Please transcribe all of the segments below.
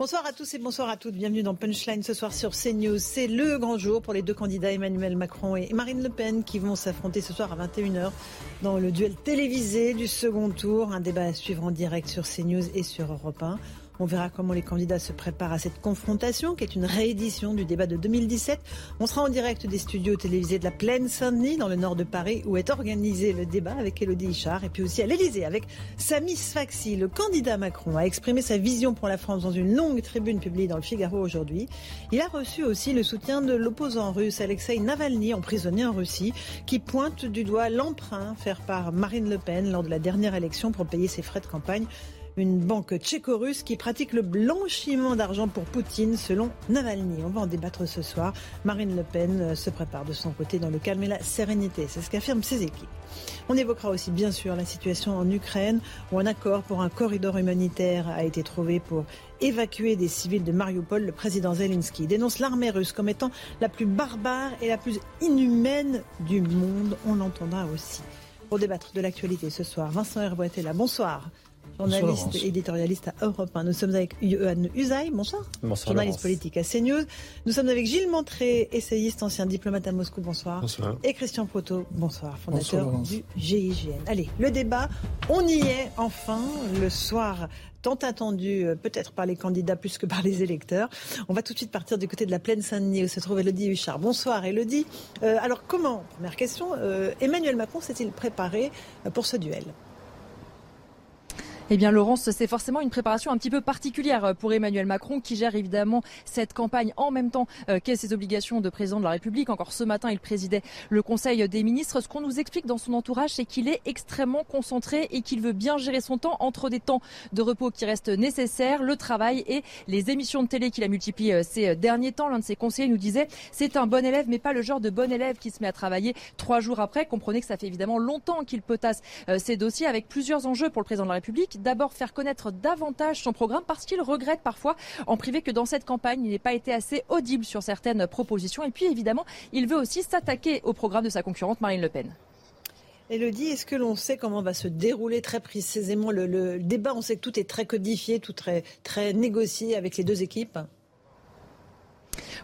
Bonsoir à tous et bonsoir à toutes. Bienvenue dans Punchline ce soir sur CNews. C'est le grand jour pour les deux candidats Emmanuel Macron et Marine Le Pen qui vont s'affronter ce soir à 21h dans le duel télévisé du second tour. Un débat à suivre en direct sur CNews et sur Europe 1. On verra comment les candidats se préparent à cette confrontation, qui est une réédition du débat de 2017. On sera en direct des studios télévisés de la Plaine Saint-Denis, dans le nord de Paris, où est organisé le débat avec Elodie Hichard, et puis aussi à l'Élysée avec Samy Sfaxi. Le candidat Macron a exprimé sa vision pour la France dans une longue tribune publiée dans le Figaro aujourd'hui. Il a reçu aussi le soutien de l'opposant russe Alexei Navalny, emprisonné en Russie, qui pointe du doigt l'emprunt fait par Marine Le Pen lors de la dernière élection pour payer ses frais de campagne une banque tchéco-russe qui pratique le blanchiment d'argent pour Poutine, selon Navalny. On va en débattre ce soir. Marine Le Pen euh, se prépare de son côté dans le calme et la sérénité. C'est ce qu'affirment ses équipes. On évoquera aussi bien sûr la situation en Ukraine où un accord pour un corridor humanitaire a été trouvé pour évacuer des civils de Mariupol. Le président Zelensky dénonce l'armée russe comme étant la plus barbare et la plus inhumaine du monde. On l'entendra aussi. Pour débattre de l'actualité ce soir, Vincent Herboit est là. Bonsoir journaliste éditorialiste à Europe 1. Nous sommes avec Yohan Usaï, bonsoir. Bonsoir. Journaliste politique à CNews. Nous sommes avec Gilles Montré, essayiste, ancien diplomate à Moscou, bonsoir. Bonsoir. Et Christian Proto, bonsoir, fondateur du GIGN. Allez, le débat, on y est enfin le soir tant attendu euh, peut-être par les candidats plus que par les électeurs. On va tout de suite partir du côté de la plaine Saint-Denis où se trouve Elodie Huchard. Bonsoir Elodie. Euh, alors comment, première question, euh, Emmanuel Macron s'est-il préparé pour ce duel? Eh bien, Laurence, c'est forcément une préparation un petit peu particulière pour Emmanuel Macron, qui gère évidemment cette campagne en même temps euh, qu'est ses obligations de président de la République. Encore ce matin, il présidait le Conseil des ministres. Ce qu'on nous explique dans son entourage, c'est qu'il est extrêmement concentré et qu'il veut bien gérer son temps entre des temps de repos qui restent nécessaires, le travail et les émissions de télé qu'il a multipliées euh, ces derniers temps. L'un de ses conseillers nous disait c'est un bon élève, mais pas le genre de bon élève qui se met à travailler trois jours après. Comprenez que ça fait évidemment longtemps qu'il potasse euh, ces dossiers avec plusieurs enjeux pour le président de la République d'abord faire connaître davantage son programme parce qu'il regrette parfois en privé que dans cette campagne, il n'ait pas été assez audible sur certaines propositions. Et puis évidemment, il veut aussi s'attaquer au programme de sa concurrente Marine Le Pen. Elodie, est-ce que l'on sait comment va se dérouler très précisément le, le, débat? On sait que tout est très codifié, tout très, très négocié avec les deux équipes.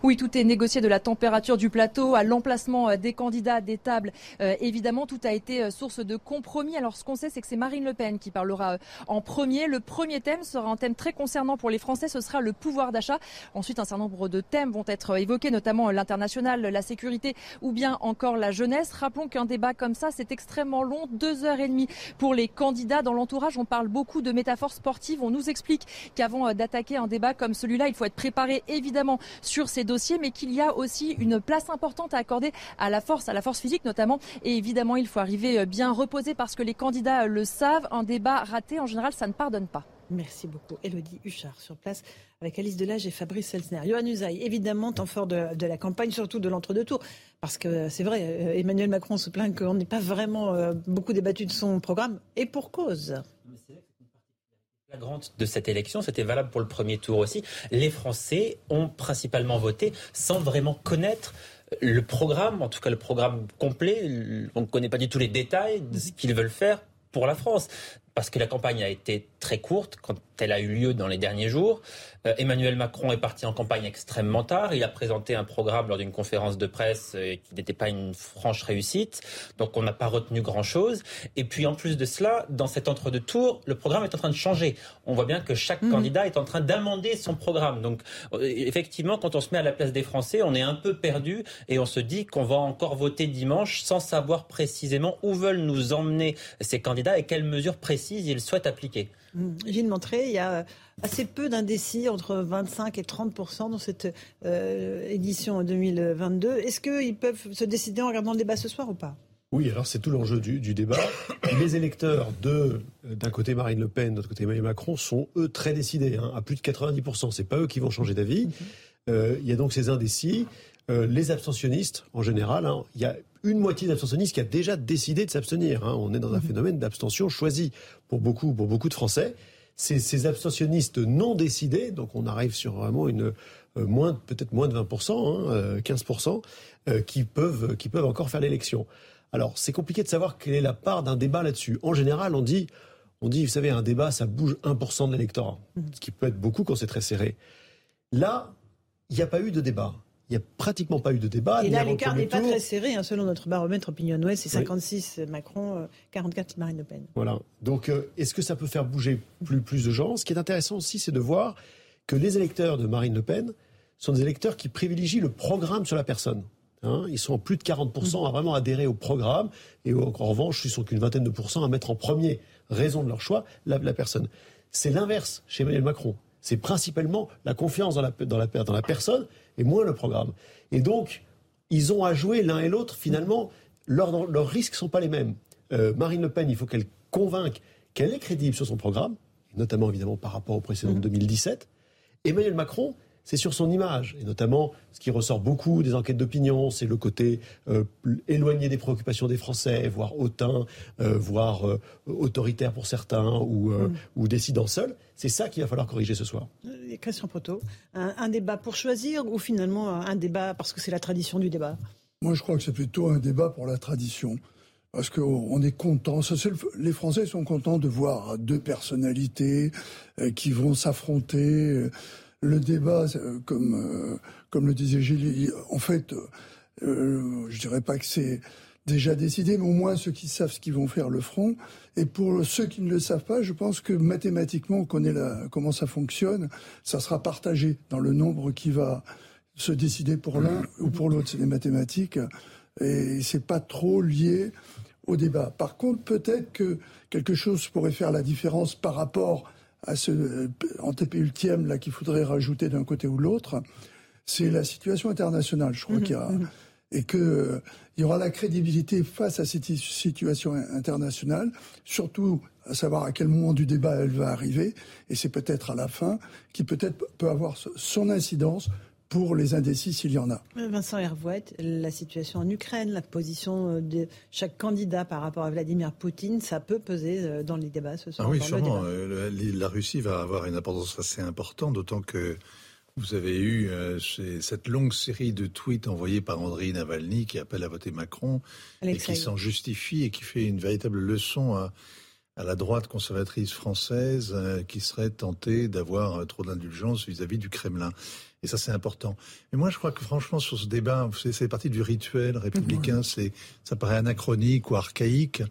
Oui, tout est négocié de la température du plateau à l'emplacement euh, des candidats, des tables. Euh, évidemment, tout a été euh, source de compromis. Alors, ce qu'on sait, c'est que c'est Marine Le Pen qui parlera en premier. Le premier thème sera un thème très concernant pour les Français. Ce sera le pouvoir d'achat. Ensuite, un certain nombre de thèmes vont être évoqués, notamment l'international, la sécurité ou bien encore la jeunesse. Rappelons qu'un débat comme ça, c'est extrêmement long, deux heures et demie pour les candidats. Dans l'entourage, on parle beaucoup de métaphores sportives. On nous explique qu'avant d'attaquer un débat comme celui-là, il faut être préparé évidemment sur ces dossiers, mais qu'il y a aussi une place importante à accorder à la force, à la force physique notamment. Et évidemment, il faut arriver euh, bien reposé parce que les candidats le savent. Un débat raté, en général, ça ne pardonne pas. Merci beaucoup. Elodie Huchard sur place avec Alice Delage et Fabrice Selsner. Johan Usaï, évidemment, temps fort de, de la campagne, surtout de l'entre-deux tours. Parce que c'est vrai, euh, Emmanuel Macron se plaint qu'on n'ait pas vraiment euh, beaucoup débattu de son programme. Et pour cause de cette élection, c'était valable pour le premier tour aussi. Les Français ont principalement voté sans vraiment connaître le programme, en tout cas le programme complet. On ne connaît pas du tout les détails de ce qu'ils veulent faire pour la France. Parce que la campagne a été très courte quand elle a eu lieu dans les derniers jours. Euh, Emmanuel Macron est parti en campagne extrêmement tard. Il a présenté un programme lors d'une conférence de presse euh, qui n'était pas une franche réussite. Donc on n'a pas retenu grand-chose. Et puis en plus de cela, dans cet entre-deux tours, le programme est en train de changer. On voit bien que chaque mhm. candidat est en train d'amender son programme. Donc euh, effectivement, quand on se met à la place des Français, on est un peu perdu et on se dit qu'on va encore voter dimanche sans savoir précisément où veulent nous emmener ces candidats et quelles mesures précises ils souhaitent appliquer. Mmh. Gilles Montré, il y a assez peu d'indécis, entre 25 et 30% dans cette euh, édition 2022. Est-ce qu'ils peuvent se décider en regardant le débat ce soir ou pas? Oui, alors c'est tout l'enjeu du, débat. Les électeurs de d'un côté Marine Le Pen, de l'autre côté Emmanuel Macron sont eux très décidés, hein, à plus de 90%. C'est pas eux qui vont changer d'avis. Mmh. Euh, il y a donc ces indécis. Euh, les abstentionnistes, en général, hein, il y a une moitié d'abstentionnistes qui a déjà décidé de s'abstenir. Hein. On est dans un mhm. phénomène d'abstention choisi pour beaucoup, pour beaucoup de Français. Ces, ces abstentionnistes non décidés, donc on arrive sur vraiment une euh, moins, peut-être moins de 20%, hein, 15%, euh, qui peuvent, qui peuvent encore faire l'élection. Alors c'est compliqué de savoir quelle est la part d'un débat là-dessus. En général, on dit, on dit, vous savez, un débat, ça bouge 1% de l'électorat, mhm. ce qui peut être beaucoup quand c'est très serré. Là, il n'y a pas eu de débat. Il n'y a pratiquement pas eu de débat. Et là, l'écart n'est pas très serré. Hein, selon notre baromètre Opinion Ouest, c'est 56 Macron, 44 euh, Marine Le Pen. Voilà. Donc, euh, est-ce que ça peut faire bouger plus, plus de gens? Ce qui est intéressant aussi, c'est de voir que les électeurs de Marine Le Pen sont des électeurs qui privilégient le programme sur la personne. Hein. ils sont plus de 40% à vraiment adhérer au programme et en revanche, ils sont qu'une vingtaine de pourcents à mettre en premier raison de leur choix la, la personne. C'est l'inverse chez Emmanuel Macron c'est principalement la confiance dans la, dans, la, dans la personne et moins le programme. Et donc, ils ont à jouer l'un et l'autre, finalement, leurs, leurs risques ne sont pas les mêmes. Euh, Marine Le Pen, il faut qu'elle convainque qu'elle est crédible sur son programme, notamment évidemment par rapport au précédent de 2017. Mmh. Emmanuel Macron, c'est sur son image. Et notamment, ce qui ressort beaucoup des enquêtes d'opinion, c'est le côté euh, éloigné des préoccupations des Français, voire hautain, euh, voire euh, autoritaire pour certains, ou, mm. ou décidant seul. C'est ça qu'il va falloir corriger ce soir. Christian Proto, un, débat pour choisir ou finalement un débat parce que c'est la tradition du débat? Moi, je crois que c'est plutôt un débat pour la tradition parce qu'on est content. Les Français sont contents de voir deux personnalités qui vont s'affronter le débat, euh, comme, euh, comme le disait Gilles, en fait, euh, je dirais pas que c'est déjà décidé, mais au moins ceux qui savent ce qu'ils vont faire le feront. Et pour ceux qui ne le savent pas, je pense que mathématiquement, on connaît comment ça fonctionne. Ça sera partagé dans le nombre qui va se décider pour l'un ou pour l'autre. C'est les mathématiques. Et c'est pas trop lié au débat. Par contre, peut-être que quelque chose pourrait faire la différence par rapport à ce euh, antépéultième là qu'il faudrait rajouter d'un côté ou de l'autre, c'est la situation internationale. Je crois mhm, qu'il y a mhm. et que euh, il y aura la crédibilité face à cette situation internationale, surtout à savoir à quel moment du débat elle va arriver, et c'est peut-être à la fin qui peut-être peut avoir son incidence pour les indécis s'il y en a. Vincent Hervouet, la situation en Ukraine, la position euh, de chaque candidat par rapport à Vladimir Poutine, ça peut peser euh, dans les débats ce soir. Ah oui, sûrement. Euh, la Russie va avoir une importance assez importante, d'autant que vous avez eu cette longue série de tweets envoyés par André Navalny qui appelle à voter Macron et qui s'en justifie et qui fait une véritable leçon à, à la droite conservatrice française qui serait tentée d'avoir trop d'indulgence vis-à-vis du Kremlin. Et ça, c'est important. Mais moi, je crois que franchement, sur ce débat, c'est partie du rituel républicain. C'est, ça paraît anachronique ou archaïque,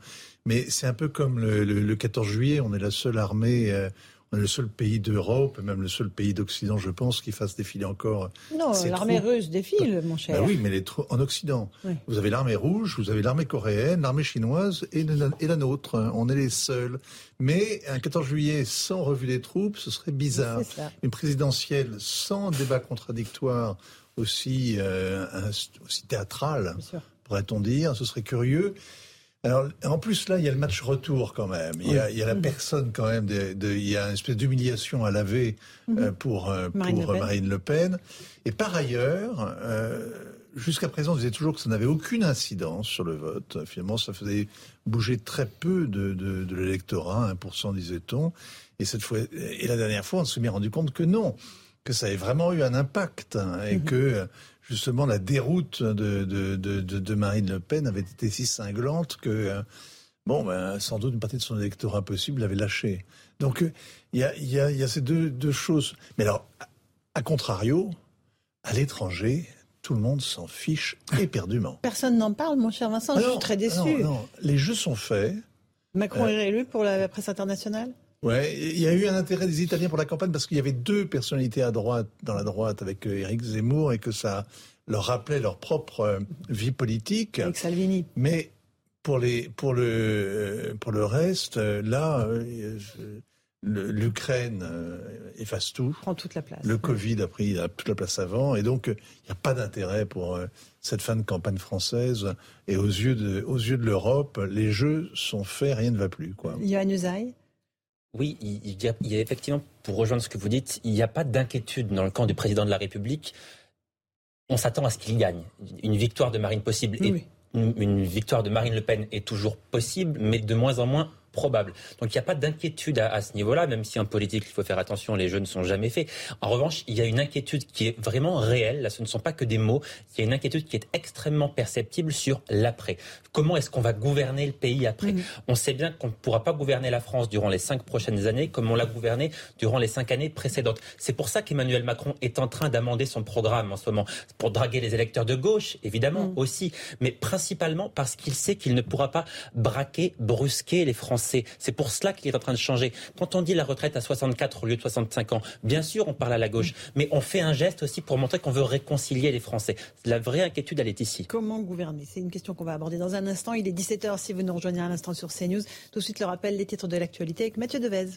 mais c'est un peu comme le, le, 14 juillet. On est la seule armée. Euh, on est le seul pays d'Europe, même le seul pays d'Occident, je pense, qui fasse défiler encore. Non, l'armée russe défile, mon cher. Ben oui, mais les en Occident. Vous avez l'armée rouge, vous avez l'armée coréenne, l'armée chinoise et, et, la nôtre. On est les seuls. Mais un 14 juillet sans revue des troupes, ce serait bizarre. Une présidentielle sans débat contradictoire aussi, euh, aussi théâtral, pourrait-on dire, ce serait curieux. Alors, en plus, là, il y a le match retour quand même. Il y a, il y a la personne quand même. De, de, il y a une espèce d'humiliation à laver euh, pour, euh, Marine, pour le Marine, le Pen. Et par ailleurs, euh, jusqu'à présent, on disait toujours que ça n'avait aucune incidence sur le vote. Finalement, ça faisait bouger très peu de, de, de l'électorat, 1% disait-on. Et cette fois, et la dernière fois, on s'est bien rendu compte que non, que ça avait vraiment eu un impact hein, et mhm. que justement la déroute de, de, de, de, Marine Le Pen avait été si cinglante que, euh, bon, ben, sans doute une partie de son électorat possible l'avait lâché. Donc euh, il y, a, y, a, y, a, ces deux, deux choses. Mais alors, à contrario, à l'étranger, tout le monde s'en fiche éperdument. Personne n'en parle, mon cher Vincent, je suis très déçu. Non, non. Les jeux sont faits. Macron est réélu pour la presse internationale? Ouais, il y a eu un intérêt des Italiens pour la campagne parce qu'il y avait deux personnalités à droite, dans la droite, avec euh, Éric Zemmour, et que ça leur rappelait leur propre euh, vie politique. Avec Salvini. Mais pour les, pour le, euh, pour le reste, là, l'Ukraine efface tout. Prend toute la place. Le Covid a pris toute la place avant, et donc il n'y a pas d'intérêt pour cette fin de campagne française. Et aux yeux de, aux yeux de l'Europe, les jeux sont faits, rien ne va plus, quoi. Yohann Usaï oui, il y, a, il y, a, effectivement, pour rejoindre ce que vous dites, il n'y a pas d'inquiétude dans le camp du président de la République on s'attend à ce qu'il gagne. Une victoire de Marine possible. Et une victoire de Marine Le Pen est toujours possible, mais de moins en moins probable. Donc il n'y a pas d'inquiétude à, ce niveau-là, même si en politique, il faut faire attention, les jeux ne sont jamais faits. En revanche, il y a une inquiétude qui est vraiment réelle. Là, ce ne sont pas que des mots. Il y a une inquiétude qui est extrêmement perceptible sur l'après. Comment est-ce qu'on va gouverner le pays après On sait bien qu'on ne pourra pas gouverner la France durant les cinq prochaines années comme on l'a gouverné durant les cinq années précédentes. C'est pour ça qu'Emmanuel Macron est en train d'amender son programme en ce moment, pour draguer les électeurs de gauche, évidemment mm. aussi, mais principalement parce qu'il sait qu'il ne pourra pas braquer, brusquer les Français c'est pour cela qu'il est en train de changer. Quand on dit la retraite à 64 au lieu de 65 ans, bien sûr, on parle à la gauche, mais on fait un geste aussi pour montrer qu'on veut réconcilier les Français. La vraie inquiétude, elle est ici. Comment gouverner? C'est une question qu'on va aborder dans un instant. Il est 17h si vous nous rejoignez à l'instant sur CNews. Tout de suite, le rappel des titres de l'actualité avec Mathieu Devez.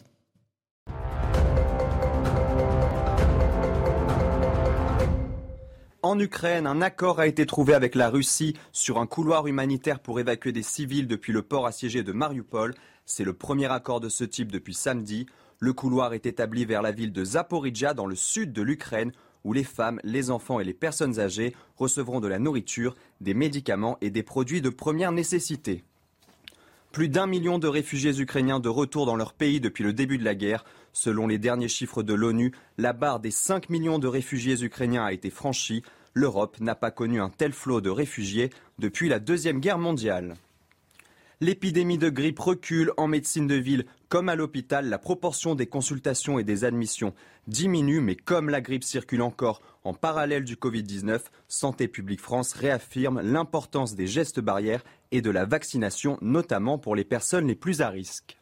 En Ukraine, un accord a été trouvé avec la Russie sur un couloir humanitaire pour évacuer des civils depuis le port assiégé de Mariupol. C'est le premier accord de ce type depuis samedi. Le couloir est établi vers la ville de Zaporizhia dans le sud de l'Ukraine où les femmes, les enfants et les personnes âgées recevront de la nourriture, des médicaments et des produits de première nécessité. Plus d'un million de réfugiés ukrainiens de retour dans leur pays depuis le début de la guerre. Selon les derniers chiffres de l'ONU, la barre des 5 millions de réfugiés ukrainiens a été franchie. L'Europe n'a pas connu un tel flot de réfugiés depuis la Deuxième Guerre mondiale. L'épidémie de grippe recule en médecine de ville comme à l'hôpital. La proportion des consultations et des admissions diminue, mais comme la grippe circule encore en parallèle du Covid-19, Santé publique France réaffirme l'importance des gestes barrières et de la vaccination, notamment pour les personnes les plus à risque.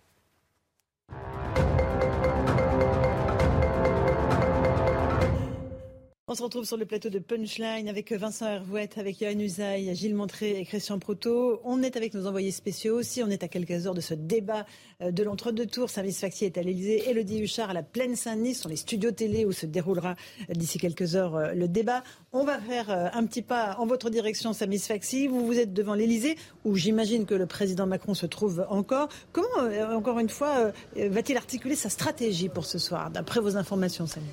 On se retrouve sur le plateau de Punchline avec Vincent Hervouette, avec Yann Usaï, Gilles Montré et Christian Proto. On est avec nos envoyés spéciaux aussi. On est à quelques heures de ce débat euh, de l'entre-deux tours. Service Factier est à l'Elysée. Elodie Huchard à la Plaine Saint-Denis, sont les studios télé où se déroulera euh, d'ici quelques heures euh, le débat. On va faire un petit pas en votre direction, Samis Faxi. Vous vous êtes devant l'Elysée, où j'imagine que le président Macron se trouve encore. Comment, encore une fois, va-t-il articuler sa stratégie pour ce soir, d'après vos informations, Samy?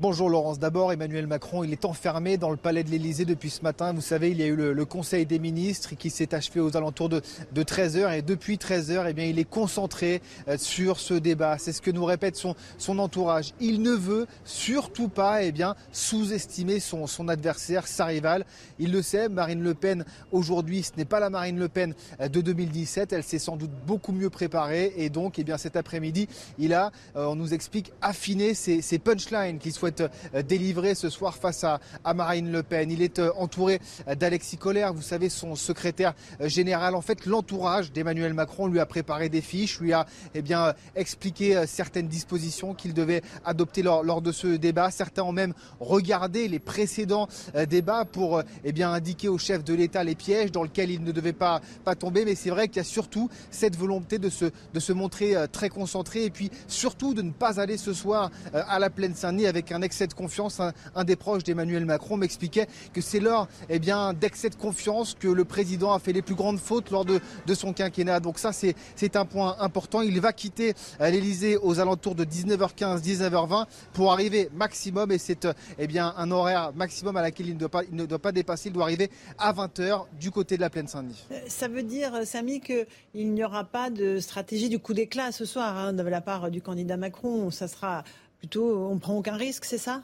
Bonjour Laurence. D'abord, Emmanuel Macron, il est enfermé dans le palais de l'Elysée depuis ce matin. Vous savez, il y a eu le, Conseil des ministres qui s'est achevé aux alentours de, 13h. Et depuis 13h, eh il est concentré euh, sur ce débat. C'est ce que nous répète son, entourage. Il ne veut surtout pas eh sous-estimer son, adversaire, sa rivale. Il le sait, Marine Le Pen, aujourd'hui, ce n'est pas la Marine Le Pen euh, de 2017. Elle s'est sans doute beaucoup mieux préparée. Et donc, eh bien, cet après-midi, il a, euh, on nous explique, affiné ses, ses punchlines souhaite euh, délivrer ce soir face à, Marine Le Pen. Il est euh, entouré euh, d'Alexis Collère, vous savez, son secrétaire général. En fait, l'entourage d'Emmanuel Macron lui a préparé des fiches, lui a eh bien, expliqué certaines dispositions qu'il devait adopter lors, de ce débat. Certains ont même regardé les précédents débats pour eh bien, indiquer au chef de l'État les pièges dans lesquels il ne devait pas, pas tomber. Mais c'est vrai qu'il y a surtout cette volonté de se, de se montrer très concentré et puis surtout de ne pas aller ce soir à la plaine Saint-Denis avec un excès de confiance. Un, des proches d'Emmanuel Macron m'expliquait que c'est lors eh d'excès de confiance que le président a fait les plus grandes fautes lors de, son quinquennat. Donc ça, c'est, un point important. Il va quitter euh, l'Elysée aux alentours de 19h15, 19h20 pour arriver maximum, et c'est eh bien, un horaire maximum à laquelle il ne, doit pas, dépasser. Il doit arriver à 20h du côté de la plaine Saint-Denis. Euh, ça veut dire, euh, Samy, qu'il n'y aura pas de stratégie du coup d'éclat ce soir hein, de la part du candidat Macron. Ça sera plutôt on prend aucun risque, c'est ça?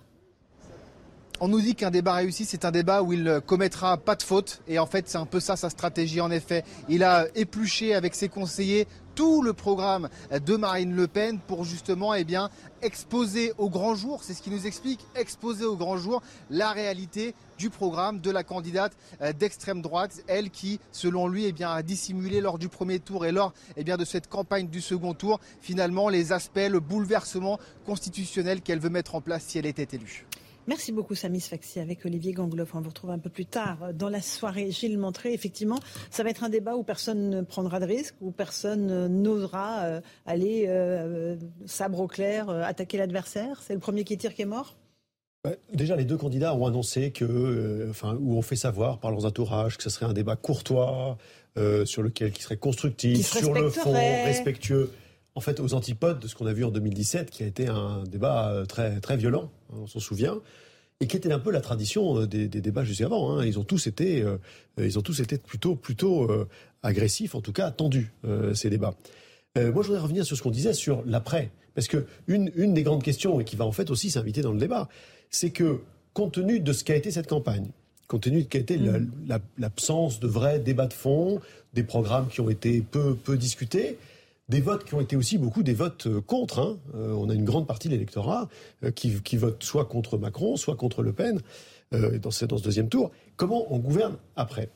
On nous dit qu'un débat réussi, c'est un débat où il ne commettra pas de faute. Et en fait, c'est un peu ça sa stratégie. En effet, il a épluché avec ses conseillers tout le programme de Marine Le Pen pour justement eh bien, exposer au grand jour, c'est ce qui nous explique, exposer au grand jour la réalité du programme de la candidate euh, d'extrême droite, elle qui, selon lui, eh a dissimulé lors du premier tour et lors eh de cette campagne du second tour, finalement, les aspects, le bouleversement constitutionnel qu'elle veut mettre en place si elle était élue. Merci beaucoup, Samis Faxi, avec Olivier Gangloff. On vous retrouve un peu plus tard dans la soirée. Gilles Montré, effectivement, ça va être un débat où personne ne prendra de risque, où personne n'osera euh, aller euh, sabre au clair, euh, attaquer l'adversaire. C'est le premier qui tire qui est mort? Déjà, les deux candidats ont annoncé que, enfin, ou ont fait savoir par leurs entourages que ce serait un débat courtois, sur lequel qui serait constructif, sur le fond, respectueux en fait aux antipodes de ce qu'on a vu en 2017, qui a été un débat très, très violent, hein, on s'en souvient. et qui était un peu la tradition des, débats juste avant. Hein. Ils ont tous été, ils ont tous été plutôt, plutôt agressifs, en tout cas tendus ces débats. moi, je voudrais revenir sur ce qu'on disait sur l'après, parce que une, une des grandes questions et qui va en fait aussi s'inviter dans le débat, c'est que compte tenu de ce qu'a été cette campagne, compte tenu de ce qu'a été mm. l'absence de vrais débats de fond, des programmes qui ont été peu, peu discutés, des votes qui ont été aussi beaucoup des votes euh, contre. Hein. Euh, on a une grande partie de l'électorat euh, qui, qui, vote soit contre Macron, soit contre Le Pen dans, ce, dans ce deuxième tour. Comment on gouverne après?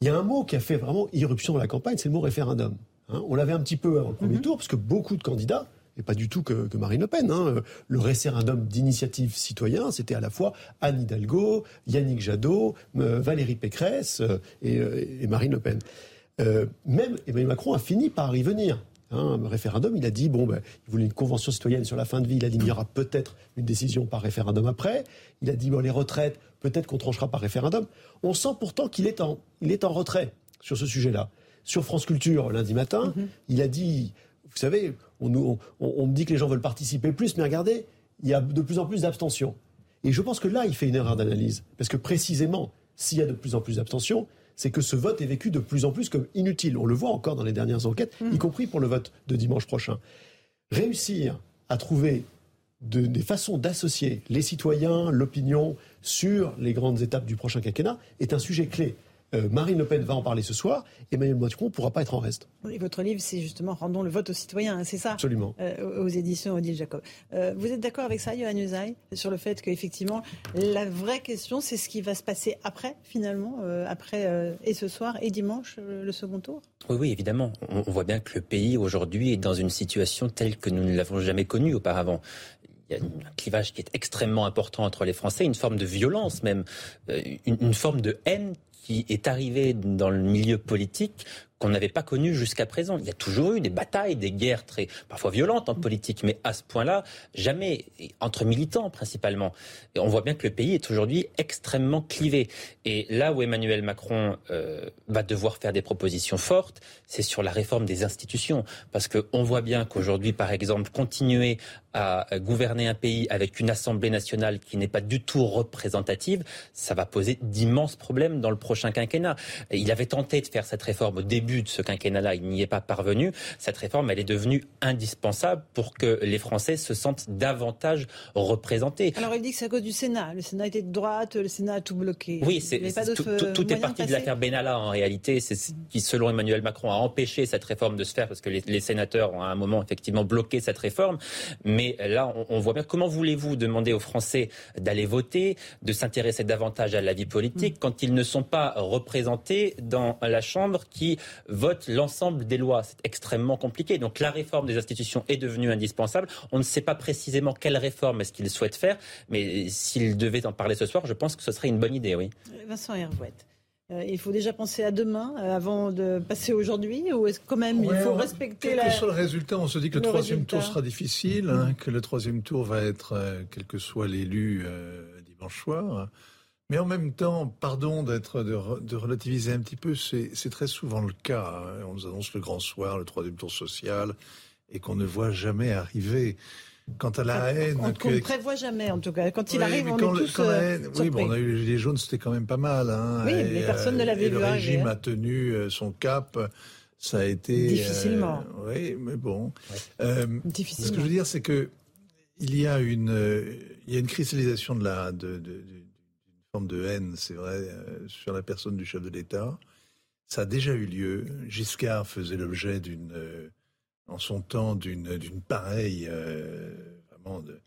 Il y a un mot qui a fait vraiment irruption dans la campagne, c'est le mot référendum. Hein. on l'avait un petit peu avant le premier mm-hmm. tour, parce que beaucoup de candidats et pas du tout que, Marine Le Pen. Hein. Le référendum d'initiative citoyen, c'était à la fois Anne Hidalgo, Yannick Jadot, euh, Valérie Pécresse euh, et, Marine Le Pen. même Emmanuel Macron a fini par y venir. Hein, référendum, il a dit bon, ben, il voulait une convention citoyenne sur la fin de vie. Il a dit il y aura peut-être une décision par référendum après. Il a dit bon, les retraites, peut-être qu'on tranchera par référendum. On sent pourtant qu'il est en, il est en retrait sur ce sujet-là. Sur France Culture, lundi matin, mm-hmm. il a dit vous savez, on, me dit que les gens veulent participer plus, mais regardez, il y a de plus en plus d'abstention. Et je pense que là, il fait une erreur d'analyse. Parce que précisément, s'il y a de plus en plus d'abstention, c'est que ce vote est vécu de plus en plus comme inutile. On le voit encore dans les dernières enquêtes, y compris pour le vote de dimanche prochain. Réussir à trouver des façons d'associer les citoyens, l'opinion sur les grandes étapes du prochain quinquennat est un sujet clé. Euh, Marine Le Pen va en parler ce soir. Emmanuel Macron ne pourra pas être en reste. Et votre livre, c'est justement Rendons le vote aux citoyens, hein, c'est ça Absolument. Euh, aux éditions Odile Jacob. Euh, vous êtes d'accord avec ça, Yohann Usaï, sur le fait qu'effectivement, la vraie question, c'est ce qui va se passer après, finalement, après et ce soir et dimanche, le second tour? Oui, oui, évidemment. On, voit bien que le pays aujourd'hui est dans une situation telle que nous ne l'avons jamais connue auparavant il y a un clivage qui est extrêmement important entre les Français, une forme de violence même, une forme de haine qui est arrivé dans le milieu politique qu'on n'avait pas connu jusqu'à présent. Il y a toujours eu des batailles, des guerres très parfois violentes en politique, mais à ce point-là, jamais entre militants principalement. Et on voit bien que le pays est aujourd'hui extrêmement clivé. Et là où Emmanuel Macron euh, va devoir faire des propositions fortes, c'est sur la réforme des institutions, parce qu'on voit bien qu'aujourd'hui, par exemple, continuer à gouverner un pays avec une Assemblée nationale qui n'est pas du tout représentative, ça va poser d'immenses problèmes dans le prochain quinquennat. il avait tenté de faire cette réforme au début de ce quinquennat-là, il n'y est pas parvenu. Cette réforme, elle est devenue indispensable pour que les Français se sentent davantage représentés. Alors il dit que c'est à cause du Sénat. Le Sénat était de droite, le Sénat a tout bloqué. Oui, c'est, tout, est parti de l'affaire Benalla en réalité. C'est ce qui, selon Emmanuel Macron, a empêché cette réforme de se faire parce que les, sénateurs ont à un moment effectivement bloqué cette réforme. Mais là, on, on voit bien comment voulez-vous demander aux Français d'aller voter, de s'intéresser davantage à la vie politique mm. quand ils ne sont pas représentés dans la Chambre qui vote l'ensemble des lois. C'est extrêmement compliqué. Donc la réforme des institutions est devenue indispensable. On ne sait pas précisément quelle réforme est-ce qu'il souhaite faire, mais s'il devait en parler ce soir, je pense que ce serait une bonne idée, oui. Vincent Hervouette. Euh, il faut déjà penser à demain euh, avant de passer aujourd'hui ou est-ce quand même il faut respecter quel la... que soit le résultat, on se dit que le, troisième tour sera difficile, hein, que le troisième tour va être, euh, quel que soit l'élu dimanche soir. Mais en même temps, pardon d'être de, relativiser un petit peu, c'est très souvent le cas. Hein. On nous annonce le grand soir, le troisième tour social, et qu'on ne voit jamais arriver. Quant à la haine, qu'on ne prévoit jamais en tout cas. Quand il arrive, on est tous euh, Oui, bon, on a eu les gilets jaunes, c'était quand même pas mal. Hein, oui, mais personne ne l'avait vu Le régime a tenu euh, son cap. Ça a été difficilement. Euh, oui, mais bon. difficilement. Ce que je veux dire, c'est que il y a une, il y a une cristallisation de la, de, de forme de haine, c'est vrai, euh, sur la personne du chef de l'État. Ça a déjà eu lieu. Giscard faisait l'objet d'une, euh, en son temps, d'une, d'une pareille, euh, vraiment, de,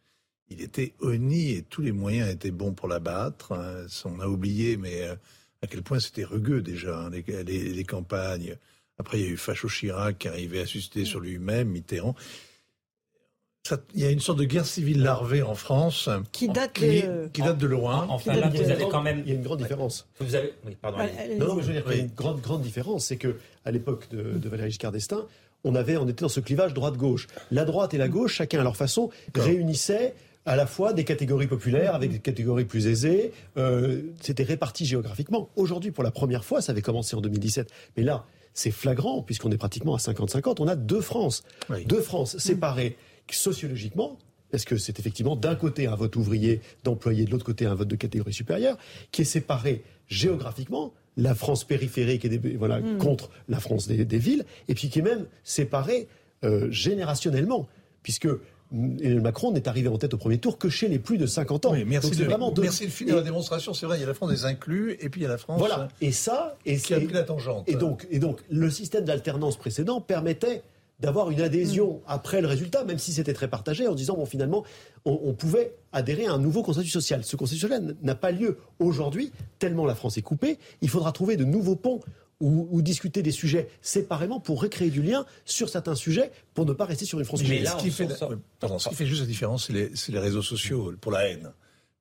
il était honni et tous les moyens étaient bons pour l'abattre. Hein. On a oublié, mais à quel point c'était rugueux déjà, hein, les, les, campagnes. Après, il y a eu Facho Chirac qui arrivait à susciter sur lui-même, Mitterrand il y a une sorte de guerre civile larvée en France qui date, de, qui date de loin. Enfin, là, vous avez quand même. Il y a une grande différence. Vous avez. Oui, pardon. non, non, mais je veux dire qu'il y a une grande, grande différence. C'est que à l'époque de, de Valéry Giscard d'Estaing, on avait, on était dans ce clivage droite-gauche. La droite et la gauche, chacun à leur façon, réunissaient à la fois des catégories populaires avec des catégories plus aisées. Euh, C'était réparti géographiquement. Aujourd'hui, pour la première fois, ça avait commencé en 2017. Mais là, c'est flagrant, puisqu'on est pratiquement à 50-50. On a deux France. Deux France séparées sociologiquement Est-ce que c'est effectivement d'un côté un vote ouvrier d'employés, de l'autre côté un vote de catégorie supérieure, qui est séparé géographiquement la France périphérique et voilà, hmm. contre la France des, villes, et puis qui est même séparé euh, générationnellement, puisque Emmanuel Macron n'est arrivé en tête au premier tour que chez les plus de 50 ans. merci, de, vraiment merci de finir la démonstration. C'est vrai, il y a la France des inclus et puis il y a la France voilà. et ça, et qui a pris la tangente. Et donc, et donc le système d'alternance précédent permettait d'avoir une adhésion mm. après le résultat, même si c'était très partagé, en disant, bon, finalement, on, pouvait adhérer à un nouveau consensus social. Ce consensus social n'a pas lieu aujourd'hui, tellement la France est coupée. Il faudra trouver de nouveaux ponts ou, discuter des sujets séparément pour recréer du lien sur certains sujets pour ne pas rester sur une France Mais ce, qui fait, ce qui fait juste la différence, c'est les, réseaux sociaux pour la haine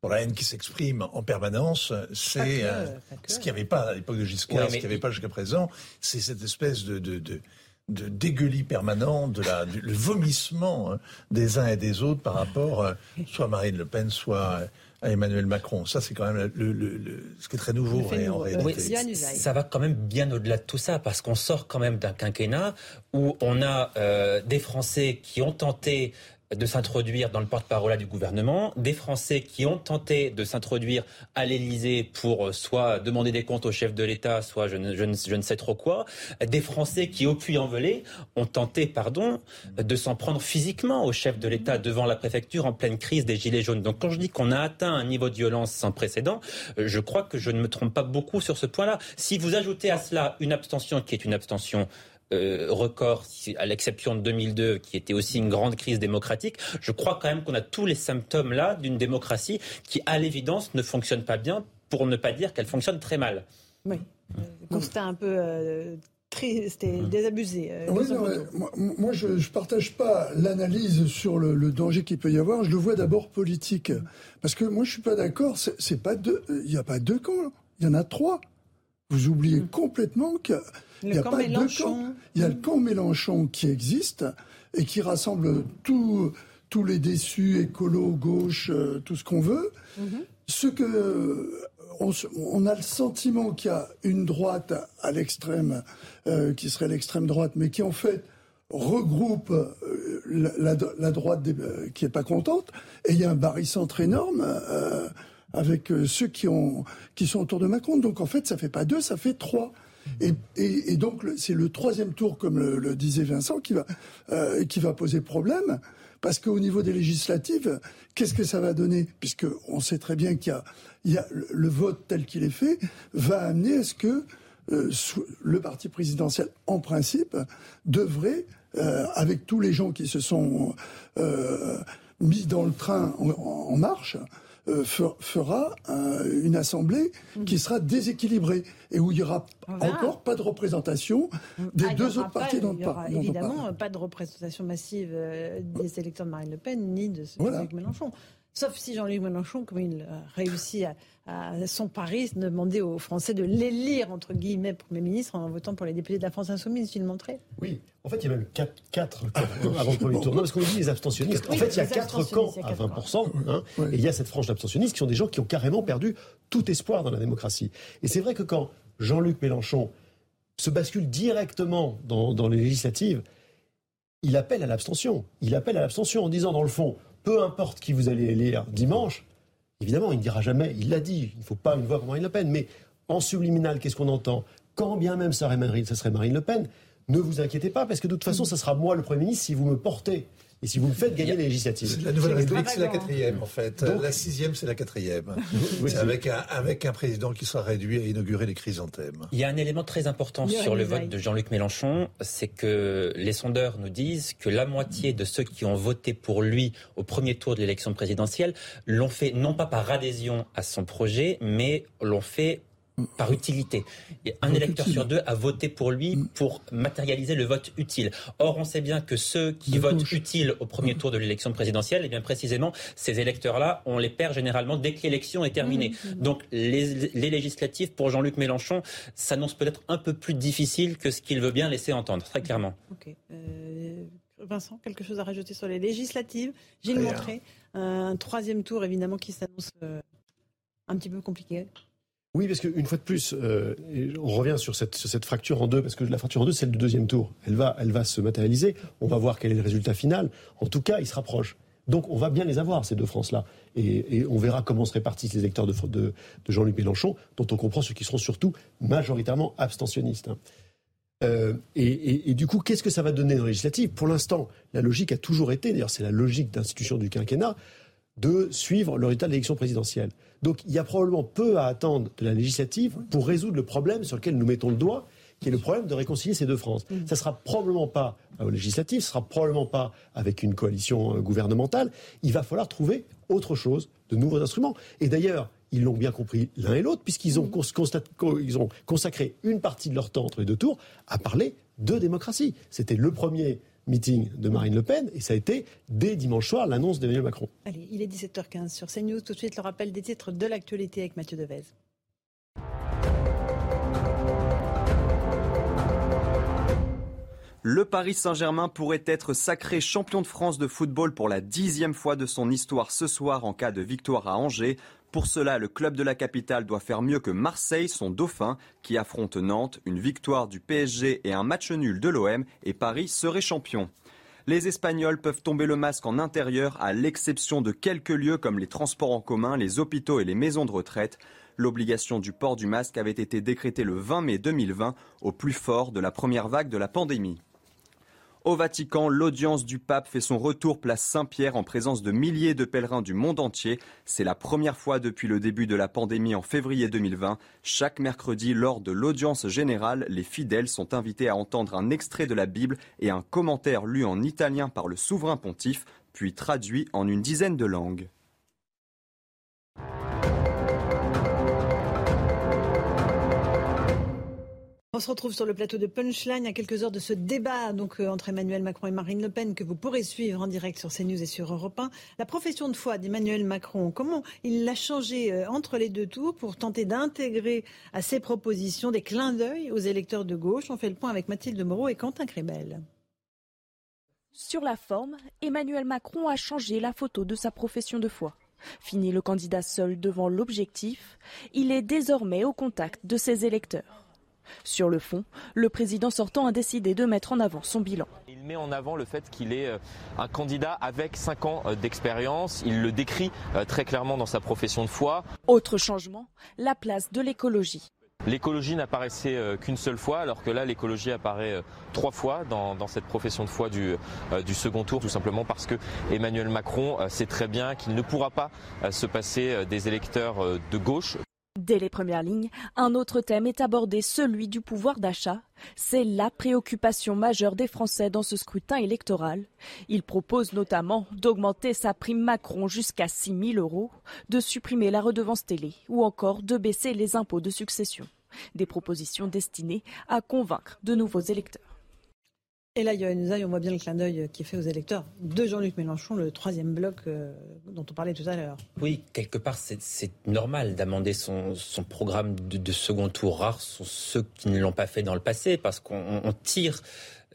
pour la haine qui s'exprime en permanence, c'est euh, ce qu'il n'y avait pas à l'époque de Giscard, ce qu'il n'y avait pas jusqu'à présent, c'est cette espèce de, de de dégueulis permanent, de la, du, le vomissement hein, des uns et des autres par rapport euh, soit à Marine Le Pen, soit à Emmanuel Macron. Ça, c'est quand même le, ce qui est très nouveau en réalité. ça va quand même bien au-delà de tout ça, parce qu'on sort quand même d'un quinquennat où on a euh, des Français qui ont tenté de s'introduire dans le porte-parole du gouvernement, des Français qui ont tenté de s'introduire à l'Élysée pour euh, soit demander des comptes au chef de l'État, soit je ne, sais trop quoi, des Français qui, au puits en volée, ont tenté, pardon, de s'en prendre physiquement au chef de l'État devant la préfecture en pleine crise des Gilets jaunes. Donc quand je dis qu'on a atteint un niveau de violence sans précédent, euh, je crois que je ne me trompe pas beaucoup sur ce point-là. Si vous ajoutez à cela une abstention qui est une abstention euh, record, à l'exception de 2002, qui était aussi une grande crise démocratique, je crois quand même qu'on a tous les symptômes là d'une démocratie qui, à l'évidence, ne fonctionne pas bien, pour ne pas dire qu'elle fonctionne très mal. Oui, constat un peu euh, triste et mmh. désabusé. Euh, moi, je ne partage pas l'analyse sur le, danger qu'il peut y avoir. Je le vois d'abord politique. Parce que moi, je ne suis pas d'accord. C'est pas deux. Il n'y a pas deux camps. Il y en a trois. Vous oubliez mmh. complètement que il n'y a pas deux camps. Il y a le camp Mélenchon qui existe et qui rassemble tous les déçus, écolos, gauche, euh, tout ce qu'on veut. Mhm. Ce que on, a le sentiment qu'il y a une droite à l'extrême, euh, qui serait l'extrême droite, mais qui en fait regroupe euh, la, droite qui est pas contente, et il y a un barycentre énorme avec ceux qui, ont, qui sont autour de Macron. Donc en fait, ça fait pas deux, ça fait trois. Et, donc, c'est le troisième tour, comme le, disait Vincent, qui va, euh, qui va poser problème. Parce qu'au niveau des législatives, qu'est-ce que ça va donner? Puisque on sait très bien qu'il y, a, le vote tel qu'il est fait va amener à ce que euh, le parti présidentiel, en principe, devrait, euh, avec tous les gens qui se sont mis dans le train en marche, euh, fera une assemblée qui mhm. sera déséquilibrée et où il n'y aura encore pas de représentation des ah, deux autres partis dont, il y aura évidemment pas de représentation massive euh, des électeurs de Marine Le Pen ni de ceux de Mélenchon. Sauf si Jean-Luc Mélenchon, comme il a réussi à, son pari, demander aux Français de l'élire, entre guillemets, Premier ministre en votant pour les députés de la France Insoumise, tu le montrais Oui. En fait, il y a même quatre, quatre avant le premier tour. Non, parce qu'on dit les abstentionnistes. En fait, il y a quatre camps à 20%. Hein, et il y a cette frange d'abstentionnistes qui sont des gens qui ont carrément perdu tout espoir dans la démocratie. Et c'est vrai que quand Jean-Luc Mélenchon se bascule directement dans, dans les législatives, il appelle à l'abstention. Il appelle à l'abstention en disant, dans le fond, peu importe qui vous allez élire dimanche, évidemment, il ne dira jamais, il l'a dit, il ne faut pas une voix pour Marine Le Pen, mais en subliminal, qu'est-ce qu'on entend? Quand bien même ça serait Marine Le Pen, ne vous inquiétez pas, parce que de toute façon, ça sera moi le Premier ministre si vous me portez et si vous me faites gagner les législatives. La Nouvelle République, c'est la quatrième, en fait. la sixième, c'est la quatrième. c'est avec un, avec un président qui sera réduit à inaugurer les chrysanthèmes. Il y a un élément très important sur le vote de Jean-Luc Mélenchon, c'est que les sondeurs nous disent que la moitié de ceux qui ont voté pour lui au premier tour de l'élection présidentielle l'ont fait non pas par adhésion à son projet, mais l'ont fait par utilité. un électeur sur deux a voté pour lui mm. pour matérialiser le vote utile. Or, on sait bien que ceux qui votent utile au premier tour de l'élection présidentielle, et eh bien précisément, ces électeurs-là, on les perd généralement dès que l'élection est terminée. Mm. Donc, les, législatives pour Jean-Luc Mélenchon s'annoncent peut-être un peu plus difficiles que ce qu'il veut bien laisser entendre, très clairement. Euh, Vincent, quelque chose à rajouter sur les législatives? Gilles Montré, un troisième tour évidemment qui s'annonce euh, un petit peu compliqué. Oui, parce qu'une fois de plus, euh, on revient sur cette, fracture en deux, parce que la fracture en deux, c'est celle du deuxième tour. Elle va, elle va se matérialiser. On va voir quel est le résultat final. En tout cas, il se rapproche. Donc on va bien les avoir, ces deux France-là. Et, on verra comment se répartissent les électeurs de, Jean-Luc Mélenchon, dont on comprend ceux qui seront surtout majoritairement abstentionnistes. Hein. Euh, et, du coup, qu'est-ce que ça va donner dans la législative Pour l'instant, la logique a toujours été, d'ailleurs c'est la logique d'institution du quinquennat, de suivre le résultat de l'élection présidentielle. Donc il y a probablement peu à attendre de la législative pour résoudre le problème sur lequel nous mettons le doigt, qui est le problème de réconcilier ces deux France. Mm. Ça ne sera probablement pas au législatif, ce sera probablement pas avec une coalition euh, gouvernementale. Il va falloir trouver autre chose, de nouveaux instruments. Et d'ailleurs, ils l'ont bien compris l'un et l'autre, puisqu'ils ont, mm. ont consacré une partie de leur temps entre les deux tours à parler de démocratie. C'était le premier meeting de Marine Le Pen et ça a été dès dimanche soir l'annonce d'Emmanuel Macron. Allez, il est 17h15 sur CNews. Tout de suite, le rappel des titres de l'actualité avec Mathieu Devez. Le Paris Saint-Germain pourrait être sacré champion de France de football pour la dixième fois de son histoire ce soir en cas de victoire à Angers. Pour cela, le club de la capitale doit faire mieux que Marseille, son dauphin, qui affronte Nantes, une victoire du PSG et un match nul de l'OM, et Paris serait champion. Les Espagnols peuvent tomber le masque en intérieur, à l'exception de quelques lieux comme les transports en commun, les hôpitaux et les maisons de retraite. L'obligation du port du masque avait été décrétée le 20 mai 2020, au plus fort de la première vague de la pandémie. Au Vatican, l'audience du pape fait son retour place Saint-Pierre en présence de milliers de pèlerins du monde entier. C'est la première fois depuis le début de la pandémie en février 2020. Chaque mercredi, lors de l'audience générale, les fidèles sont invités à entendre un extrait de la Bible et un commentaire lu en italien par le souverain pontife, puis traduit en une dizaine de langues. On se retrouve sur le plateau de Punchline à quelques heures de ce débat euh, entre Emmanuel Macron et Marine Le Pen que vous pourrez suivre en direct sur CNews et sur Europe 1. La profession de foi d'Emmanuel Macron, comment il l'a changé euh, entre les deux tours pour tenter d'intégrer à ses propositions des clins d'œil aux électeurs de gauche? On fait le point avec Mathilde Moreau et Quentin Crébel. Sur la forme, Emmanuel Macron a changé la photo de sa profession de foi. Fini le candidat seul devant l'objectif, il est désormais au contact de ses électeurs. Sur le fond, le président sortant a décidé de mettre en avant son bilan. Il met en avant le fait qu'il est euh, un candidat avec 5 ans euh, d'expérience. Il le décrit euh, très clairement dans sa profession de foi. Autre changement, la place de l'écologie. L'écologie n'apparaissait qu'une seule fois, alors que là, l'écologie apparaît trois fois dans, cette profession de foi du, du, second tour, tout simplement parce que Emmanuel Macron sait très bien qu'il ne pourra pas se passer des électeurs de gauche. Dès les premières lignes, un autre thème est abordé, celui du pouvoir d'achat. C'est la préoccupation majeure des Français dans ce scrutin électoral. Il propose notamment d'augmenter sa prime Macron jusqu'à 6 000 euros, de supprimer la redevance télé ou encore de baisser les impôts de succession. Des propositions destinées à convaincre de nouveaux électeurs. Et là, Yohann on voit bien le clin d'œil qui est fait aux électeurs de Jean-Luc Mélenchon, le troisième bloc euh, dont on parlait tout à l'heure. Oui, quelque part, c'est normal d'amender son, programme de, de, second tour. Rares sont ceux qui ne l'ont pas fait dans le passé, parce qu'on tire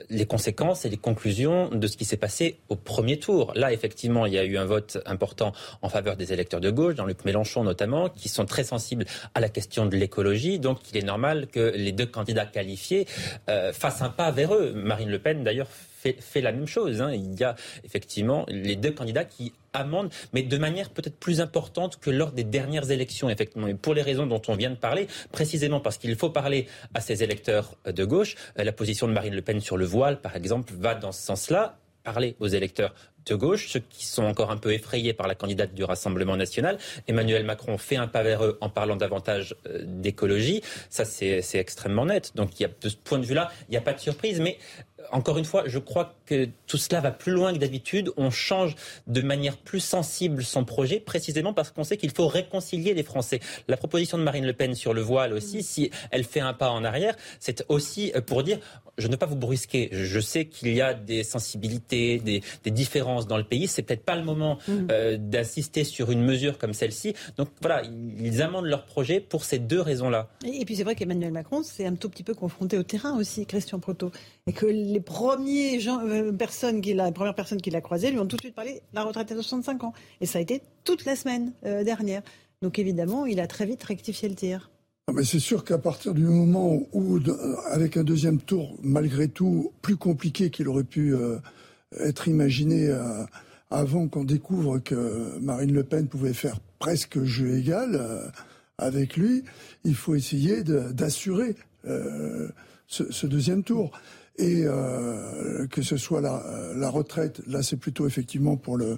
les conséquences et les conclusions de ce qui s'est passé au premier tour. Là, effectivement, il y a eu un vote important en faveur des électeurs de gauche, dans Luc Mélenchon notamment, qui sont très sensibles à la question de l'écologie. Donc, il est normal que les deux candidats qualifiés euh, fassent un pas vers eux. Marine Le Pen, d'ailleurs, fait, la même chose. Hein. Il y a effectivement les deux candidats qui amendent, mais de manière peut-être plus importante que lors des dernières élections, effectivement. Et pour les raisons dont on vient de parler, précisément parce qu'il faut parler à ces électeurs de gauche. Euh, la position de Marine Le Pen sur le voile, par exemple, va dans ce sens-là parler aux électeurs de gauche, ceux qui sont encore un peu effrayés par la candidate du Rassemblement national. Emmanuel Macron fait un pas vers eux en parlant davantage euh, d'écologie. Ça, c'est extrêmement net. Donc, il y a, de ce point de vue-là, il n'y a pas de surprise. Mais encore une fois, je crois que tout cela va plus loin que d'habitude. On change de manière plus sensible son projet, précisément parce qu'on sait qu'il faut réconcilier les Français. La proposition de Marine Le Pen sur le voile aussi, mm. si elle fait un pas en arrière, c'est aussi euh, pour dire je ne veux pas vous brusquer. Je sais qu'il y a des sensibilités, des, différences dans le pays. C'est peut-être pas le moment mm. euh, d'insister sur une mesure comme celle-ci. Donc voilà, ils amendent leur projet pour ces deux raisons-là. Et, puis c'est vrai qu'Emmanuel Macron s'est un tout petit peu confronté au terrain aussi, Christian Proto, et que les premiers gens, euh, personnes qui la première personne qui l'a croisé lui ont tout de suite parlé de la retraite à 65 ans. Et ça a été toute la semaine euh, dernière. Donc évidemment, il a très vite rectifié le tir. Ah, mais c'est sûr qu'à partir du moment où, avec un deuxième tour, malgré tout, plus compliqué qu'il aurait pu euh, être imaginé avant qu'on découvre que Marine Le Pen pouvait faire presque jeu égal euh, avec lui, il faut essayer d'assurer euh, ce, deuxième tour. Et euh, que ce soit la, retraite, là c'est plutôt effectivement pour, le,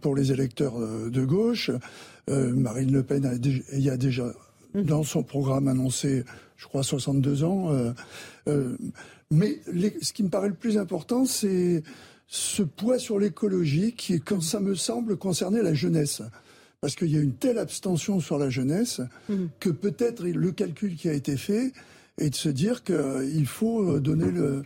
pour les électeurs de gauche. Marine Le Pen a, il y a déjà mmh. dans son programme annoncé, je crois, 62 ans. Mais ce qui me paraît le plus important, c'est ce poids sur l'écologie qui, quand ça me semble, concerner la jeunesse. Parce qu'il y a une telle abstention sur la jeunesse mhm. que peut-être le calcul qui a été fait est de se dire qu'il faut donner le,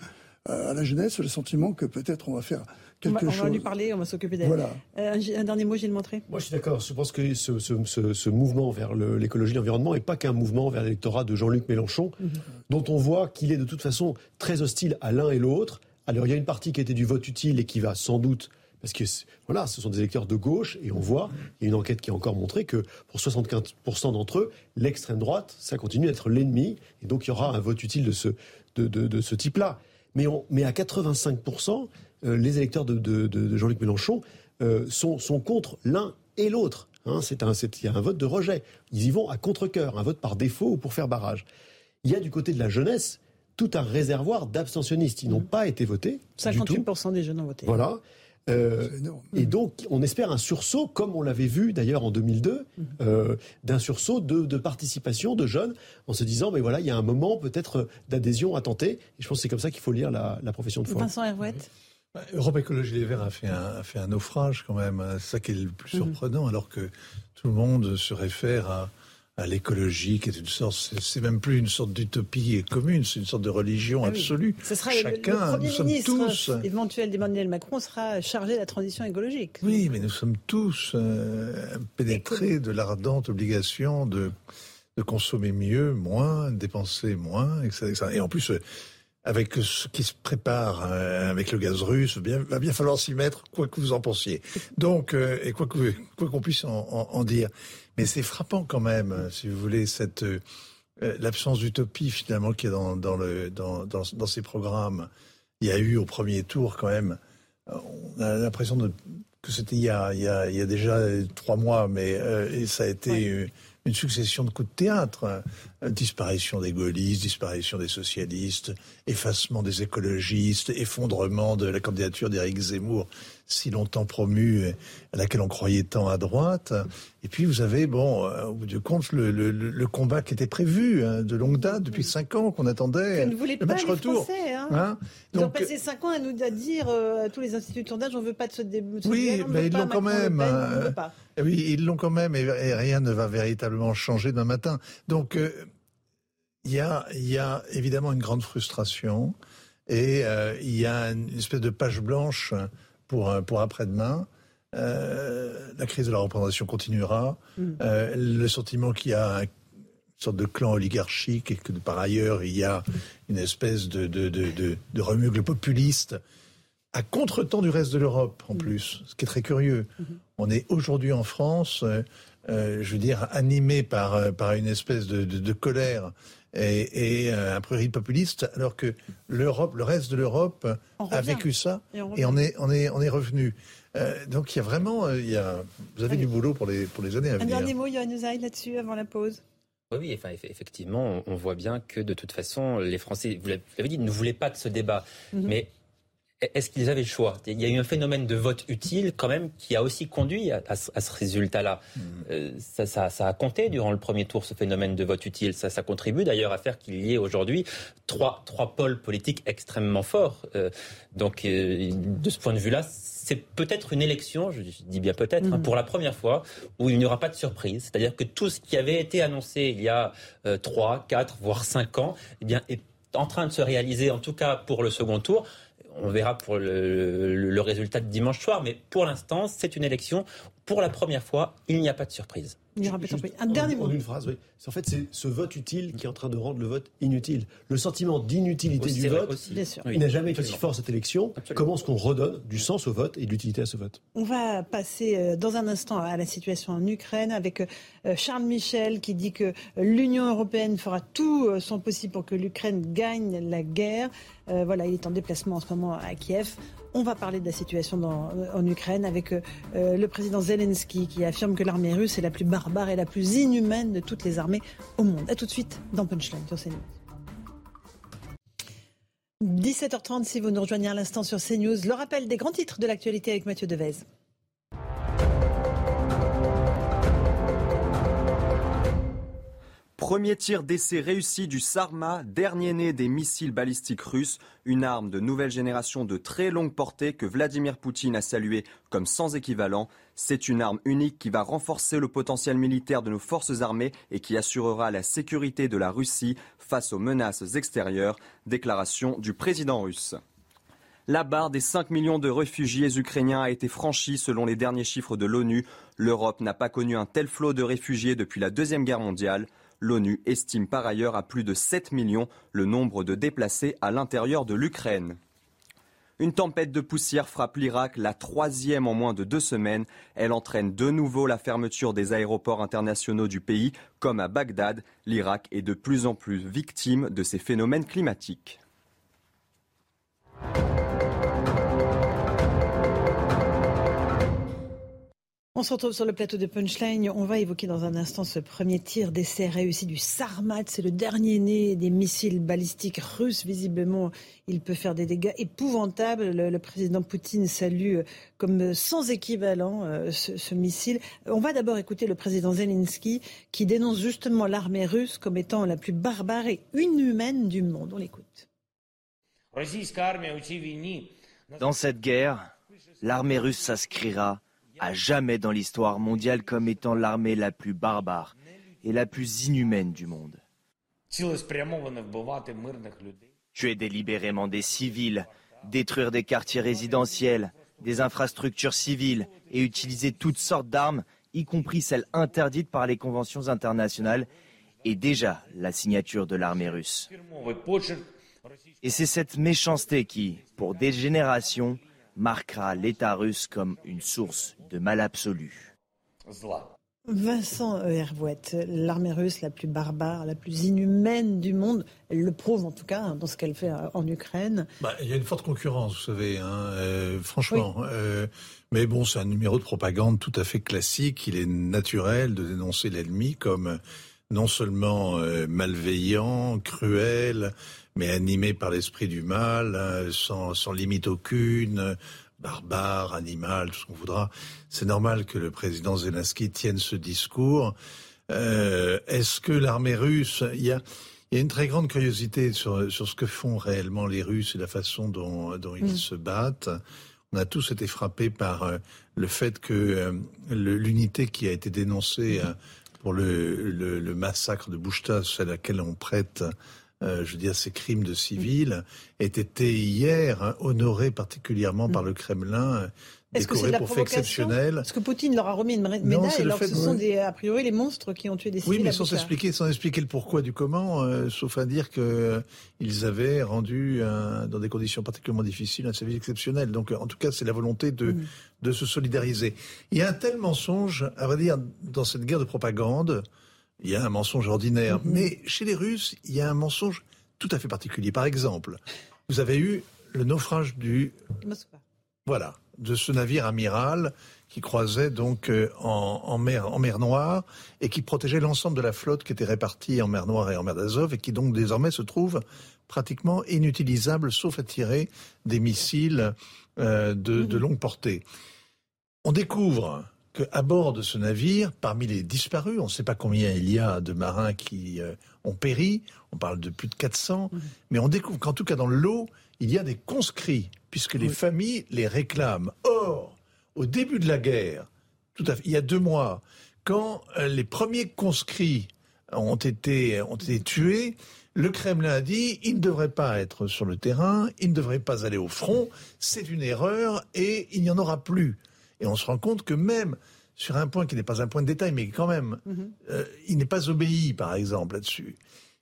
à la jeunesse le sentiment que peut-être on va faire quelque chose. On va lui parler, on va s'occuper d'elle. Voilà. Euh, un, dernier mot, Gilles Montré? Moi, je suis d'accord. Je pense que ce, ce, mouvement vers l'écologie et l'environnement n'est pas qu'un mouvement vers l'électorat de Jean-Luc Mélenchon, mhm. dont on voit qu'il est de toute façon très hostile à l'un et l'autre alors il y a une partie qui était du vote utile et qui va sans doute parce que voilà, ce sont des électeurs de gauche et on voit, il y a une enquête qui a encore montré que pour 75% d'entre eux, l'extrême droite, ça continue d'être l'ennemi et donc il y aura un vote utile de ce, de, ce type-là. Mais, mais à 85%, euh, les électeurs de, Jean-Luc Mélenchon euh, sont, sont contre l'un et l'autre. Hein. c'est un, il y a un vote de rejet. Ils y vont à contre-coeur, un vote par défaut ou pour faire barrage. Il y a du côté de la jeunesse tout un réservoir d'abstentionnistes. Ils n'ont pas été votés. 58% des jeunes ont voté. Voilà. Euh, et donc, on espère un sursaut, comme on l'avait vu d'ailleurs en 2002, mhm. euh, d'un sursaut de, participation de jeunes, en se disant, mais voilà, il y a un moment peut-être d'adhésion à tenter. Et je pense que c'est comme ça qu'il faut lire la, profession de foi. Vincent Herouette bah, Europe Écologie Les Verts a fait un, fait un naufrage quand même. C'est ça qui est le plus mhm. surprenant, alors que tout le monde se réfère à à l'écologie, qui est une sorte, c'est même plus une sorte d'utopie commune, c'est une sorte de religion ah absolue. Ce sera Chacun, le, premier ministre tous, éventuel d'Emmanuel Macron sera chargé de la transition écologique. Oui, mais nous sommes tous euh, pénétrés de l'ardente obligation de, de consommer mieux, moins, dépenser moins, etc. Et en plus, euh, avec ce qui se prépare euh, avec le gaz russe, bien, va bien falloir s'y mettre, quoi que vous en pensiez. Donc, et quoi qu'on quoi puisse en, en dire. Mais c'est frappant quand même, euh, si vous voulez, cette euh, euh, l'absence d'utopie finalement qui est dans, dans, le, dans, dans, dans, ces programmes. Il y a eu au premier tour quand même, on a l'impression que c'était il, y a, il, y a, il y a déjà trois mois, mais et ça a été une succession de coups de théâtre. Disparition des gaullistes, disparition des socialistes, effacement des écologistes, effondrement de la candidature d'Éric Zemmour si longtemps promue, à laquelle on croyait tant à droite. Et puis vous avez, bon, euh, au bout du compte, le, le, le combat qui était prévu hein, de longue date, depuis cinq ans, qu'on attendait. Que ne voulez le pas match les retour. Français, hein. Hein ils ont passé cinq ans à nous à dire euh, à tous les instituts de sondage, on veut pas de ce débat. Oui, mais ils l'ont quand même. Euh, oui, ils l'ont quand même, et, rien ne va véritablement changer d'un matin. Donc il y a, y a évidemment une grande frustration et il y a une espèce de page blanche pour, euh, pour après-demain. Euh, la crise de la représentation continuera. Mm. Euh, le sentiment qu'il y a une sorte de clan oligarchique et que par ailleurs il y a une espèce de, de, de, de, remugle populiste à contre-temps du reste de l'Europe en mm. plus, ce qui est très curieux. Mm-hmm. On est aujourd'hui en France, je veux dire, animé par, par une espèce de, colère et, et un prairie populiste, alors que l'Europe, le reste de l'Europe a vécu ça et on, est, on, est, on est revenu. Euh, donc il y a vraiment, euh, il y a, vous avez du boulot pour les, pour les années à venir. Un dernier mot, Yohann là-dessus, avant la pause. Oui, oui enfin, effectivement, on voit bien que de toute façon, les Français, vous l'avez dit, ne voulaient pas de ce débat. Mhm. Mais est-ce qu'ils avaient le choix? Il y a eu un phénomène de vote utile quand même qui a aussi conduit à, ce résultat-là. Hmm. Euh, ça, a compté durant le premier tour, ce phénomène de vote utile. Ça, ça contribue d'ailleurs à faire qu'il y ait aujourd'hui trois, trois pôles politiques extrêmement forts. Euh, donc euh, de ce point de vue-là, c'est peut-être une élection, je dis bien peut-être, hein, hmm. pour la première fois, où il n'y aura pas de surprise. C'est-à-dire que tout ce qui avait été annoncé il y a trois, quatre, voire cinq ans, eh bien, est en train de se réaliser, en tout cas pour le second tour on verra pour le, résultat de dimanche soir, mais pour l'instant, c'est une élection. Pour la première fois, il n'y a pas de surprise. Un dernier mot. En une phrase, oui. En fait, c'est ce vote utile qui est en train de rendre le vote inutile. Le sentiment d'inutilité du vote, il n'a jamais été aussi fort cette élection. Comment est-ce qu'on redonne du sens au vote et de l'utilité à ce vote? On va passer euh, dans un instant à la situation en Ukraine avec euh, Charles Michel qui dit que l'Union européenne fera tout euh, son possible pour que l'Ukraine gagne la guerre. voilà, il est en déplacement en ce moment à Kiev. On va parler de la situation en Ukraine avec le président Zelensky qui affirme que l'armée russe est la plus barbare et la plus inhumaine de toutes les armées au monde. A tout de suite dans Punchline sur CNews. 17h30 si vous nous rejoignez à l'instant sur CNews. Le rappel des grands titres de l'actualité avec Mathieu Devez. Premier tir d'essai réussi du Sarma, dernier né des missiles balistiques russes, une arme de nouvelle génération de très longue portée que Vladimir Poutine a salué comme sans équivalent. C'est une arme unique qui va renforcer le potentiel militaire de nos forces armées et qui assurera la sécurité de la Russie face aux menaces extérieures. Déclaration du président russe. La barre des 5 millions de réfugiés ukrainiens a été franchie selon les derniers chiffres de l'ONU. L'Europe n'a pas connu un tel flot de réfugiés depuis la Deuxième Guerre mondiale. L'ONU estime par ailleurs à plus de 7 millions le nombre de déplacés à l'intérieur de l'Ukraine. Une tempête de poussière frappe l'Irak, la troisième en moins de deux semaines. Elle entraîne de nouveau la fermeture des aéroports internationaux du pays, comme à Bagdad. L'Irak est de plus en plus victime de ces phénomènes climatiques. On se retrouve sur le plateau de Punchline. On va évoquer dans un instant ce premier tir d'essai réussi du Sarmat. C'est le dernier né des missiles balistiques russes. Visiblement, il peut faire des dégâts épouvantables. Le, président Poutine salue euh, comme sans équivalent euh, ce, missile. On va d'abord écouter le président Zelensky qui dénonce justement l'armée russe comme étant la plus barbare et inhumaine du monde. On l'écoute. Dans cette guerre, l'armée russe s'inscrira à jamais dans l'histoire mondiale comme étant l'armée la plus barbare et la plus inhumaine du monde. Tuer délibérément des civils, détruire des quartiers résidentiels, des infrastructures civiles et utiliser toutes sortes d'armes, y compris celles interdites par les conventions internationales, est déjà la signature de l'armée russe. Et c'est cette méchanceté qui, pour des générations, marquera l'État russe comme une source de mal absolu. Vincent Hervouette, l'armée russe la plus barbare, la plus inhumaine du monde, elle le prouve en tout cas dans ce qu'elle fait euh, en Ukraine. Bah, il y a une forte concurrence, vous savez, hein, euh, franchement. Euh, mais bon, c'est un numéro de propagande tout à fait classique. Il est naturel de dénoncer l'ennemi comme non seulement malveillant, cruel, mais animé par l'esprit du mal, hein, sans, sans limite aucune, barbare, animal, tout ce qu'on voudra. C'est normal que le président Zelensky tienne ce discours. Euh, Est-ce que l'armée russe, il y a, il y a une très grande curiosité sur, sur ce que font réellement les Russes et la façon dont, dont ils mm. se battent. On a tous été frappés par euh, le fait que euh, l'unité qui a été dénoncée pour le, le, le, massacre de Bouchta, celle à laquelle on prête euh, je veux dire, ces crimes de civils, aient été hier hein, honorés particulièrement par le Kremlin. Est-ce que c'est la Parce que Poutine leur a remis une médaille alors que ce sont des, a priori les monstres qui ont tué des civils. Oui, mais sans expliquer, sans expliquer le pourquoi du comment, euh, sauf à dire qu'ils euh, avaient rendu, dans des conditions particulièrement difficiles, un service exceptionnel. Donc, en tout cas, c'est la volonté de, mm. de se solidariser. Il y a un tel mensonge, à vrai dire, dans cette guerre de propagande, il y a un mensonge ordinaire. Mm-hmm. Mais chez les Russes, il y a un mensonge tout à fait particulier. Par exemple, vous avez eu le naufrage du... Voilà, de ce navire amiral qui croisait donc euh, en, mer, en mer Noire et qui protégeait l'ensemble de la flotte qui était répartie en mer Noire et en mer d'Azov et qui donc désormais se trouve pratiquement inutilisable sauf à tirer des missiles euh, de, de mm-hmm. longue portée. On découvre qu'à bord de ce navire, parmi les disparus, on ne sait pas combien il y a de marins qui euh, ont péri, on parle de plus de 400, mhm. mais on découvre qu'en tout cas dans l'eau, il y a des conscrits, puisque les familles les réclament. Or, au début de la guerre, tout à fait, il y a deux mois, quand euh, les premiers conscrits ont été, ont été tués, le Kremlin a dit il ne devrait pas être sur le terrain, il ne devrait pas aller au front, c'est une erreur et il n'y en aura plus. Et on se rend compte que même sur un point qui n'est pas un point de détail, mais quand même, mhm. euh, il n'est pas obéi, par exemple, là-dessus.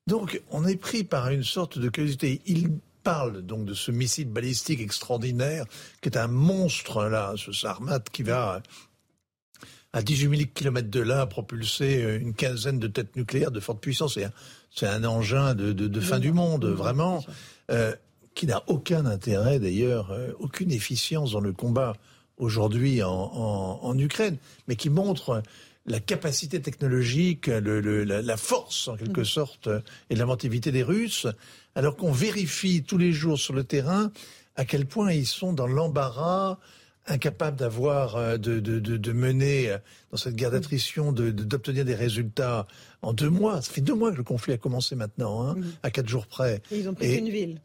Donc, on est pris par une sorte de curiosité. Il parle donc de ce missile balistique extraordinaire, qui est un monstre, là, ce Sarmat, qui va à 18 000 km de là propulser euh, une quinzaine de têtes nucléaires de forte puissance. C'est un, engin de, fin du monde, vraiment. Euh, qui n'a aucun intérêt d'ailleurs, aucune efficience dans le combat aujourd'hui en, Ukraine, mais qui montre la capacité technologique, la, force en quelque mm. sorte et l'inventivité des Russes, alors qu'on vérifie tous les jours sur le terrain à quel point ils sont dans l'embarras, incapables d'avoir, euh, de, mener euh, dans cette guerre d'attrition, d'obtenir des résultats en deux mois. Ça fait deux mois que le conflit a commencé maintenant, hein, mm. à quatre jours près. Et ils ont pris une ville.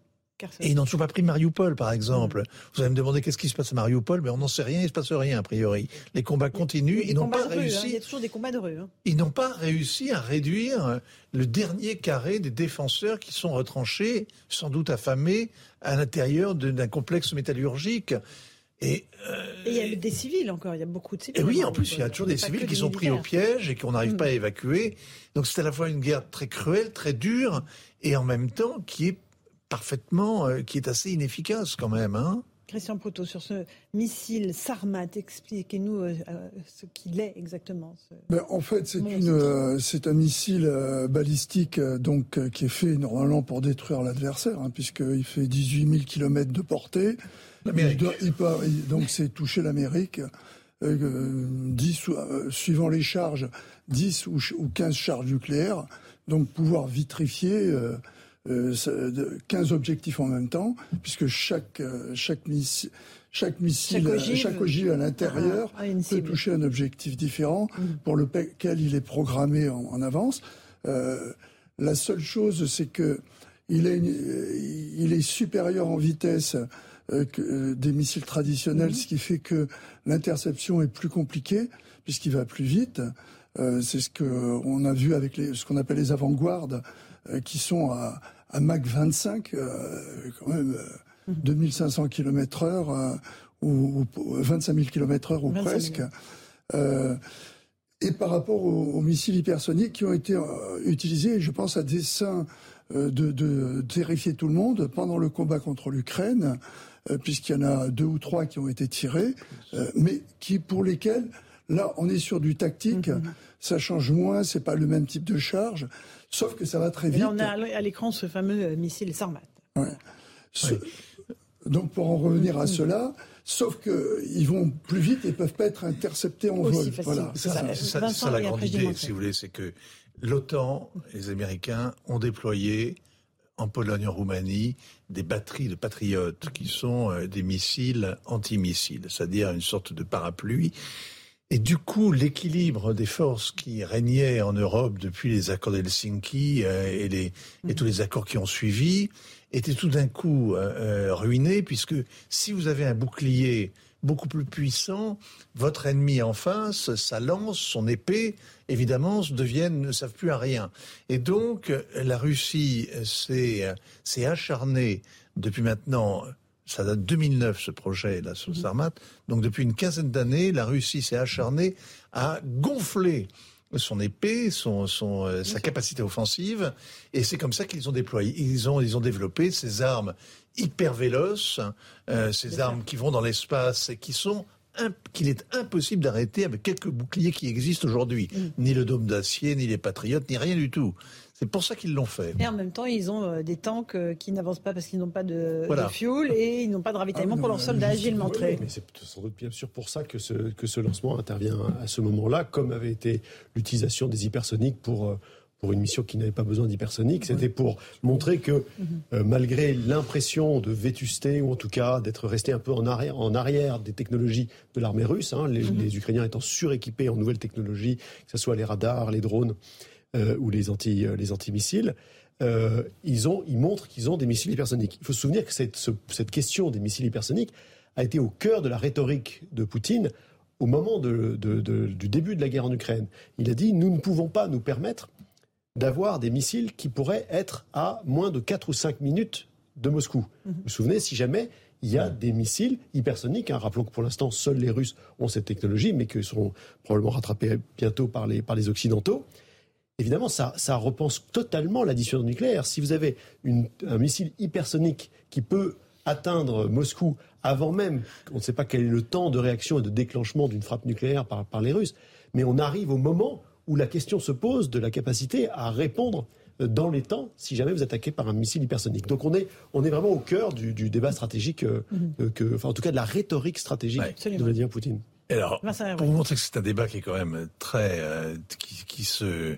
Et ils n'ont toujours pas pris Mariupol, par exemple. Vous allez me demander qu'est-ce qui se passe à Mariupol, mais on n'en sait rien, il ne se passe rien, a priori. Les combats continuent, ils n'ont pas réussi. Hein. Il y a toujours des combats de rue. Hein. Ils n'ont pas réussi à réduire le dernier carré des défenseurs qui sont retranchés, sans doute affamés, à l'intérieur d'un complexe métallurgique. Et, il y a des civils encore, il y a beaucoup de civils. Et oui, en plus, il y a toujours des civils qui sont pris au piège et qu'on n'arrive mm. pas à évacuer. Donc c'est à la fois une guerre très cruelle, très dure, et en même temps qui est parfaitement, euh, qui est assez inefficace quand même. Hein Christian Proto, sur ce missile Sarmat, expliquez-nous euh, euh, ce qu'il est exactement. Ben, en fait, c'est un missile balistique donc qui est fait normalement pour détruire l'adversaire, hein, puisqu'il fait 18 000 km de portée. donc c'est toucher l'Amérique. 10, suivant les charges, 10 ou, 15 charges nucléaires, donc pouvoir vitrifier 15 euh, objectifs en même temps, puisque chaque, euh, chaque, missile, chaque missile, chaque ogive, à l'intérieur ah, peut toucher un objectif différent mm. pour lequel il est programmé en, avance. Euh, la seule chose, c'est que il est, il est supérieur en vitesse que des missiles traditionnels, mm. ce qui fait que l'interception est plus compliquée puisqu'il va plus vite. c'est ce que on a vu avec les, ce qu'on appelle les avant-gardes qui sont à, à Mach 25, euh, quand même 2500 km heure ou, 25 000 km heure ou presque. Euh, et par rapport aux, missiles hypersoniques qui ont été utilisés, je pense à dessein de, de, terrifier tout le monde pendant le combat contre l'Ukraine, puisqu'il y en a deux ou trois qui ont été tirés, mais qui pour lesquels là on est sur du tactique, mm-hmm. ça change moins, c'est pas le même type de charge. Sauf que ça va très vite. Et on a à l'écran ce fameux euh, missile Sarmat. Donc pour en revenir à cela, sauf qu'ils vont plus vite et peuvent pas être interceptés en vol. Voilà. Ça, ça, la grande idée, si vous voulez, c'est que l'OTAN, les Américains, ont déployé en Pologne, en Roumanie, des batteries de patriotes qui sont euh, des missiles antimissiles, c'est-à-dire une sorte de parapluie et du coup, l'équilibre des forces qui régnaient en Europe depuis les accords d'Helsinki euh, et, les, et tous les accords qui ont suivi était tout d'un coup euh, euh, ruiné, puisque si vous avez un bouclier beaucoup plus puissant, votre ennemi en face, sa lance, son épée, évidemment, deviennent, ne savent plus à rien. Et donc, la Russie s'est acharnée depuis maintenant ça date de 2009 ce projet là sur mhm. Sarmat. Donc depuis une quinzaine d'années, la Russie s'est acharnée à gonfler son épée, son, son euh, sa capacité offensive, et c'est comme ça qu'ils ont déployé. Ils ont ils ont développé ces armes hyper véloces, euh, ces armes qui vont dans l'espace et qui sont qu'il est impossible d'arrêter avec quelques boucliers qui existent aujourd'hui. Mm. Ni le dôme d'acier, ni les patriotes, ni rien du tout. C'est pour ça qu'ils l'ont fait. Et en même temps, ils ont euh, des tanks euh, qui n'avancent pas parce qu'ils n'ont pas de, fuel et ils n'ont pas de ravitaillement ah pour leurs soldats agilement traits. mais c'est sans doute bien sûr pour ça que ce, que ce lancement intervient à ce moment-là, comme avait été l'utilisation des hypersoniques pour euh, pour une mission qui n'avait pas besoin d'hypersonique. C'était pour montrer que mhm. malgré l'impression de vétusté, ou en tout cas d'être resté un peu en arrière, en arrière des technologies de l'armée russe, hein, les, mhm. les, Ukrainiens étant suréquipés en nouvelles technologies, que ce soit les radars, les drones, euh, ou les anti euh, les antimissiles, euh, ils ont ils montrent qu'ils ont des missiles hypersoniques. Il faut se souvenir que cette, cette question des missiles hypersoniques a été au cœur de la rhétorique de Poutine au moment de, du début de la guerre en Ukraine. Il a dit nous ne pouvons pas nous permettre d'avoir des missiles qui pourraient être à moins de 4 ou 5 minutes de Moscou. Mhm. Vous vous souvenez, si jamais il y a des missiles hypersoniques, hein, rappelons que pour l'instant seuls les Russes ont cette technologie, mais qu'ils seront probablement rattrapés bientôt par les, par les Occidentaux, évidemment, ça, repense totalement l'addition nucléaire. Si vous avez un missile hypersonique qui peut atteindre Moscou avant même, on ne sait pas quel est le temps de réaction et de déclenchement d'une frappe nucléaire par, les Russes, mais on arrive au moment où la question se pose de la capacité à répondre dans les temps si jamais vous êtes attaqué par un missile hypersonique. Donc on est, on est vraiment au cœur du, débat stratégique, mhm. que, enfin en tout cas de la rhétorique stratégique de Vladimir Poutine. alors, pour vous montrer que c'est un débat qui est quand même très, qui, qui, se,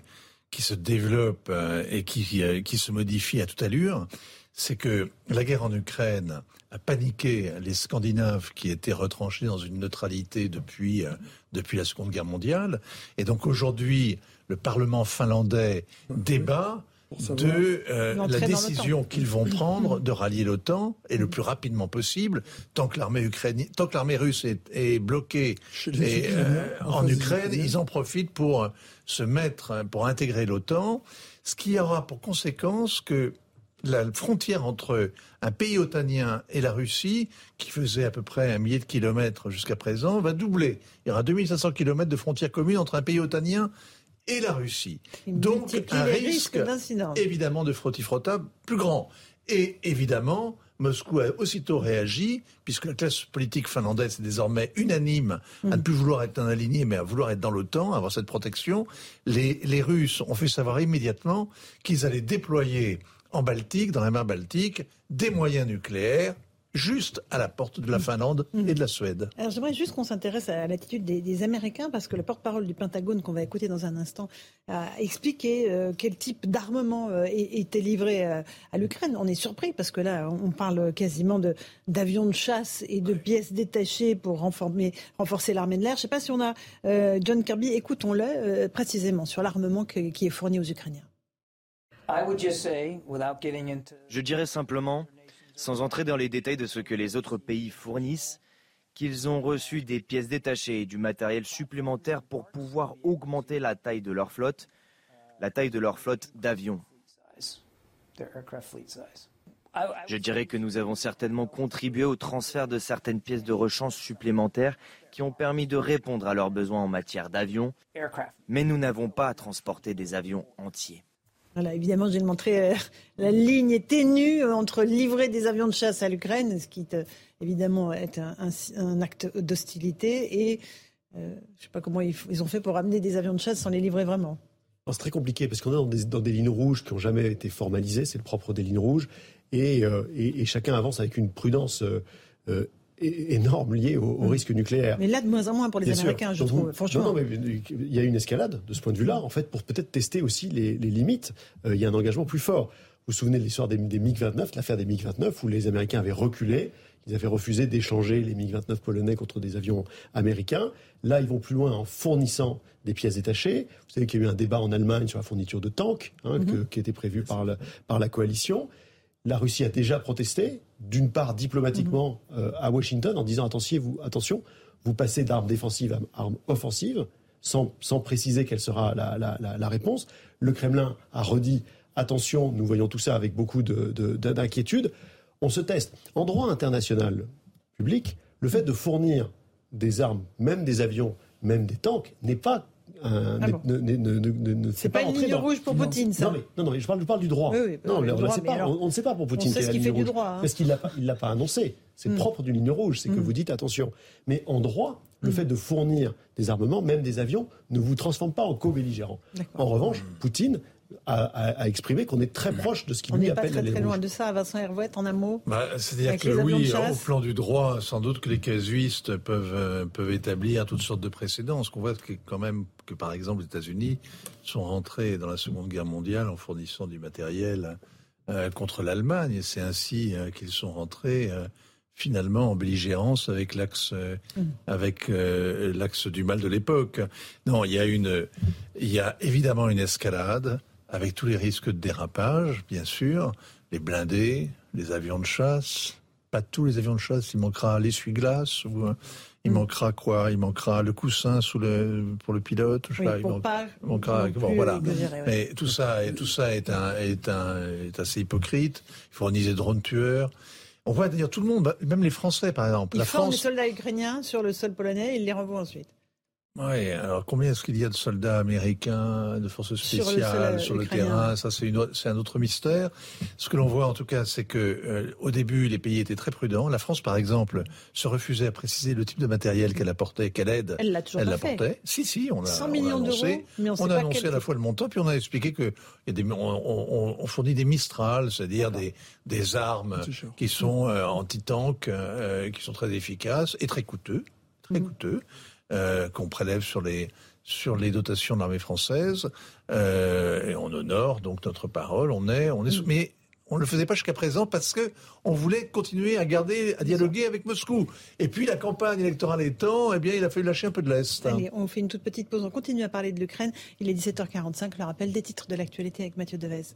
qui se développe et qui, qui se modifie à toute allure, c'est que la guerre en Ukraine a paniqué les Scandinaves qui étaient retranchés dans une neutralité depuis, euh, depuis la Seconde Guerre mondiale. Et donc aujourd'hui, le Parlement finlandais débat de euh, la décision qu'ils vont prendre de rallier l'OTAN et le plus rapidement possible, tant que l'armée ukrainienne, tant que l'armée russe est, bloquée euh, en Ukraine, ils en profitent pour se mettre, pour intégrer l'OTAN, ce qui aura pour conséquence que la frontière entre un pays otanien et la Russie, qui faisait à peu près un millier de kilomètres jusqu'à présent, va doubler. Il y aura 2500 kilomètres de frontière commune entre un pays otanien et la Russie. Donc un risque évidemment de frotti-frotta plus grand. Et évidemment, Moscou a aussitôt réagi, puisque la classe politique finlandaise est désormais unanime à ne mm. plus vouloir être un aligné, mais à vouloir être dans l'OTAN, avoir cette protection. Les, les Russes ont fait savoir immédiatement qu'ils allaient déployer en Baltique, dans la mer Baltique, des moyens nucléaires juste à la porte de la Finlande et de la Suède. Alors j'aimerais juste qu'on s'intéresse à l'attitude des, Américains parce que le porte-parole du Pentagone qu'on va écouter dans un instant a expliqué euh, quel type d'armement euh, était livré euh, à l'Ukraine. On est surpris parce que là on parle quasiment d'avions de, chasse et de pièces détachées pour renforcer l'armée de l'air. Je ne sais pas si on a John Kirby, écoutons-le précisément sur l'armement qui est fourni aux Ukrainiens. Je dirais simplement, sans entrer dans les détails de ce que les autres pays fournissent, qu'ils ont reçu des pièces détachées et du matériel supplémentaire pour pouvoir augmenter la taille de leur flotte, la taille de leur flotte d'avions. Je dirais que nous avons certainement contribué au transfert de certaines pièces de rechange supplémentaires qui ont permis de répondre à leurs besoins en matière d'avions, mais nous n'avons pas transporté des avions entiers. Voilà, évidemment, j'ai montré euh, la ligne ténue entre livrer des avions de chasse à l'Ukraine, ce qui évidemment est un, acte d'hostilité, et euh, je ne sais pas comment ils, ont fait pour amener des avions de chasse sans les livrer vraiment. C'est très compliqué parce qu'on est dans des, lignes rouges qui n'ont jamais été formalisées, c'est le propre des lignes rouges, et, euh, chacun avance avec une prudence énorme lié au, mm. risque nucléaire. Mais là, de moins en moins pour les Américains, je trouve. franchement. Non, mais il y a une escalade de ce point de vue-là, en fait, pour peut-être tester aussi les, limites. Euh, il y a un engagement plus fort. Vous vous souvenez de l'histoire des, MiG-29, l'affaire des MiG-29, où les Américains avaient reculé, ils avaient refusé d'échanger les MiG-29 polonais contre des avions américains. Là, ils vont plus loin en fournissant des pièces détachées. Vous savez qu'il y a eu un débat en Allemagne sur la fourniture de tanks, hein, mm-hmm. qui était prévu par, par la coalition. La Russie a déjà protesté, d'une part diplomatiquement mhm. euh, à Washington, en disant attention, vous, attention, vous passez d'armes défensives à armes offensives, sans, préciser quelle sera la, réponse. Le Kremlin a redit attention, nous voyons tout ça avec beaucoup d'inquiétude. On se teste. En droit international public, le fait de fournir des armes, même des avions, même des tanks, n'est pas ah c'est pas, une ligne rouge pour Poutine, ça. Non, non, je, parle, du droit. non, on, ne sait pas pour Poutine. On sait ce qu'il fait du droit. Hein. Parce qu'il ne l'a pas annoncé. C'est hmm. propre d'une ligne rouge, c'est que hmm. vous dites attention. Mais en droit, le hmm. fait de fournir des armements, même des avions, ne vous transforme pas en co-belligérant. En revanche, Poutine a, exprimé qu'on est très proche de ce qu'il lui appelle On n'est pas très, très loin de ça, Vincent Hervouette, en un mot. Bah, c'est-à-dire que oui, au plan du droit, sans doute que les casuistes peuvent, euh, peuvent établir toutes sortes de précédents. Ce qu'on voit, c'est quand même que, par exemple, les États-Unis sont rentrés dans la Seconde Guerre mondiale en fournissant du matériel euh, contre l'Allemagne. Et c'est ainsi euh, qu'ils sont rentrés finalement en belligérance avec l'axe mm. avec l'axe du mal de l'époque. Non, il y a une il y a évidemment une escalade avec tous les risques de dérapage, bien sûr, les blindés, les avions de chasse, pas tous les avions de chasse, il manquera l'essuie-glace, ou, euh, il mm. manquera quoi? Il manquera le coussin sous le, pour le pilote, je sais pas, il, manquera, bon, voilà. Mais tout ça, et tout ça est, un, est, un, est assez hypocrite. Il organiser des drones tueurs. On voit d'ailleurs tout le monde, même les Français par exemple. Ils la forment France... les soldats ukrainiens sur le sol polonais et ils les renvoient ensuite. Oui, alors combien est-ce qu'il y a de soldats américains, de forces spéciales sur le, terrain? Ça, c'est, un autre mystère. Ce que l'on voit en tout cas, c'est que euh, au début, les pays étaient très prudents. La France, par exemple, se refusait à préciser le type de matériel qu'elle apportait, quelle aide elle, l'a toujours elle apportait. Si, si, on a 100 millions d'euros, mais on, a annoncé à la fois le montant, puis on a expliqué que y a des, on, fournit des Mistral, c'est-à-dire des, des armes qui sont euh, anti-tank, euh, qui sont très efficaces et très coûteux, très mmh. coûteux. Euh, qu'on prélève sur les sur les dotations de l'armée française euh, et on honore donc notre parole. On est, on est, mais on ne le faisait pas jusqu'à présent parce que on voulait continuer à garder, à dialoguer avec Moscou. Et puis la campagne électorale étant, eh bien, il a fallu lâcher un peu de l'est. Allez, on fait une toute petite pause. On continue à parler de l'Ukraine. Il est 17h45. Le rappel des titres de l'actualité avec Mathieu Devez.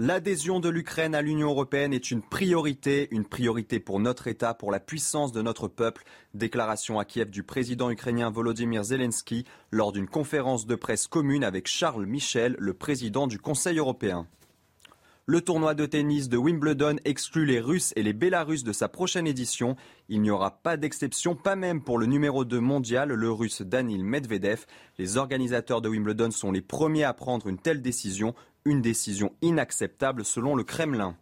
L'adhésion de l'Ukraine à l'Union européenne est une priorité, une priorité pour notre État, pour la puissance de notre peuple. Déclaration à Kiev du président ukrainien Volodymyr Zelensky lors d'une conférence de presse commune avec Charles Michel, le président du Conseil européen. Le tournoi de tennis de Wimbledon exclut les Russes et les Bélarusses de sa prochaine édition. Il n'y aura pas d'exception, pas même pour le numéro 2 mondial, le Russe Danil Medvedev. Les organisateurs de Wimbledon sont les premiers à prendre une telle décision. Une décision inacceptable selon le Kremlin.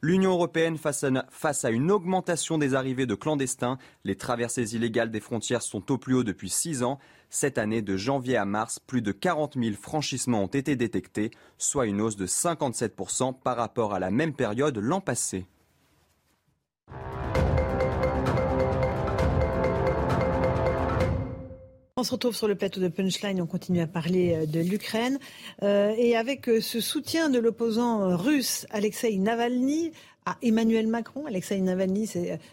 L'Union européenne face à, une augmentation des arrivées de clandestins, les traversées illégales des frontières sont au plus haut depuis six ans. Cette année, de janvier à mars, plus de 40 000 franchissements ont été détectés, soit une hausse de 57% par rapport à la même période l'an passé. On se retrouve sur le plateau de Punchline, on continue à parler euh, de l'Ukraine. Euh, et avec euh, ce soutien de l'opposant russe Alexei Navalny à Emmanuel Macron, Alexei Navalny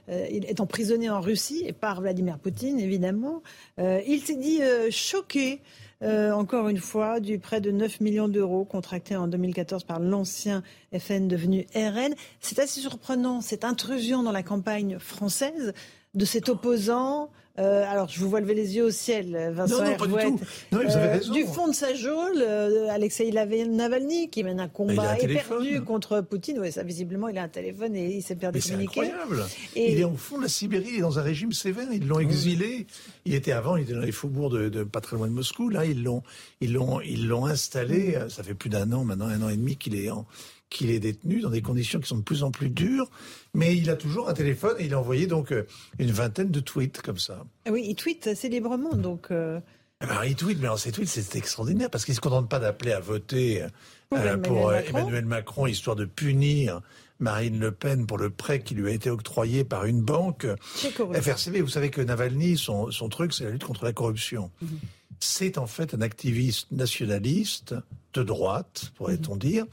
est, emprisonné en Russie et par Vladimir Poutine, évidemment. il s'est dit choqué. encore une fois, du prêt de 9 millions d'euros contracté en 2014 par l'ancien FN devenu RN. C'est assez surprenant, cette intrusion dans la campagne française de cet opposant euh, alors, je vous vois lever les yeux au ciel, Vincent non, non, pas du, tout. Non, vous avez euh, raison. du fond de sa geôle, euh, Alexei Navalny, qui mène un combat éperdu contre Poutine. Oui, ça, visiblement, il a un téléphone et il s'est perdu C'est incroyable. Et... Il est au fond de la Sibérie, il est dans un régime sévère. Ils l'ont exilé. Il était avant, il était dans les faubourgs de, pas très loin de Moscou. Là, ils l'ont, ils l'ont, ils l'ont installé. Ça fait plus d'un an maintenant, un an et demi qu'il est en, qu'il est détenu dans des conditions qui sont de plus en plus dures, mais il a toujours un téléphone et il a envoyé donc euh, une vingtaine de tweets comme ça. Ah oui, il tweet assez librement, donc. Euh... Eh ben, il tweet, mais alors ces tweets, c'est extraordinaire parce qu'il se contente pas d'appeler à voter pour, euh, Emmanuel, Macron. histoire de punir Marine Le Pen pour le prêt qui lui a été octroyé par une banque. FRCB, vous savez que Navalny, son, son truc, c'est la lutte contre la corruption. Mhm c'est en fait un activiste nationaliste de droite, pourrait-on mhm. dire.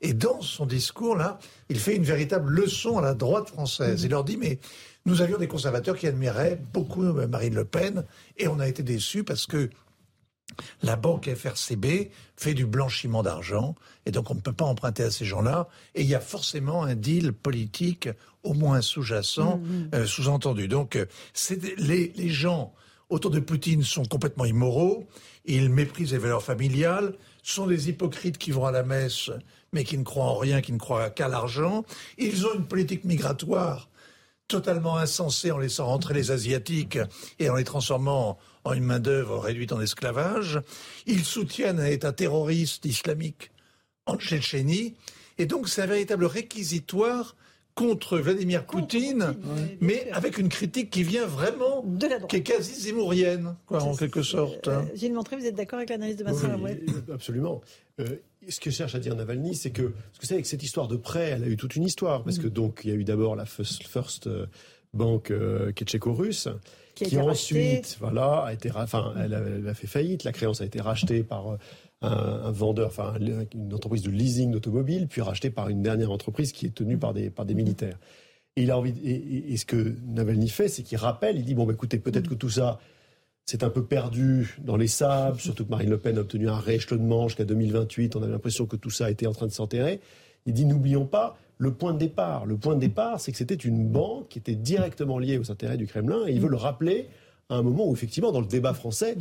Et dans son discours, là, il fait une véritable leçon à la droite française. Mhm. Il leur dit, mais nous avions des conservateurs qui admiraient beaucoup Marine Le Pen, et on a été déçus parce que la banque FRCB fait du blanchiment d'argent, et donc on ne peut pas emprunter à ces gens-là, et il y a forcément un deal politique, au moins sous-jacent, mhm. euh, sous-entendu. Donc, euh, les, les gens autour de Poutine sont complètement immoraux, ils méprisent les valeurs familiales, sont des hypocrites qui vont à la messe mais qui ne croient en rien, qui ne croient qu'à l'argent. Ils ont une politique migratoire totalement insensée en laissant rentrer les Asiatiques et en les transformant en une main-d'œuvre réduite en esclavage. Ils soutiennent un État terroriste islamique en Tchétchénie. Et donc, c'est un véritable réquisitoire contre Vladimir Poutine, mais avec une critique qui vient vraiment, de la qui est quasi zémourienne, quoi, en quelque sorte. Euh, Gilles Montré, vous êtes d'accord avec l'analyse de Vincent oui, Absolument. Euh, ce que cherche à dire Navalny, c'est que, ce que c'est avec cette histoire de prêt, elle a eu toute une histoire, parce que mm. donc il y a eu d'abord la First, first euh, Bank euh, qui est tchéco-russe, qui, ensuite, voilà, a été, enfin, elle a, elle a, fait faillite. La créance a été rachetée par un, vendeur, enfin une entreprise de leasing d'automobile, puis racheté par une dernière entreprise qui est tenue par des, par des militaires. Et il a envie, et, ce que Navalny fait, c'est qu'il rappelle, il dit bon, bah, écoutez, peut-être que tout ça, c'est un peu perdu dans les sables, surtout que Marine Le Pen a obtenu un rééchelonnement jusqu'à 2028. On avait l'impression que tout ça était en train de s'enterrer. Il dit n'oublions pas le point de départ. Le point de départ, c'est que c'était une banque qui était directement liée aux intérêts du Kremlin, et il veut le rappeler à un moment où, effectivement, dans le débat français,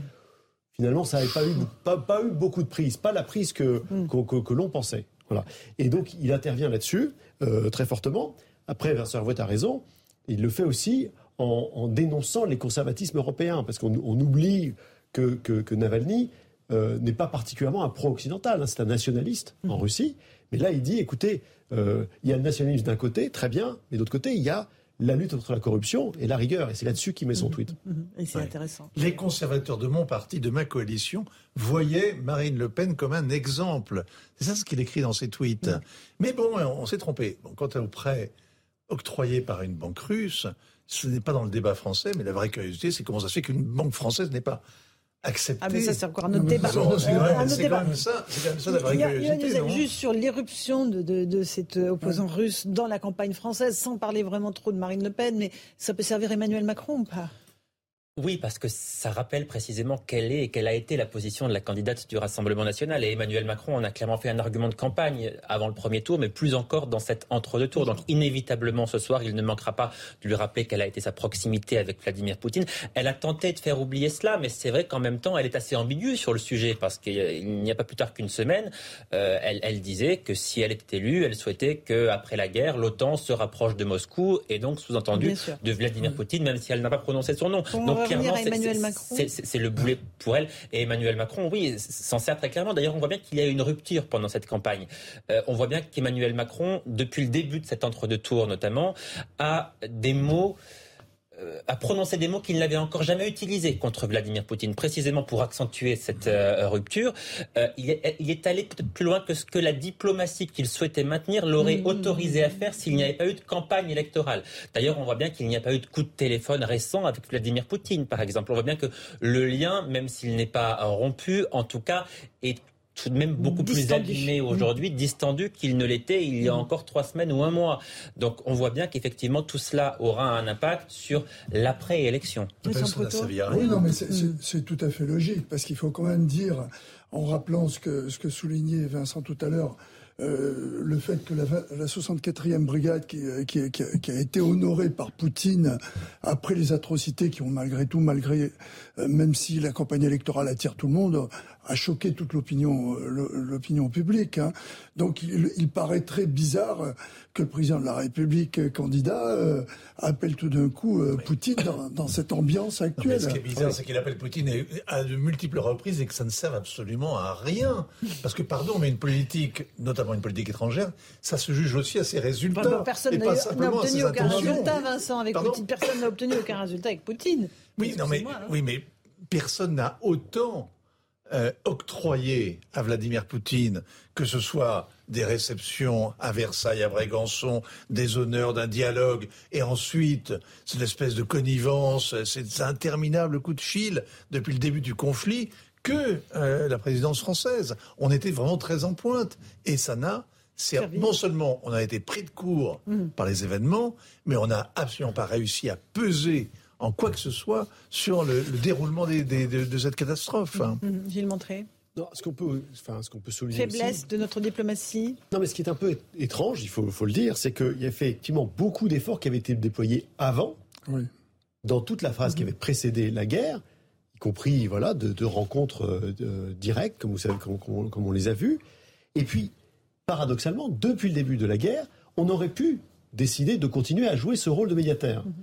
finalement, ça n'avait pas eu, pas, eu beaucoup de prise, pas la prise que, mm. que, l'on pensait. Voilà. Et donc, il intervient là-dessus, euh, très fortement. Après, Vincent Hervouet a raison. il le fait aussi en, dénonçant les conservatismes européens, parce qu'on oublie que, que, Navalny euh, n'est pas particulièrement un pro-occidental, hein. c'est un nationaliste en mmh. Russie. Mais là, il dit, écoutez, euh, il y a le nationalisme d'un côté, très bien, mais d'autre côté, il y a la lutte contre la corruption et la rigueur. Et c'est là-dessus qu'il met son mmh. tweet. Mmh. Et c'est intéressant. Les conservateurs de mon parti, de ma coalition, voyaient Marine Le Pen comme un exemple. C'est ça ce qu'il écrit dans ses tweets. Mais bon, on s'est trompé. Bon, quant au prêt octroyé par une banque russe, ce n'est pas dans le débat français, mais la vraie curiosité, c'est comment ça se fait qu'une banque française n'est pas acceptée. Ah, mais ça, c'est encore un autre débat. C'est quand, même ça, juste sur l'éruption de, de, de, cet opposant russe dans la campagne française, sans parler vraiment trop de Marine Le Pen, mais ça peut servir Emmanuel Macron ou pas? Oui, parce que ça rappelle précisément quelle est et quelle a été la position de la candidate du Rassemblement national. Et Emmanuel Macron en a clairement fait un argument de campagne avant le premier tour, mais plus encore dans cet entre-deux-tours. Donc inévitablement ce soir, il ne manquera pas de lui rappeler quelle a été sa proximité avec Vladimir Poutine. Elle a tenté de faire oublier cela, mais c'est vrai qu'en même temps, elle est assez ambiguë sur le sujet, parce qu'il n'y a pas plus tard qu'une semaine, euh, elle, elle, disait que si elle était élue, elle souhaitait qu'après la guerre, l'OTAN se rapproche de Moscou, et donc sous-entendu de Vladimir Poutine, même si elle n'a pas prononcé son nom. donc, c'est le boulet pour elle. Et Emmanuel Macron, oui, s'en sert très clairement. D'ailleurs, on voit bien qu'il y a une rupture pendant cette campagne. Euh, on voit bien qu'Emmanuel Macron, depuis le début de cet entre-deux tours notamment, a des mots a prononcé des mots qu'il n'avait encore jamais utilisés contre Vladimir Poutine, précisément pour accentuer cette euh, rupture. Euh, il, est, allé peut-être plus loin que ce que la diplomatie qu'il souhaitait maintenir l'aurait mmh. autorisé à faire s'il n'y avait pas eu de campagne électorale. D'ailleurs, on voit bien qu'il n'y a pas eu de coup de téléphone récent avec Vladimir Poutine, par exemple. On voit bien que le lien, même s'il n'est pas rompu, en tout cas, est tout de même beaucoup plus abîmé aujourd'hui, distendu qu'il ne l'était il y a encore trois semaines ou un mois. Donc on voit bien qu'effectivement tout cela aura un impact sur l'après-élection. Oui, non, mais c'est tout à fait logique, parce qu'il faut quand même dire, en rappelant ce que, ce que soulignait Vincent tout à l'heure, euh, le fait que la, la 64e brigade qui, qui, qui, a, été honorée par Poutine après les atrocités qui ont malgré tout, malgré euh, même si la campagne électorale attire tout le monde, a choqué toute l'opinion euh, l'opinion publique. Hein. Donc il, il, paraît très bizarre que le président de la République euh, candidat euh, appelle tout d'un coup Poutine dans, dans, cette ambiance actuelle. ce qui est bizarre, c'est qu'il appelle Poutine à de multiples reprises et que ça ne sert absolument à rien. Parce que pardon, mais une politique, notamment une politique étrangère, ça se juge aussi à ses résultats. personne n'a obtenu aucun résultat, Vincent, avec Poutine. Personne n'a obtenu aucun résultat avec Poutine. Oui, non, mais, hein. oui, mais personne n'a autant euh, octroyé à Vladimir Poutine, que ce soit des réceptions à Versailles, à Brégançon, des honneurs d'un dialogue, et ensuite cette espèce de connivence, ces interminables coup de fil depuis le début du conflit, que euh, la présidence française. On était vraiment très en pointe, et ça n'a non seulement on a été pris de court mmh. par les événements, mais on n'a absolument pas réussi à peser en quoi que ce soit sur le, déroulement de, cette catastrophe. Hein. Mmh, Gilles Montré ce qu'on peut, enfin, ce qu'on peut souligner. Faiblesse de notre diplomatie. Non, mais ce qui est un peu étrange, il faut, faut le dire, c'est qu'il y a effectivement beaucoup d'efforts qui avaient été déployés avant, dans toute la phase qui avait précédé la guerre, y compris voilà de, rencontres euh, directes, comme vous savez, comme, on les a vues. Et puis, paradoxalement, depuis le début de la guerre, on aurait pu décider de continuer à jouer ce rôle de médiateur. Mmh.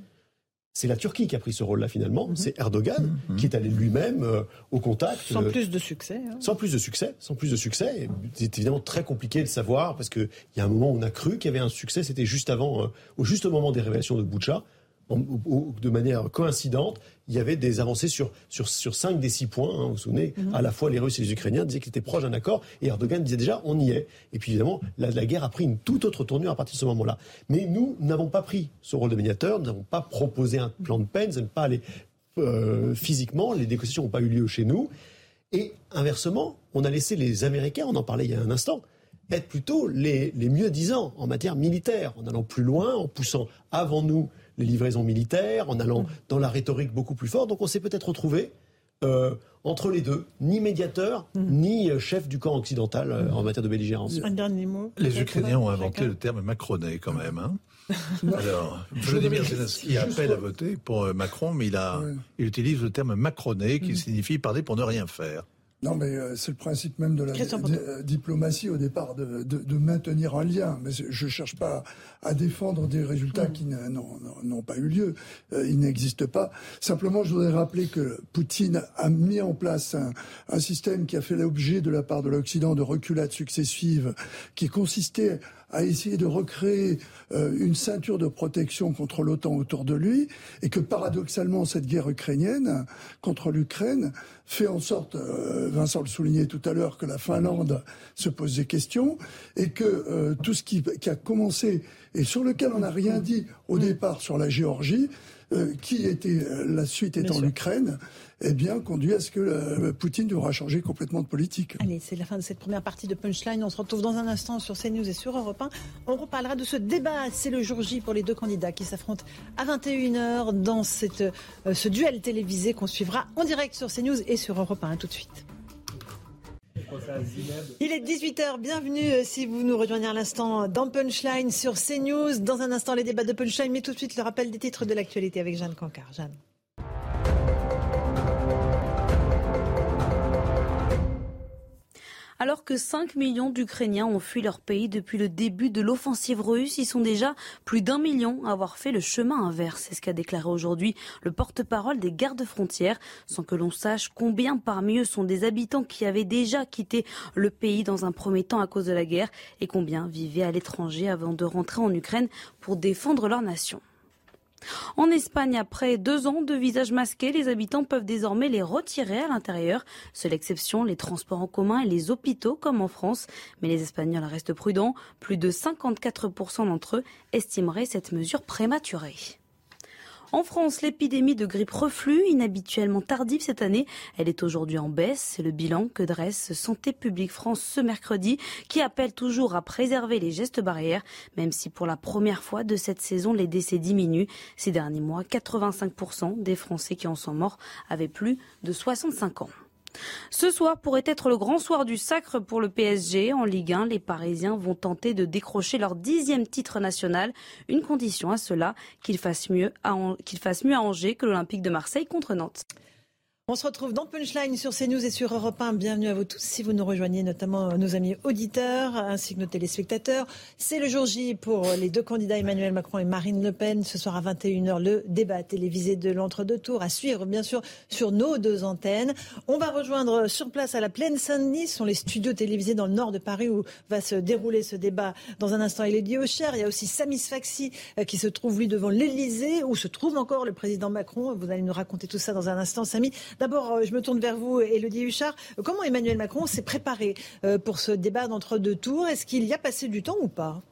C'est la Turquie qui a pris ce rôle-là finalement. Mhm. C'est Erdogan mhm. qui est allé lui-même euh, au contact. Sans euh, plus de succès. Hein. Sans plus de succès. Sans plus de succès. C'est évidemment très compliqué de savoir parce qu'il y a un moment où on a cru qu'il y avait un succès. C'était juste avant, euh, au juste moment des révélations de Boucha de manière coïncidente, il y avait des avancées sur, sur, sur 5 des 6 points. Hein, vous vous souvenez, mhm. à la fois les Russes et les Ukrainiens disaient qu'ils étaient proches d'un accord, et Erdogan disait déjà on y est. Et puis évidemment, la, la guerre a pris une toute autre tournure à partir de ce moment-là. Mais nous n'avons pas pris ce rôle de médiateur, nous n'avons pas proposé un plan de paix, nous n'avons pas allé euh, physiquement, les négociations n'ont pas eu lieu chez nous. Et inversement, on a laissé les Américains, on en parlait il y a un instant, être plutôt les, les mieux disants en matière militaire, en allant plus loin, en poussant avant nous les livraisons militaires, en allant dans la rhétorique beaucoup plus fort. Donc on s'est peut-être retrouvé euh, entre les deux, ni médiateur, mm. ni euh, chef du camp occidental euh, en matière de belligérance. Un dernier mot. Les Ukrainiens ont inventé le terme macroné quand même. Hein. Alors, Vladimir Zelensky appelle à voter pour Macron, mais il, a, il utilise le terme macroné qui mm. signifie parler pour ne rien faire. Non, mais euh, c'est le principe même de la euh, diplomatie au départ, de, maintenir un lien. Mais je ne cherche pas à défendre des résultats qui n'ont pas eu lieu. Euh, ils n'existent pas. Simplement, je voudrais rappeler que Poutine a mis en place un, un système qui a fait l'objet de la part de l'Occident de reculades successives, qui consistait à essayer de recréer euh, une ceinture de protection contre l'OTAN autour de lui, et que paradoxalement, cette guerre ukrainienne contre l'Ukraine fait en sorte, euh, Vincent le soulignait tout à l'heure, que la Finlande se pose des questions, et que euh, tout ce qui, a commencé, et sur lequel on n'a rien dit au départ sur la Géorgie, qui était la suite étant l'Ukraine, eh bien, conduit à ce que euh, Poutine devra changer complètement de politique. Allez, c'est la fin de cette première partie de Punchline. On se retrouve dans un instant sur CNews et sur Europe 1. On reparlera de ce débat. C'est le jour J pour les deux candidats qui s'affrontent à 21h dans cette, euh, ce duel télévisé qu'on suivra en direct sur CNews et sur Europe 1. tout de suite. Il est 18h, bienvenue euh, si vous nous rejoignez à l'instant dans Punchline sur CNews. Dans un instant, les débats de Punchline, mais tout de suite le rappel des titres de l'actualité avec Jeanne Cancard. Jeanne. Alors que 5 millions d'Ukrainiens ont fui leur pays depuis le début de l'offensive russe, ils sont déjà plus d'un million à avoir fait le chemin inverse. C'est ce qu'a déclaré aujourd'hui le porte-parole des gardes frontières, sans que l'on sache combien parmi eux sont des habitants qui avaient déjà quitté le pays dans un premier temps à cause de la guerre et combien vivaient à l'étranger avant de rentrer en Ukraine pour défendre leur nation. En Espagne, après deux ans de visage masqué, les habitants peuvent désormais les retirer à l'intérieur. Seule exception, les transports en commun et les hôpitaux, comme en France. Mais les Espagnols restent prudents. Plus de 54% d'entre eux estimeraient cette mesure prématurée. En France, l'épidémie de grippe reflue, inhabituellement tardive cette année, elle est aujourd'hui en baisse. C'est le bilan que dresse Santé publique France ce mercredi, qui appelle toujours à préserver les gestes barrières, même si pour la première fois de cette saison, les décès diminuent. Ces derniers mois, 85% des Français qui en sont morts avaient plus de 65 ans. Ce soir pourrait être le grand soir du sacre pour le PSG. En Ligue 1, les Parisiens vont tenter de décrocher leur dixième titre national. Une condition à cela, qu'ils fassent mieux à, Angers que l'Olympique de Marseille contre Nantes. On se retrouve dans Punchline sur CNews et sur Europe 1. Bienvenue à vous tous. Si vous nous rejoignez, notamment nos amis auditeurs ainsi que nos téléspectateurs, c'est le jour J pour les deux candidats Emmanuel Macron et Marine Le Pen. Ce soir à 21h, le débat télévisé de l'entre-deux tours à suivre, bien sûr, sur nos deux antennes. On va rejoindre sur place à la Plaine Saint-Denis. Ce sont les studios télévisés dans le nord de Paris où va se dérouler ce débat. Dans un instant, il est lié au Cher. Il y a aussi Samis Faxi euh, qui se trouve, lui, devant l'Elysée où se trouve encore le président Macron. Vous allez nous raconter tout ça dans un instant, Samy. D'abord, euh, je me tourne vers vous, Elodie Huchard. Comment Emmanuel Macron s'est préparé euh, pour ce débat d'entre-deux tours? Est-ce qu'il y a passé du temps ou pas?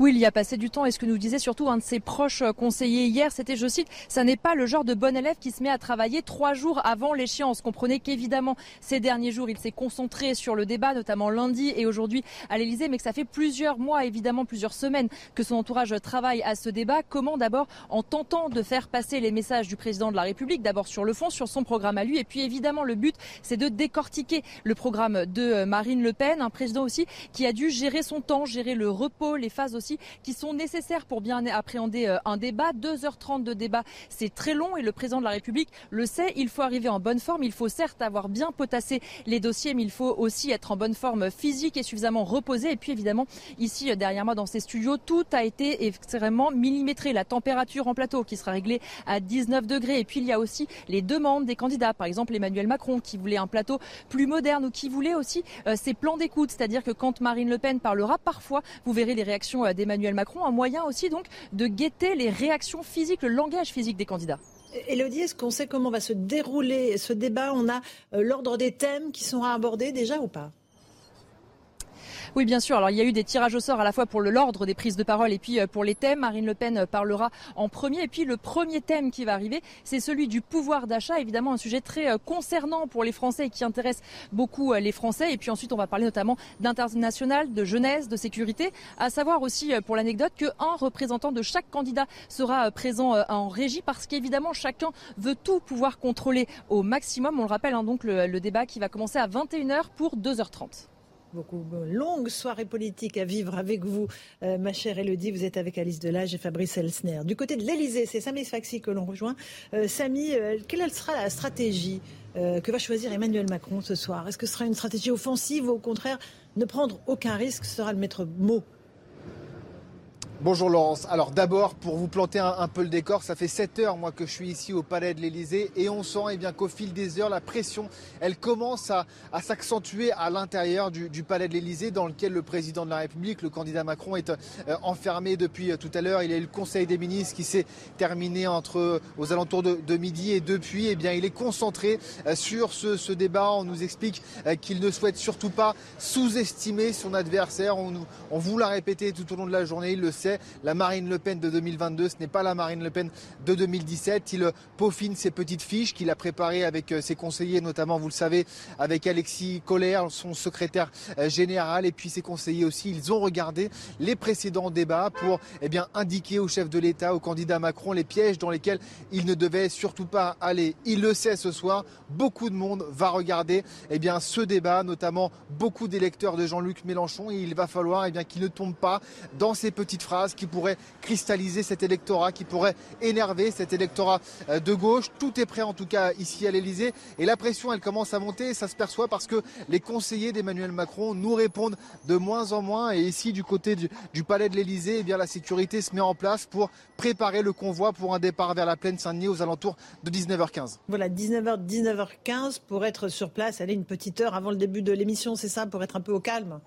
Oui, il y a passé du temps et ce que nous disait surtout un de ses proches conseillers hier, c'était, je cite, ça n'est pas le genre de bon élève qui se met à travailler trois jours avant l'échéance. Comprenez qu'évidemment, ces derniers jours, il s'est concentré sur le débat, notamment lundi et aujourd'hui à l'Elysée, mais que ça fait plusieurs mois, évidemment plusieurs semaines que son entourage travaille à ce débat. Comment d'abord en tentant de faire passer les messages du président de la République, d'abord sur le fond, sur son programme à lui, et puis évidemment le but, c'est de décortiquer le programme de Marine Le Pen, un président aussi qui a dû gérer son temps, gérer le repos, les phases aussi qui sont nécessaires pour bien appréhender euh, un débat. 2h30 de débat, c'est très long et le président de la République le sait. Il faut arriver en bonne forme. Il faut certes avoir bien potassé les dossiers, mais il faut aussi être en bonne forme physique et suffisamment reposé. Et puis évidemment, ici euh, derrière moi dans ces studios, tout a été extrêmement millimétré. La température en plateau qui sera réglée à 19 degrés. Et puis il y a aussi les demandes des candidats. Par exemple, Emmanuel Macron qui voulait un plateau plus moderne ou qui voulait aussi euh, ses plans d'écoute. C'est-à-dire que quand Marine Le Pen parlera, parfois vous verrez les réactions d'Emmanuel Macron, un moyen aussi donc de guetter les réactions physiques, le langage physique des candidats. Elodie, est-ce qu'on sait comment va se dérouler ce débat? On a euh, l'ordre des thèmes qui seront abordés déjà ou pas? Oui, bien sûr. Alors, il y a eu des tirages au sort à la fois pour l'ordre des prises de parole et puis euh, pour les thèmes. Marine Le Pen euh, parlera en premier. Et puis, le premier thème qui va arriver, c'est celui du pouvoir d'achat. Évidemment, un sujet très euh, concernant pour les Français et qui intéresse beaucoup les Français. Et puis ensuite, on va parler notamment d'international, de jeunesse, de sécurité. À savoir aussi, pour l'anecdote, qu'un représentant de chaque candidat sera présent en régie parce qu'évidemment, chacun veut tout pouvoir contrôler au maximum. On le rappelle, hein, donc, le, le débat qui va commencer à 21h pour 2h30. Beaucoup. Longue soirée politique à vivre avec vous, euh, ma chère Elodie. Vous êtes avec Alice Delage et Fabrice Elsner. Du côté de l'Elysée, c'est Samy Sfaxi que l'on rejoint. Euh, Samy, euh, quelle sera la stratégie que va choisir Emmanuel Macron ce soir? Est-ce que ce sera une stratégie offensive ou au contraire ne prendre aucun risque sera le maître mot Bonjour Laurence. Alors d'abord, pour vous planter un, peu le décor, ça fait 7 heures moi que je suis ici au Palais de l'Elysée et on sent eh bien qu'au fil des heures, la pression, elle commence à, s'accentuer à l'intérieur du, Palais de l'Elysée dans lequel le président de la République, le candidat Macron, est euh, enfermé depuis euh, tout à l'heure. Il eu le Conseil des ministres qui s'est terminé entre aux alentours de, midi et depuis, eh bien, il est concentré euh, sur ce, débat. On nous explique qu'il ne souhaite surtout pas sous-estimer son adversaire. On, on vous l'a répété tout au long de la journée, il le sait la Marine Le Pen de 2022, ce n'est pas la Marine Le Pen de 2017. Il peaufine ses petites fiches qu'il a préparées avec euh, ses conseillers, notamment, vous le savez, avec Alexis Collère, son secrétaire euh, général, et puis ses conseillers aussi. Ils ont regardé les précédents débats pour eh bien, indiquer au chef de l'État, au candidat Macron, les pièges dans lesquels il ne devait surtout pas aller. Il le sait ce soir, beaucoup de monde va regarder eh bien, ce débat, notamment beaucoup d'électeurs de Jean-Luc Mélenchon, et il va falloir eh qu'il ne tombe pas dans ces petites phrases qui pourrait cristalliser cet électorat, qui pourrait énerver cet électorat euh, de gauche. Tout est prêt en tout cas ici à l'Elysée et la pression elle commence à monter ça se perçoit parce que les conseillers d'Emmanuel Macron nous répondent de moins en moins et ici du côté du, palais de l'Elysée, eh la sécurité se met en place pour préparer le convoi pour un départ vers la plaine Saint-Denis aux alentours de 19h15. Voilà, 19h 19h15 pour être sur place, aller une petite heure avant le début de l'émission, c'est ça pour être un peu au calme?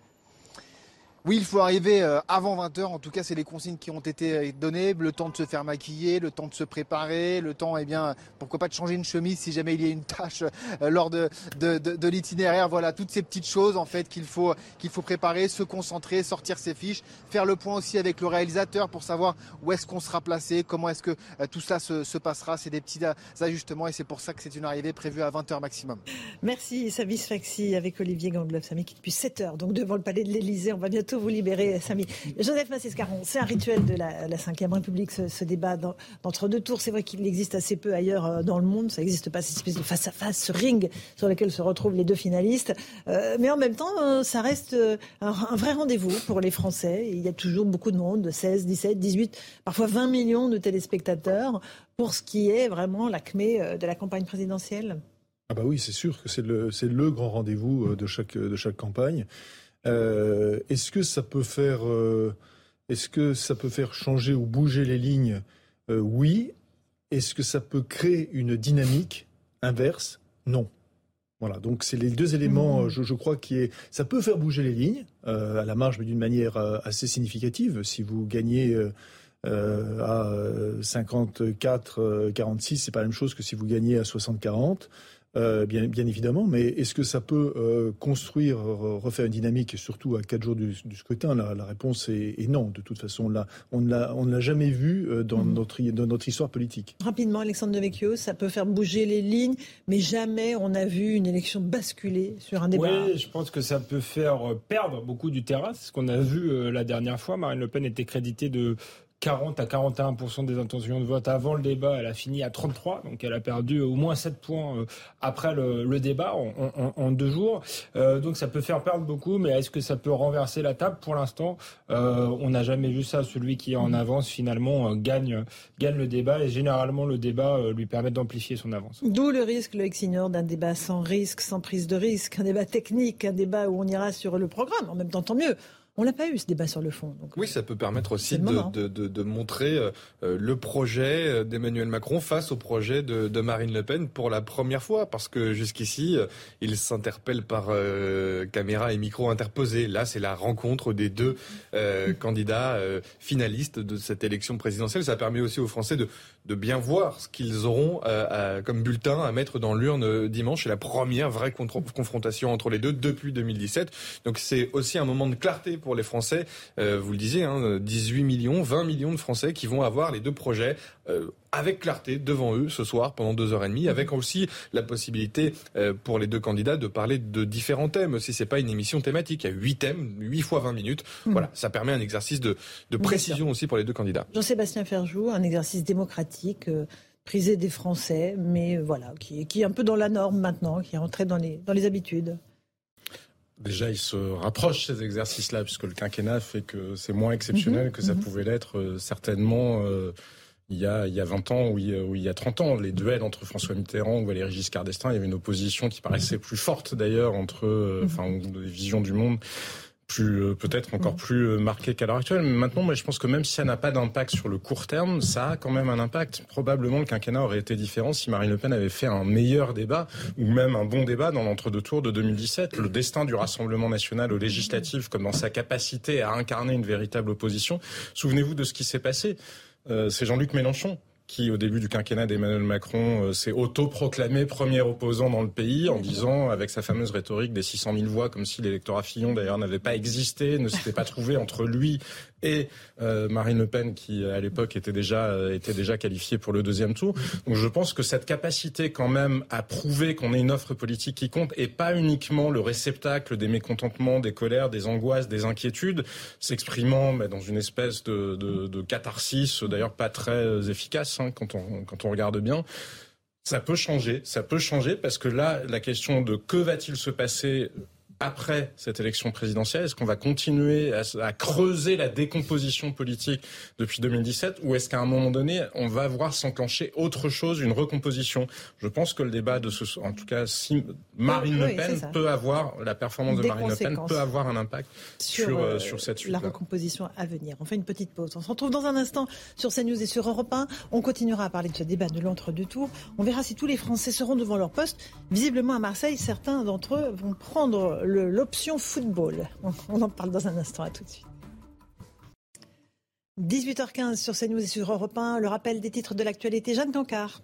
Oui, il faut arriver euh, avant 20h. En tout cas, c'est les consignes qui ont été euh, données. Le temps de se faire maquiller, le temps de se préparer, le temps, eh bien, pourquoi pas de changer une chemise si jamais il y a une tâche euh, lors de, de, l'itinéraire. Voilà, toutes ces petites choses, en fait, qu'il faut, qu'il faut préparer, se concentrer, sortir ses fiches, faire le point aussi avec le réalisateur pour savoir où est-ce qu'on sera placé, comment est-ce que tout ça se, passera. C'est des petits ajustements et c'est pour ça que c'est une arrivée prévue à 20h maximum. Merci, Savis Faxi avec Olivier Gangloff, Samy qui depuis 7h, donc devant le palais de l'Elysée. On va bientôt vous libérer, Samy. Joseph Massescaron, c'est un rituel de la, la Ve République, ce, débat d'entre deux tours. C'est vrai qu'il existe assez peu ailleurs euh, dans le monde. Ça n'existe pas, cette espèce de face-à-face, ce ring sur lequel se retrouvent les deux finalistes. Euh, mais en même temps, euh, ça reste un, vrai rendez-vous pour les Français. Il y a toujours beaucoup de monde, 16, 17, 18, parfois 20 millions de téléspectateurs pour ce qui est vraiment l'acmé de la campagne présidentielle. Ah bah oui, c'est sûr que c'est le, grand rendez-vous de chaque campagne. Euh, est-ce que ça peut faire, euh, est-ce que ça peut faire changer ou bouger les lignes? Euh, Oui. Est-ce que ça peut créer une dynamique inverse? Non. Voilà, donc c'est les deux éléments, mmh. je, crois, qui est. Ça peut faire bouger les lignes à la marge, mais d'une manière assez significative. Si vous gagnez à 54, 46, c'est pas la même chose que si vous gagnez à 60, 40. Euh, bien, bien, évidemment, mais est-ce que ça peut euh, construire, refaire une dynamique, surtout à quatre jours du, scrutin? La, réponse est, non. De toute façon, là, on ne l'a jamais vu euh, dans, mmh. notre, dans notre histoire politique. Rapidement, Alexandre Devecchio, ça peut faire bouger les lignes, mais jamais on a vu une élection basculer sur un débat. Oui, je pense que ça peut faire perdre beaucoup du terrain. C'est ce qu'on a vu la dernière fois. Marine Le Pen était créditée de 40 à 41% des intentions de vote avant le débat. Elle a fini à 33, donc elle a perdu au moins 7 points euh, après le, débat en, deux jours. Euh, donc ça peut faire perdre beaucoup, mais est-ce que ça peut renverser la table? Pour l'instant, euh, on n'a jamais vu ça. Celui qui est en avance finalement gagne, le débat et généralement le débat lui permet d'amplifier son avance. D'où le risque, le Signor, d'un débat sans risque, sans prise de risque, un débat technique, un débat où on ira sur le programme. En même temps, tant mieux. On n'a pas eu ce débat sur le fond. oui, ça peut permettre aussi de, montrer euh, euh, le projet euh, d'Emmanuel Macron face au projet de, Marine Le Pen pour la première fois, parce que jusqu'ici, il s'interpelle par caméra et micro interposés. Là, c'est la rencontre des deux candidats finalistes de cette élection présidentielle. Ça permet aussi aux Français de, de bien voir ce qu'ils auront comme bulletin à mettre dans l'urne dimanche. C'est la première vraie confrontation entre les deux depuis 2017. Donc c'est aussi un moment de clarté pour les Français. Euh, vous le disiez, hein, 18 millions, 20 millions de Français qui vont avoir les deux projets. Euh, avec clarté devant eux ce soir pendant deux heures et demie, avec aussi la possibilité euh, pour les deux candidats de parler de différents thèmes. Si c'est pas une émission thématique, il y a huit thèmes, huit fois 20 minutes. Hmm. Voilà, ça permet un exercice de, précision aussi pour les deux candidats. Jean-Sébastien Ferjou, un exercice démocratique. prisé des Français, mais voilà, qui, qui, est un peu dans la norme maintenant, qui est rentré dans les, dans les habitudes Déjà, il se rapproche ces exercices-là, puisque le quinquennat fait que c'est moins exceptionnel mhm. que ça mhm. pouvait l'être euh, certainement euh, il, y a, il y a 20 ans ou il, y a 30 ans. Les duels entre François Mitterrand ou Valéry Giscard d'Estaing, il y avait une opposition qui paraissait plus forte d'ailleurs entre, mhm. enfin, des visions du monde plus euh, peut-être encore plus euh, marqué qu'à l'heure actuelle. Mais maintenant, moi, je pense que même si ça n'a pas d'impact sur le court terme, ça a quand même un impact. Probablement, le quinquennat aurait été différent si Marine Le Pen avait fait un meilleur débat ou même un bon débat dans l'entre-deux tours de 2017. Le destin du Rassemblement national aux législatives, comme dans sa capacité à incarner une véritable opposition. Souvenez-vous de ce qui s'est passé. Euh, c'est Jean-Luc Mélenchon qui, au début du quinquennat d'Emmanuel Macron, euh, s'est autoproclamé premier opposant dans le pays en disant, avec sa fameuse rhétorique des 600 000 voix, comme si l'électorat Fillon d'ailleurs n'avait pas existé, ne s'était pas trouvé entre lui et euh, Marine Le Pen, qui à l'époque était déjà euh, était déjà qualifiée pour le deuxième tour. Donc je pense que cette capacité quand même à prouver qu'on est une offre politique qui compte et pas uniquement le réceptacle des mécontentements, des colères, des angoisses, des inquiétudes, s'exprimant dans une espèce de, catharsis, d'ailleurs pas très efficace hein, quand on quand on regarde bien. Ça peut changer, ça peut changer parce que là, la question de que va-t-il se passer après cette élection présidentielle Est-ce qu'on va continuer à, creuser la décomposition politique depuis 2017 ou est-ce qu'à un moment donné, on va voir s'enclencher autre chose, une recomposition? Je pense que le débat de ce en tout cas, si Marine Le Pen peut avoir, la performance de Marine Le Pen peut avoir un impact sur, euh, sur, cette suite. La recomposition à venir. On fait une petite pause. On se retrouve dans un instant sur CNews et sur Europe 1. On continuera à parler de ce débat de l'entre-deux tours. On verra si tous les Français seront devant leur poste. Visiblement à Marseille, certains d'entre eux vont prendre l'option football. On, en parle dans un instant. À tout de suite. 18h15 sur CNews et sur Europe 1, le rappel des titres de l'actualité. Jeanne Cancard.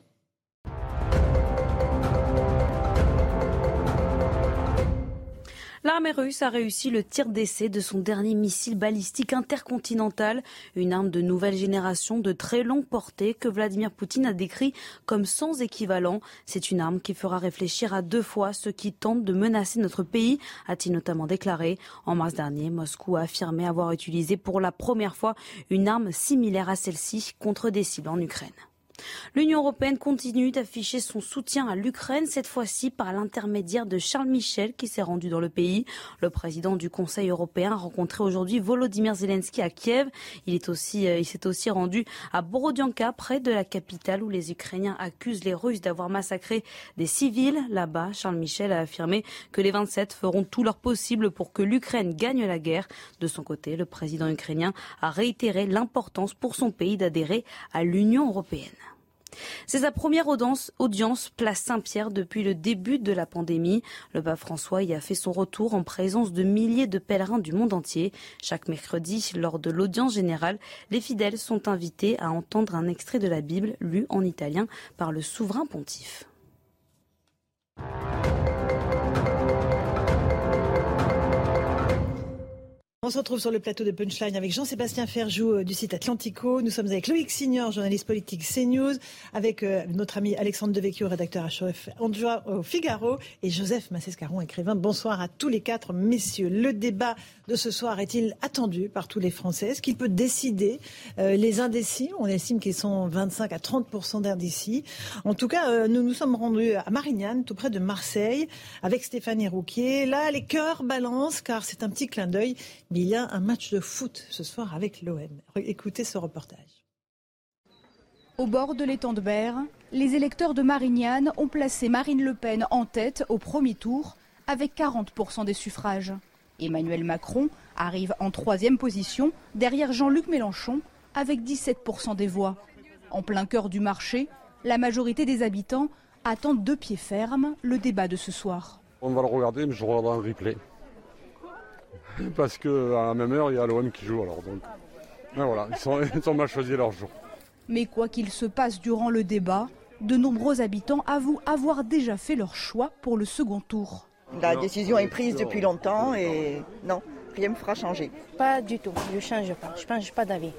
L'armée russe a réussi le tir d'essai de son dernier missile balistique intercontinental, une arme de nouvelle génération de très longue portée que Vladimir Poutine a décrit comme sans équivalent. C'est une arme qui fera réfléchir à deux fois ceux qui tentent de menacer notre pays, a-t-il notamment déclaré. En mars dernier, Moscou a affirmé avoir utilisé pour la première fois une arme similaire à celle-ci contre des cibles en Ukraine. L'Union européenne continue d'afficher son soutien à l'Ukraine, cette fois-ci par l'intermédiaire de Charles Michel qui s'est rendu dans le pays. Le président du Conseil européen a rencontré aujourd'hui Volodymyr Zelensky à Kiev. Il euh, s'est aussi rendu à Borodianka, près de la capitale où les Ukrainiens accusent les Russes d'avoir massacré des civils. Là-bas, Charles Michel a affirmé que les 27 feront tout leur possible pour que l'Ukraine gagne la guerre. De son côté, le président ukrainien a réitéré l'importance pour son pays d'adhérer à l'Union européenne. C'est sa première audience, place Saint-Pierre depuis le début de la pandémie. Le pape François y a fait son retour en présence de milliers de pèlerins du monde entier. Chaque mercredi, lors de l'audience générale, les fidèles sont invités à entendre un extrait de la Bible lu en italien par le souverain pontife. On se retrouve sur le plateau de Punchline avec Jean-Sébastien Ferjou euh, du site Atlantico. Nous sommes avec Loïc Signor, journaliste politique CNews, avec euh, notre ami Alexandre Devecchio, rédacteur HOF Andjoa au Figaro, et Joseph Massescaron, écrivain. Bonsoir à tous les quatre messieurs. Le débat de ce soir est-il attendu par tous les Français? Est-ce qu'il peut décider euh, les indécis? On estime qu'ils sont 25 à 30% d'indécis. En tout cas, nous nous sommes rendus à Marignane, tout près de Marseille, avec Stéphanie Rouquier. Là, les cœurs balancent, car c'est un petit clin d'œil il y a un match de foot ce soir avec l'OM. Écoutez ce reportage. Au bord de l'étang de Berre, les électeurs de Marignane ont placé Marine Le Pen en tête au premier tour avec 40% des suffrages. Emmanuel Macron arrive en troisième position derrière Jean-Luc Mélenchon avec 17% des voix. En plein cœur du marché, la majorité des habitants attendent de pied ferme le débat de ce soir. On va le regarder, mais je regarderai un replay. parce qu'à la même heure, il y a l'OM qui joue. Alors donc, voilà, ils, sont, ils ont mal choisi leur jour. Mais quoi qu'il se passe durant le débat, de nombreux habitants avouent avoir déjà fait leur choix pour le second tour. La décision est prise depuis longtemps et non, rien ne fera changer. Pas du tout, je ne change pas, je ne change pas d'avis.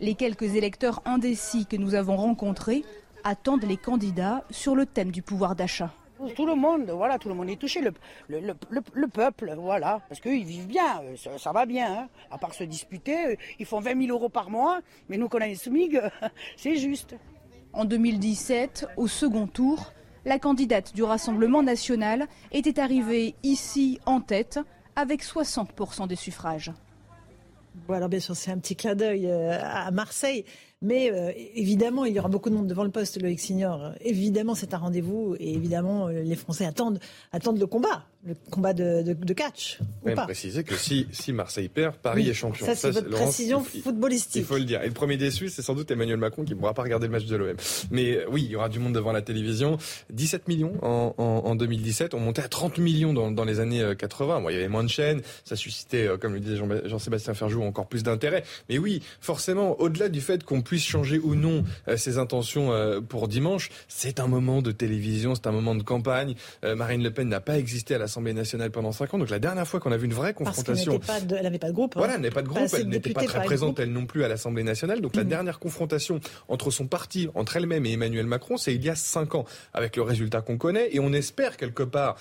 Les quelques électeurs indécis que nous avons rencontrés attendent les candidats sur le thème du pouvoir d'achat. Tout le monde, voilà, tout le monde est touché, le, le, peuple, voilà, parce qu'ils vivent bien, euh, ça, va bien, hein. à part se disputer, euh, ils font 20 000 euros par mois, mais nous qu'on a les SMIG, c'est juste. En 2017, au second tour, la candidate du Rassemblement national était arrivée ici en tête avec 60% des suffrages. Bon, alors bien sûr, c'est un petit clin d'œil euh, à Marseille. Mais euh, évidemment, il y aura beaucoup de monde devant le poste, Loïc Signor. Évidemment, c'est un rendez-vous et évidemment, euh, les Français attendent, attendent le combat, le combat de, de, catch. Ou pas. préciser que si, si Marseille perd, Paris est champion. Ça, c'est votre précision footballistique. Il faut le dire. Et le premier déçu, c'est sans doute Emmanuel Macron qui ne pourra pas regarder le match de l'OM. Mais oui, il y aura du monde devant la télévision. 17 millions en, en, en 2017. On montait à 30 millions dans, dans les années 80. Bon, il y avait moins de chaînes. Ça suscitait, comme le disait Jean-Sébastien Ferjou, encore plus d'intérêt. Mais oui, forcément, au-delà du fait qu'on puisse changer ou non euh, ses intentions euh, pour dimanche, c'est un moment de télévision, c'est un moment de campagne. Euh, Marine Le Pen n'a pas existé à l'Assemblée nationale pendant cinq ans, donc la dernière fois qu'on a vu une vraie confrontation, Parce elle n'avait pas de groupe. Hein. Voilà, elle n'avait pas de groupe, elle n'était pas très présente elle non plus à l'Assemblée nationale. Donc la mm. dernière confrontation entre son parti, entre elle-même et Emmanuel Macron, c'est il y a cinq ans, avec le résultat qu'on connaît, et on espère quelque part,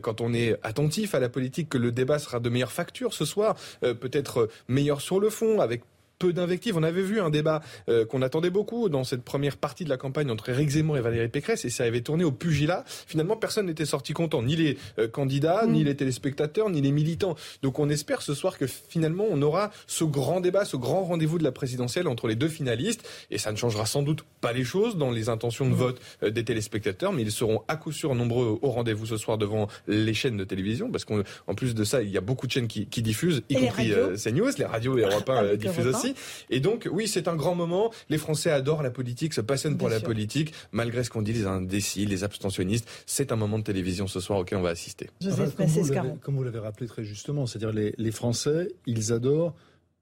quand on est attentif à la politique, que le débat sera de meilleure facture ce soir, peut-être meilleur sur le fond, avec peu d'invectives. On avait vu un débat euh, qu'on attendait beaucoup dans cette première partie de la campagne entre Éric Zemmour et Valérie Pécresse et ça avait tourné au pugilat. Finalement, personne n'était sorti content, ni les euh, candidats, ni mm. les téléspectateurs, ni les militants. Donc on espère ce soir que finalement on aura ce grand débat, ce grand rendez-vous de la présidentielle entre les deux finalistes et ça ne changera sans doute pas les choses dans les intentions de mm. vote euh, des téléspectateurs, mais ils seront à coup sûr nombreux au rendez-vous ce soir devant les chaînes de télévision parce qu'en plus de ça, il y a beaucoup de chaînes qui, diffusent, y compris CNews, les radios et Europe 1 diffusent aussi. Et donc, oui, c'est un grand moment. Les Français adorent la politique, se passionnent pour la politique, malgré ce qu'on dit les indécis, les abstentionnistes. C'est un moment de télévision ce soir auquel on va assister. comme, vous l'avez rappelé très justement, c'est-à-dire les, les Français, ils adorent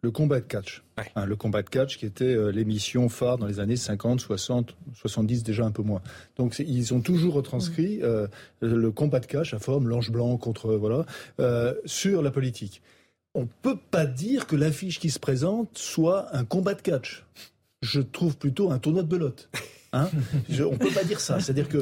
le combat de catch. Hein, le combat de catch qui était euh, l'émission phare dans les années 50, 60, 70 déjà un peu moins. Donc ils ont toujours retranscrit euh, le combat de catch à forme l'ange blanc contre voilà euh, sur la politique on ne peut pas dire que l'affiche qui se présente soit un combat de catch. Je trouve plutôt un tournoi de belote. Hein on peut pas dire ça. C'est-à-dire que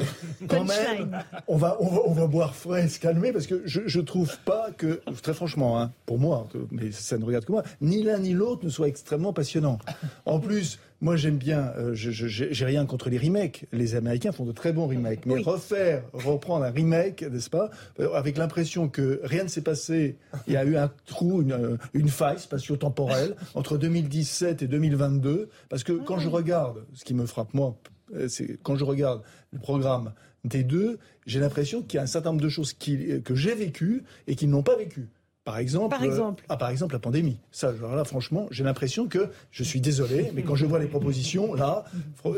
quand même, on va, on va, boire frais, se calmer, parce que je, je trouve pas que, très franchement, hein, pour moi, mais ça ne regarde que moi, ni l'un ni l'autre ne soit extrêmement passionnant. En plus, moi, j'aime bien, euh, je j'ai rien contre les remakes. Les Américains font de très bons remakes. Mais refaire, reprendre un remake, n'est-ce pas, euh, avec l'impression que rien ne s'est passé, il y a eu un trou, une, euh, une faille spatio-temporelle entre 2017 et 2022. Parce que quand je regarde, ce qui me frappe, moi, c'est quand je regarde le programme des deux, j'ai l'impression qu'il y a un certain nombre de choses qui, que j'ai vécues et qu'ils n'ont pas vécues. Par exemple, par exemple. ah, par exemple la pandémie. Ça, là, franchement, j'ai l'impression que, je suis désolé, mais quand je vois les propositions, là,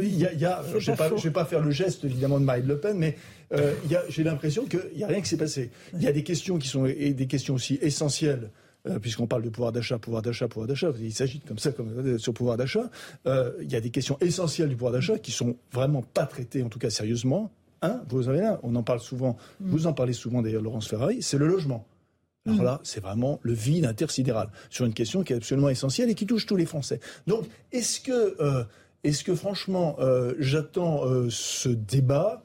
il y a, y a je ne vais, pas faire le geste évidemment de Marine Le Pen, mais euh, j'ai l'impression qu'il n'y a rien qui s'est passé. Il y a des questions qui sont et des questions aussi essentielles. Euh, puisqu'on parle de pouvoir d'achat, pouvoir d'achat, pouvoir d'achat, il s'agit comme ça, comme euh, sur pouvoir d'achat. il y a des questions essentielles du pouvoir d'achat qui sont vraiment pas traitées, en tout cas sérieusement. Un, vous avez là, on en parle souvent, vous en parlez souvent d'ailleurs, Laurence Ferrari, c'est le logement. Alors là, c'est vraiment le vide intersidéral sur une question qui est absolument essentielle et qui touche tous les Français. Donc, est-ce que, euh, est-ce que franchement, euh, j'attends euh, ce débat?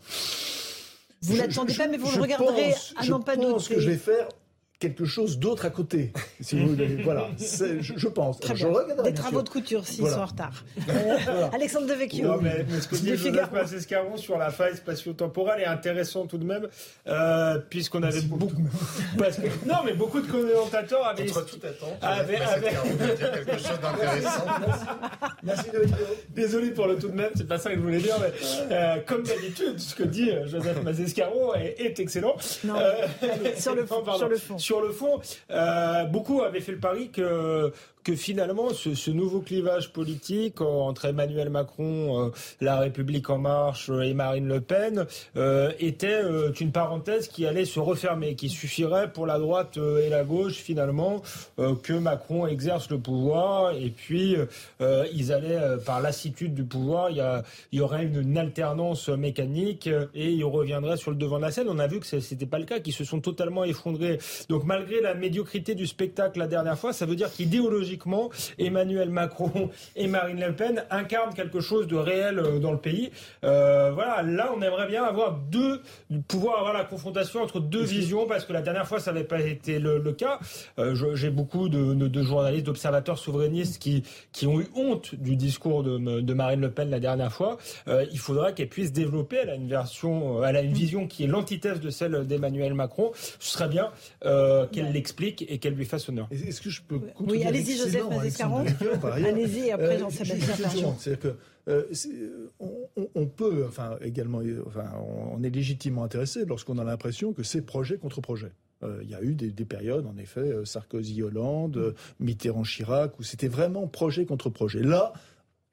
Vous l'attendez pas, mais vous le regarderez à n'en pas doute. que je vais faire quelque chose d'autre à côté. Si vous voilà, je, je, pense. Très bien. Des travaux de couture s'ils sont en retard. Euh, Alexandre Devecchio. Non, mais, mais ce que dit Joseph Massescaron sur la faille spatio-temporelle est intéressant tout de même, euh, puisqu'on avait beaucoup, parce que, non, mais beaucoup de commentateurs avaient, Contre tout attente, avaient, avaient... dire quelque chose d'intéressant. Merci Désolé pour le tout de même, c'est pas ça que je voulais dire, mais euh, comme d'habitude, ce que dit Joseph Massescaron est, est excellent. Non, euh, sur, le fond, sur le fond sur le fond, euh, beaucoup avaient fait le pari que que finalement ce, ce, nouveau clivage politique entre Emmanuel Macron, euh, La République en marche et Marine Le Pen euh, était une parenthèse qui allait se refermer, qui suffirait pour la droite et la gauche finalement que Macron exerce le pouvoir et puis ils allaient par lassitude du pouvoir, il y, y aurait une, alternance mécanique et ils reviendraient sur le devant de la scène. On a vu que c'était pas le cas, qu'ils se sont totalement effondrés. Malgré la médiocrité du spectacle la dernière fois, ça veut dire qu'idéologiquement Emmanuel Macron et Marine Le Pen incarnent quelque chose de réel euh, dans le pays. Euh, voilà, là, on aimerait bien avoir deux, pouvoir avoir la confrontation entre deux visions, parce que la dernière fois, ça n'avait pas été le, cas. Euh, J'ai beaucoup de, de, journalistes, d'observateurs souverainistes qui, qui ont eu honte du discours de, de Marine Le Pen la dernière fois. Euh, il faudra qu'elle puisse développer. Elle a une version, elle a une vision qui est l'antithèse de celle d'Emmanuel Macron. Ce serait bien euh, qu'elle l'explique et qu'elle lui fasse honneur. Est-ce que je peux Oui, allez-y, Joseph Allez-y, après Jean-Sébastien C'est-à-dire que euh, on, peut, enfin, également, enfin, on est légitimement intéressé lorsqu'on a l'impression que c'est projet contre projet. Euh, il y a eu des, périodes, en effet, Sarkozy-Hollande, Mitterrand-Chirac, où c'était vraiment projet contre projet. Là,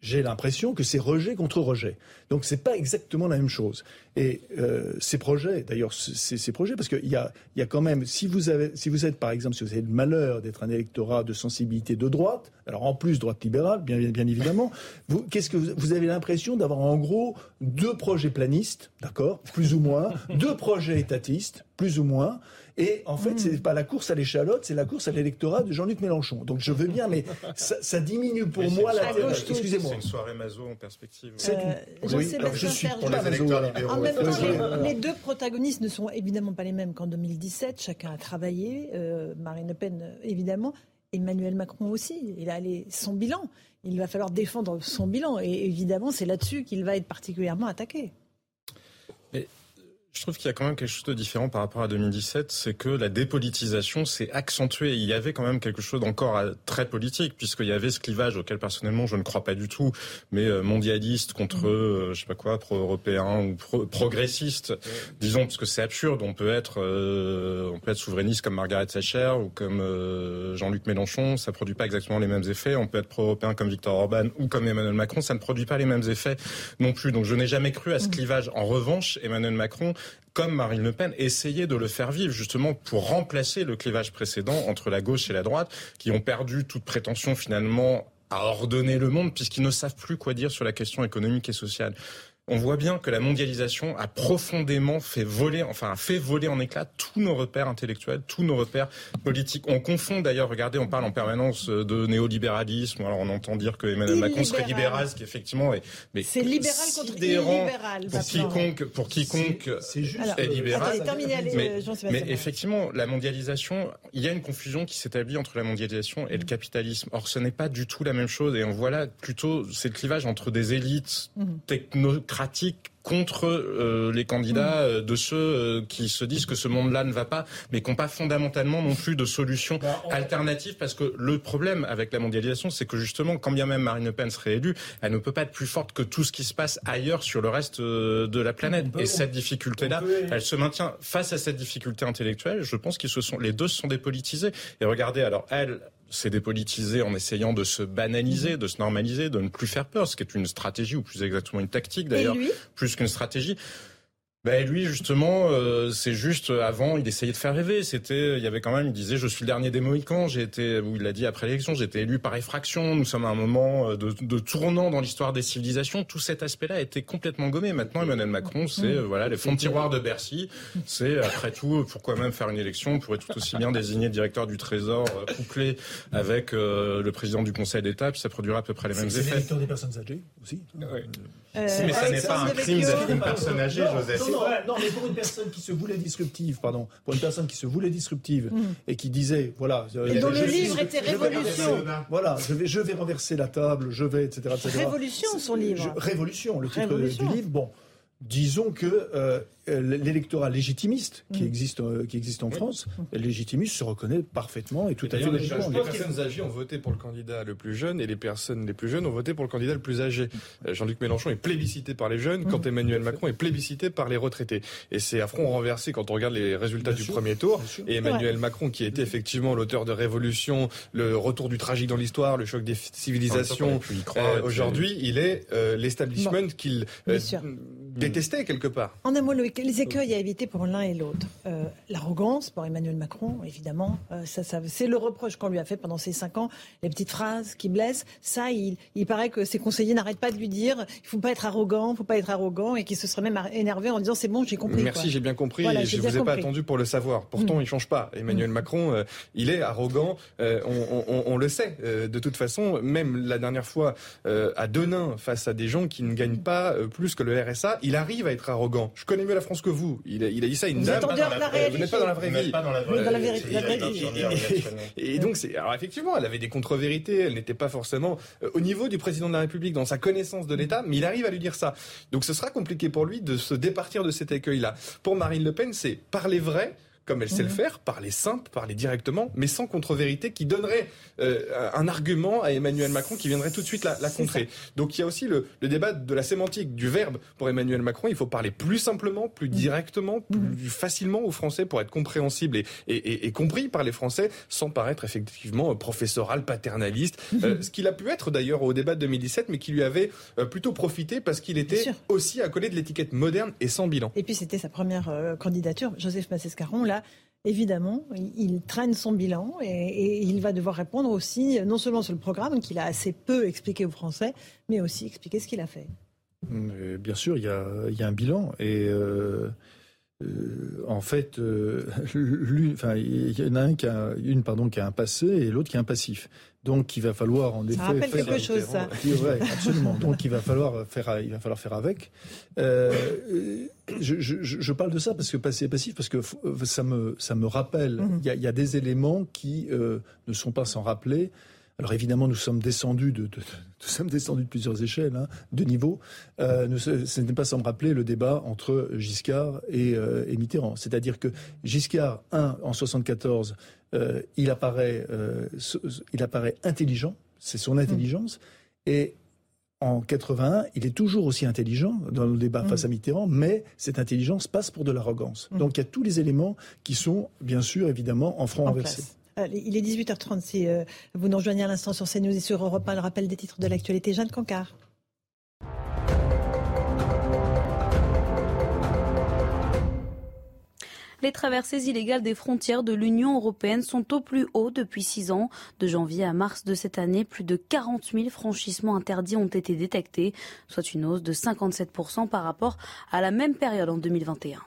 j'ai l'impression que c'est rejet contre rejet. Donc c'est pas exactement la même chose. Et euh, ces projets, d'ailleurs, ces, projets, parce qu'il y a, y a quand même, si vous si vous êtes par exemple, si vous avez le malheur d'être un électorat de sensibilité de droite, alors en plus droite libérale, bien, bien évidemment, vous, qu'est-ce que vous, avez l'impression d'avoir en gros deux projets planistes, d'accord, plus ou moins, deux projets étatistes, plus ou moins, et en fait, c'est pas la course à l'échalote, c'est la course à l'électorat de Jean-Luc Mélenchon. Donc je veux bien, mais ça, diminue pour moi la. Excusez-moi. C'est une soirée maso en perspective. Euh, oui, je suis pour les électeurs libéraux. En même temps, les, deux protagonistes ne sont évidemment pas les mêmes qu'en 2017. Chacun a travaillé. Euh, Marine Le Pen, évidemment. Emmanuel Macron aussi. Il a son bilan. Il va falloir défendre son bilan. Et évidemment, c'est là-dessus qu'il va être particulièrement attaqué. Je trouve qu'il y a quand même quelque chose de différent par rapport à 2017, c'est que la dépolitisation s'est accentuée. Il y avait quand même quelque chose d'encore euh, très politique, puisqu'il y avait ce clivage auquel personnellement je ne crois pas du tout, mais euh, mondialiste contre, mmh. euh, je sais pas quoi, pro-européen ou progressiste, disons, parce que c'est absurde. On peut être, on peut être souverainiste comme Margaret Thatcher ou comme Jean-Luc Mélenchon, ça produit pas exactement les mêmes effets. On peut être pro-européen comme Victor Orban ou comme Emmanuel Macron, ça ne produit pas les mêmes effets non plus. Donc je n'ai jamais cru à ce mmh. clivage. En revanche, Emmanuel Macron comme Marine Le Pen, essayer de le faire vivre justement pour remplacer le clivage précédent entre la gauche et la droite, qui ont perdu toute prétention finalement à ordonner le monde puisqu'ils ne savent plus quoi dire sur la question économique et sociale on voit bien que la mondialisation a profondément fait voler, enfin a fait voler en éclats tous nos repères intellectuels, tous nos repères politiques. On confond d'ailleurs, regardez, on parle en permanence de néolibéralisme. Alors on entend dire que Emmanuel Macron serait libéral, ce qui effectivement est, mais c'est libéral contre illibéral. Pour quiconque, pour quiconque c'est juste est libéral. mais, mais effectivement, la mondialisation, il y a une confusion qui s'établit entre la mondialisation et le capitalisme. Or, ce n'est pas du tout la même chose. Et on voit là plutôt c'est le clivage entre des élites mhm. techno pratique contre euh, les candidats mm. euh, de ceux euh, qui se disent que ce monde-là ne va pas, mais qui n'ont pas fondamentalement non plus de solutions bah, alternatives, parce que le problème avec la mondialisation, c'est que justement, quand bien même Marine Le Pen serait élue, elle ne peut pas être plus forte que tout ce qui se passe ailleurs sur le reste de la planète. Et cette difficulté-là, elle se maintient face à cette difficulté intellectuelle. Je pense qu'ils se sont, les deux se sont dépolitisés. Et regardez, alors elle, s'est dépolitisé en essayant de se banaliser, de se normaliser, de ne plus faire peur, ce qui est une stratégie, ou plus exactement une tactique d'ailleurs, plus qu'une stratégie. Ben lui justement, euh, c'est juste euh, avant, il essayait de faire rêver. C'était, il y avait quand même, il disait, je suis le dernier des Mohicans. J'ai été, ou il l'a dit après l'élection, j'ai été élu par effraction. Nous sommes à un moment euh, de, de tournant dans l'histoire des civilisations. Tout cet aspect-là a été complètement gommé. Maintenant, Emmanuel Macron, c'est voilà les fonds de tiroir de Bercy. C'est après tout, pourquoi même faire une élection? On pourrait tout aussi bien désigner le directeur du Trésor couplé avec le président du Conseil d'État, puis ça produira à peu près les mêmes effets. C'est des personnes âgées aussi. Mais ça n'est pas un crime d'être une personne âgée, Joseph non, mais pour une personne qui se voulait disruptive, pardon, pour une personne qui se voulait disruptive mm. et qui disait, voilà. Euh, et dont le livre était Révolution. voilà, je vais, je vais renverser la table, je vais, etc. Révolution, son livre. révolution, le titre du livre. Bon, disons que euh, euh, l'électorat légitimiste qui, mm. existe, euh, qui existe en France, légitimiste se reconnaît parfaitement et tout à fait Les personnes âgées ont voté pour le candidat le plus jeune et les personnes les plus jeunes ont voté pour le candidat le plus âgé. Euh, Jean-Luc Mélenchon est plébiscité par les jeunes quand mm. Emmanuel Macron est plébiscité par les retraités. Et c'est à front renversé quand on regarde les résultats du premier tour. Et Emmanuel Macron, qui a été effectivement l'auteur de Révolution, le retour du tragique dans l'histoire, le choc des civilisations, aujourd'hui, il est l'establishment qu'il détestait quelque part. En un mot, les écueils à éviter pour l'un et l'autre? Euh, L'arrogance pour Emmanuel Macron, évidemment. Euh, ça, c'est le reproche qu'on lui a fait pendant ces cinq ans. Les petites phrases qui blessent. Ça, il, paraît que ses conseillers n'arrêtent pas de lui dire il faut pas être arrogant, il faut pas être arrogant, et qu'il se serait même énervé en disant c'est bon, j'ai compris. Merci, j'ai bien compris. et je ne vous ai pas attendu pour le savoir. Pourtant, mm. il change pas. Emmanuel mm. Macron, euh, il est arrogant. On, le sait. de toute façon, même la dernière fois à Denain, face à des gens qui ne gagnent pas plus que le RSA, il arrive à être arrogant. Je connais mieux la France que vous. Il a, il a dit ça à une dame. Vous n'êtes pas dans la vraie vie. Pas dans la vraie, vie. Et, donc, c'est, alors effectivement, elle avait des contre-vérités. Elle n'était pas forcément euh, au niveau du président de la République dans sa connaissance de l'État, mais il arrive à lui dire ça. Donc, ce sera compliqué pour lui de se départir de cet accueil-là. Pour Marine Le Pen, c'est parler vrai comme elle sait le faire, parler simple, parler directement, mais sans contre-vérité, qui donnerait euh, un argument à Emmanuel Macron qui viendrait tout de suite la, la contrer. Donc il y a aussi le, le, débat de la sémantique, du verbe pour Emmanuel Macron. Il faut parler plus simplement, plus directement, plus facilement aux Français pour être compréhensible et, et, et, compris par les Français sans paraître effectivement professoral, paternaliste. Euh, ce qu'il a pu être d'ailleurs au débat de 2017, mais qui lui avait euh, plutôt profité parce qu'il était aussi accolé de l'étiquette moderne et sans bilan. Et puis c'était sa première euh, candidature. Joseph Massescaron, évidemment, il traîne son bilan et, il va devoir répondre aussi, non seulement sur le programme qu'il a assez peu expliqué aux Français, mais aussi expliquer ce qu'il a fait. bien sûr, il y, a, un bilan et euh, euh, en fait, euh, il y en a un qui a, une pardon, qui a un passé et l'autre qui a un passif. Donc, il va falloir en effet. Ça rappelle quelque chose, ça. absolument. Donc, il va falloir faire, il va falloir faire avec. Euh, je, je, je, parle de ça parce que passé passif, parce que ça me, ça me rappelle. Mhm. Il y, a, y, a, des éléments qui ne sont pas sans rappeler. Alors évidemment, nous sommes descendus de, de, nous sommes descendus de plusieurs échelles, hein, de niveaux. Euh, nous, ce n'est pas sans me rappeler le débat entre Giscard et, euh, et Mitterrand. C'est-à-dire que Giscard, 1 en 74, euh, il apparaît, il apparaît intelligent, c'est son intelligence, et en 81, il est toujours aussi intelligent dans le débat face à Mitterrand, mais cette intelligence passe pour de l'arrogance. Donc il y a tous les éléments qui sont, bien sûr, évidemment, en franc inversé. Il est 18h30 si euh, vous nous rejoignez à l'instant sur CNews et sur Europe 1, le rappel des titres de l'actualité. Jeanne Cancard. Les traversées illégales des frontières de l'Union européenne sont au plus haut depuis six ans. De janvier à mars de cette année, plus de 40 000 franchissements interdits ont été détectés, soit une hausse de 57% par rapport à la même période en 2021.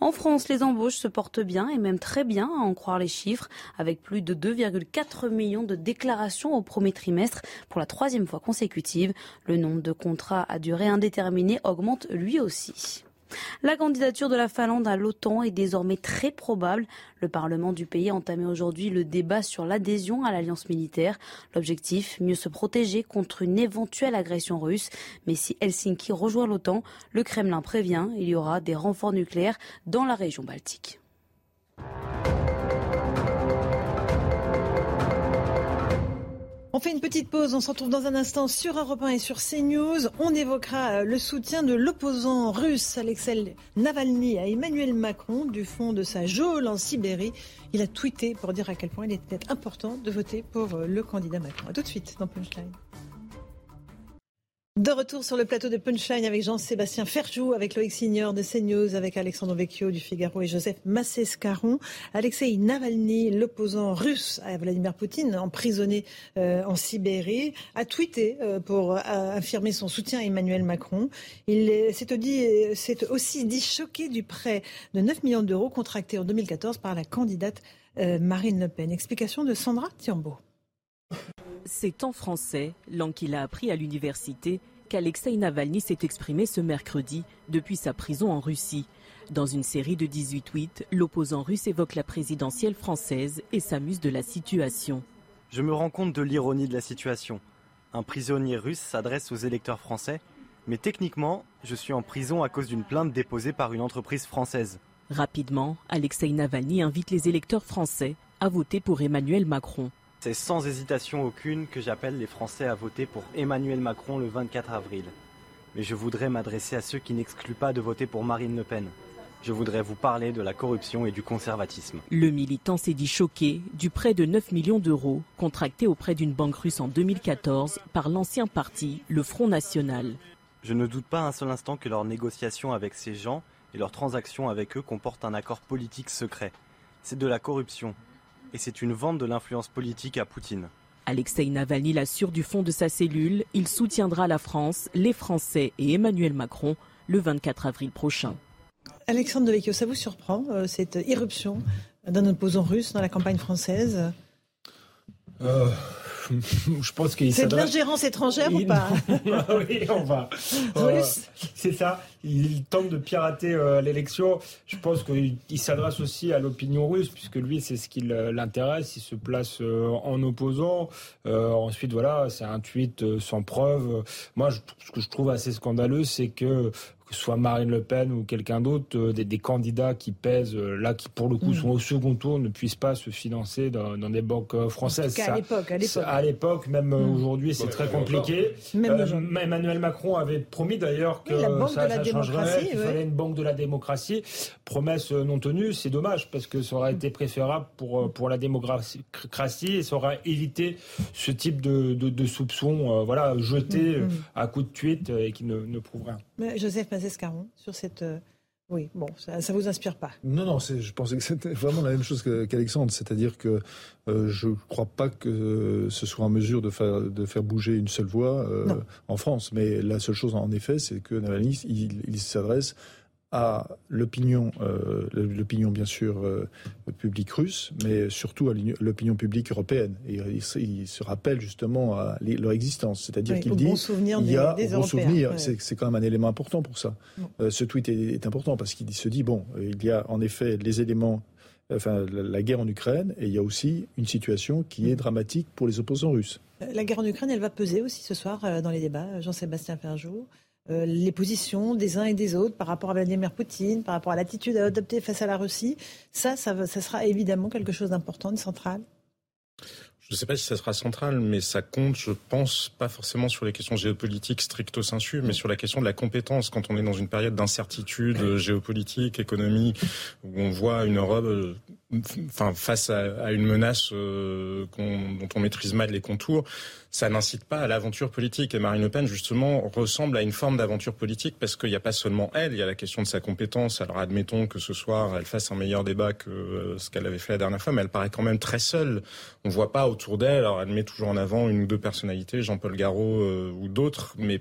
En France, les embauches se portent bien et même très bien, à en croire les chiffres, avec plus de 2,4 millions de déclarations au premier trimestre pour la troisième fois consécutive. Le nombre de contrats à durée indéterminée augmente lui aussi. La candidature de la Finlande à l'OTAN est désormais très probable. Le Parlement du pays a entamé aujourd'hui le débat sur l'adhésion à l'alliance militaire. L'objectif, mieux se protéger contre une éventuelle agression russe. Mais si Helsinki rejoint l'OTAN, le Kremlin prévient, il y aura des renforts nucléaires dans la région baltique. On fait une petite pause, on se retrouve dans un instant sur Europe 1 et sur CNews. On évoquera euh, le soutien de l'opposant russe Alexei Navalny à Emmanuel Macron du fond de sa geôle en Sibérie. Il a tweeté pour dire à quel point il était important de voter pour euh, le candidat Macron. A tout de suite dans Punchline. De retour sur le plateau de Punchline avec Jean-Sébastien Ferjou, avec Loïc Signor de CNews, avec Alexandre Vecchio du Figaro et Joseph Massescaron. Alexei Navalny, l'opposant russe à Vladimir Poutine, emprisonné euh, en Sibérie, a tweeté euh, pour euh, affirmer son soutien à Emmanuel Macron. Il s'est aussi dit choqué du prêt de 9 millions d'euros contracté en 2014 par la candidate Marine Le Pen. Explication de Sandra Thiambo. C'est en français, langue qu'il a appris à l'université, qu'Alexei Navalny s'est exprimé ce mercredi depuis sa prison en Russie. Dans une série de 18 tweets, l'opposant russe évoque la présidentielle française et s'amuse de la situation. Je me rends compte de l'ironie de la situation. Un prisonnier russe s'adresse aux électeurs français, mais techniquement, je suis en prison à cause d'une plainte déposée par une entreprise française. Rapidement, Alexei Navalny invite les électeurs français à voter pour Emmanuel Macron. C'est sans hésitation aucune que j'appelle les Français à voter pour Emmanuel Macron le 24 avril. Mais je voudrais m'adresser à ceux qui n'excluent pas de voter pour Marine Le Pen. Je voudrais vous parler de la corruption et du conservatisme. Le militant s'est dit choqué du prêt de 9 millions d'euros contracté auprès d'une banque russe en 2014 par l'ancien parti, le Front National. Je ne doute pas un seul instant que leurs négociations avec ces gens et leurs transactions avec eux comportent un accord politique secret. C'est de la corruption, et c'est une vente de l'influence politique à Poutine. Alexei Navalny l'assure du fond de sa cellule, il soutiendra la France, les Français et Emmanuel Macron le 24 avril prochain. Alexandre Devecchio, ça vous surprend, euh, cette irruption d'un opposant russe dans la campagne française? Euh, je pense qu'il C'est de l'ingérence étrangère ou pas Oui, on va. c'est ça. Il tente de pirater euh, l'élection. Je pense qu'il s'adresse aussi à l'opinion russe, puisque lui, c'est ce qui l'intéresse. Il se place euh, en opposant. Euh, ensuite, voilà, c'est un tweet sans preuve. Moi, ce que je trouve assez scandaleux, c'est que que ce soit Marine Le Pen ou quelqu'un d'autre, euh, des, candidats qui pèsent, euh, là, qui pour le coup mm. sont au second tour, ne puissent pas se financer dans, des banques euh, françaises. à l'époque, à l'époque. À l'époque, même mm. aujourd'hui, c'est très compliqué. Emmanuel Macron avait promis d'ailleurs que ça, ça changerait, qu'il fallait une banque de la démocratie. Promesse non tenue, c'est dommage parce que ça aurait été préférable pour, pour la démocratie et ça aurait évité ce type de, de, soupçons voilà, jetés mm, à coup de tweet et qui ne, ne prouvent rien. Mais Joseph Mazescaron, sur cette. Euh, oui, bon, ça ne vous inspire pas. Non, non, je pensais que c'était vraiment la même chose qu'Alexandre, c'est-à-dire que euh, je ne crois pas que ce soit en mesure de faire, de faire bouger une seule voix euh, en France. Mais la seule chose, en effet, c'est que Navalny, il s'adresse à l'opinion, euh, l'opinion bien sûr euh, publique russe, mais surtout à l'opinion publique européenne. Et il, se rappelle justement à leur existence, c'est-à-dire qu'il dit bon il y a des, bon souvenir. C'est quand même un élément important pour ça. Euh, ce tweet est, important parce qu'il se dit bon, il y a en effet les éléments enfin la guerre en Ukraine et il y a aussi une situation qui est dramatique pour les opposants russes. La guerre en Ukraine, elle va peser aussi ce soir dans les débats. Jean-Sébastien Ferjou. Euh, les positions des uns et des autres par rapport à Vladimir Poutine, par rapport à l'attitude à adopter face à la Russie. Ça, ça, ça sera évidemment quelque chose d'important, de central. Je ne sais pas si ça sera central, mais ça compte, je pense, pas forcément sur les questions géopolitiques stricto sensu, mais sur la question de la compétence. Quand on est dans une période d'incertitude géopolitique, économique, où on voit une Europe, euh, enfin, face à, une menace euh, dont on maîtrise mal les contours, ça n'incite pas à l'aventure politique. Et Marine Le Pen, justement, ressemble à une forme d'aventure politique parce qu'il n'y a pas seulement elle, il y a la question de sa compétence. Alors admettons que ce soir, elle fasse un meilleur débat que euh, ce qu'elle avait fait la dernière fois, mais elle paraît quand même très seule. On ne voit pas autour d'elle. Alors, elle met toujours en avant une ou deux personnalités, Jean-Paul Garot euh, ou d'autres, mais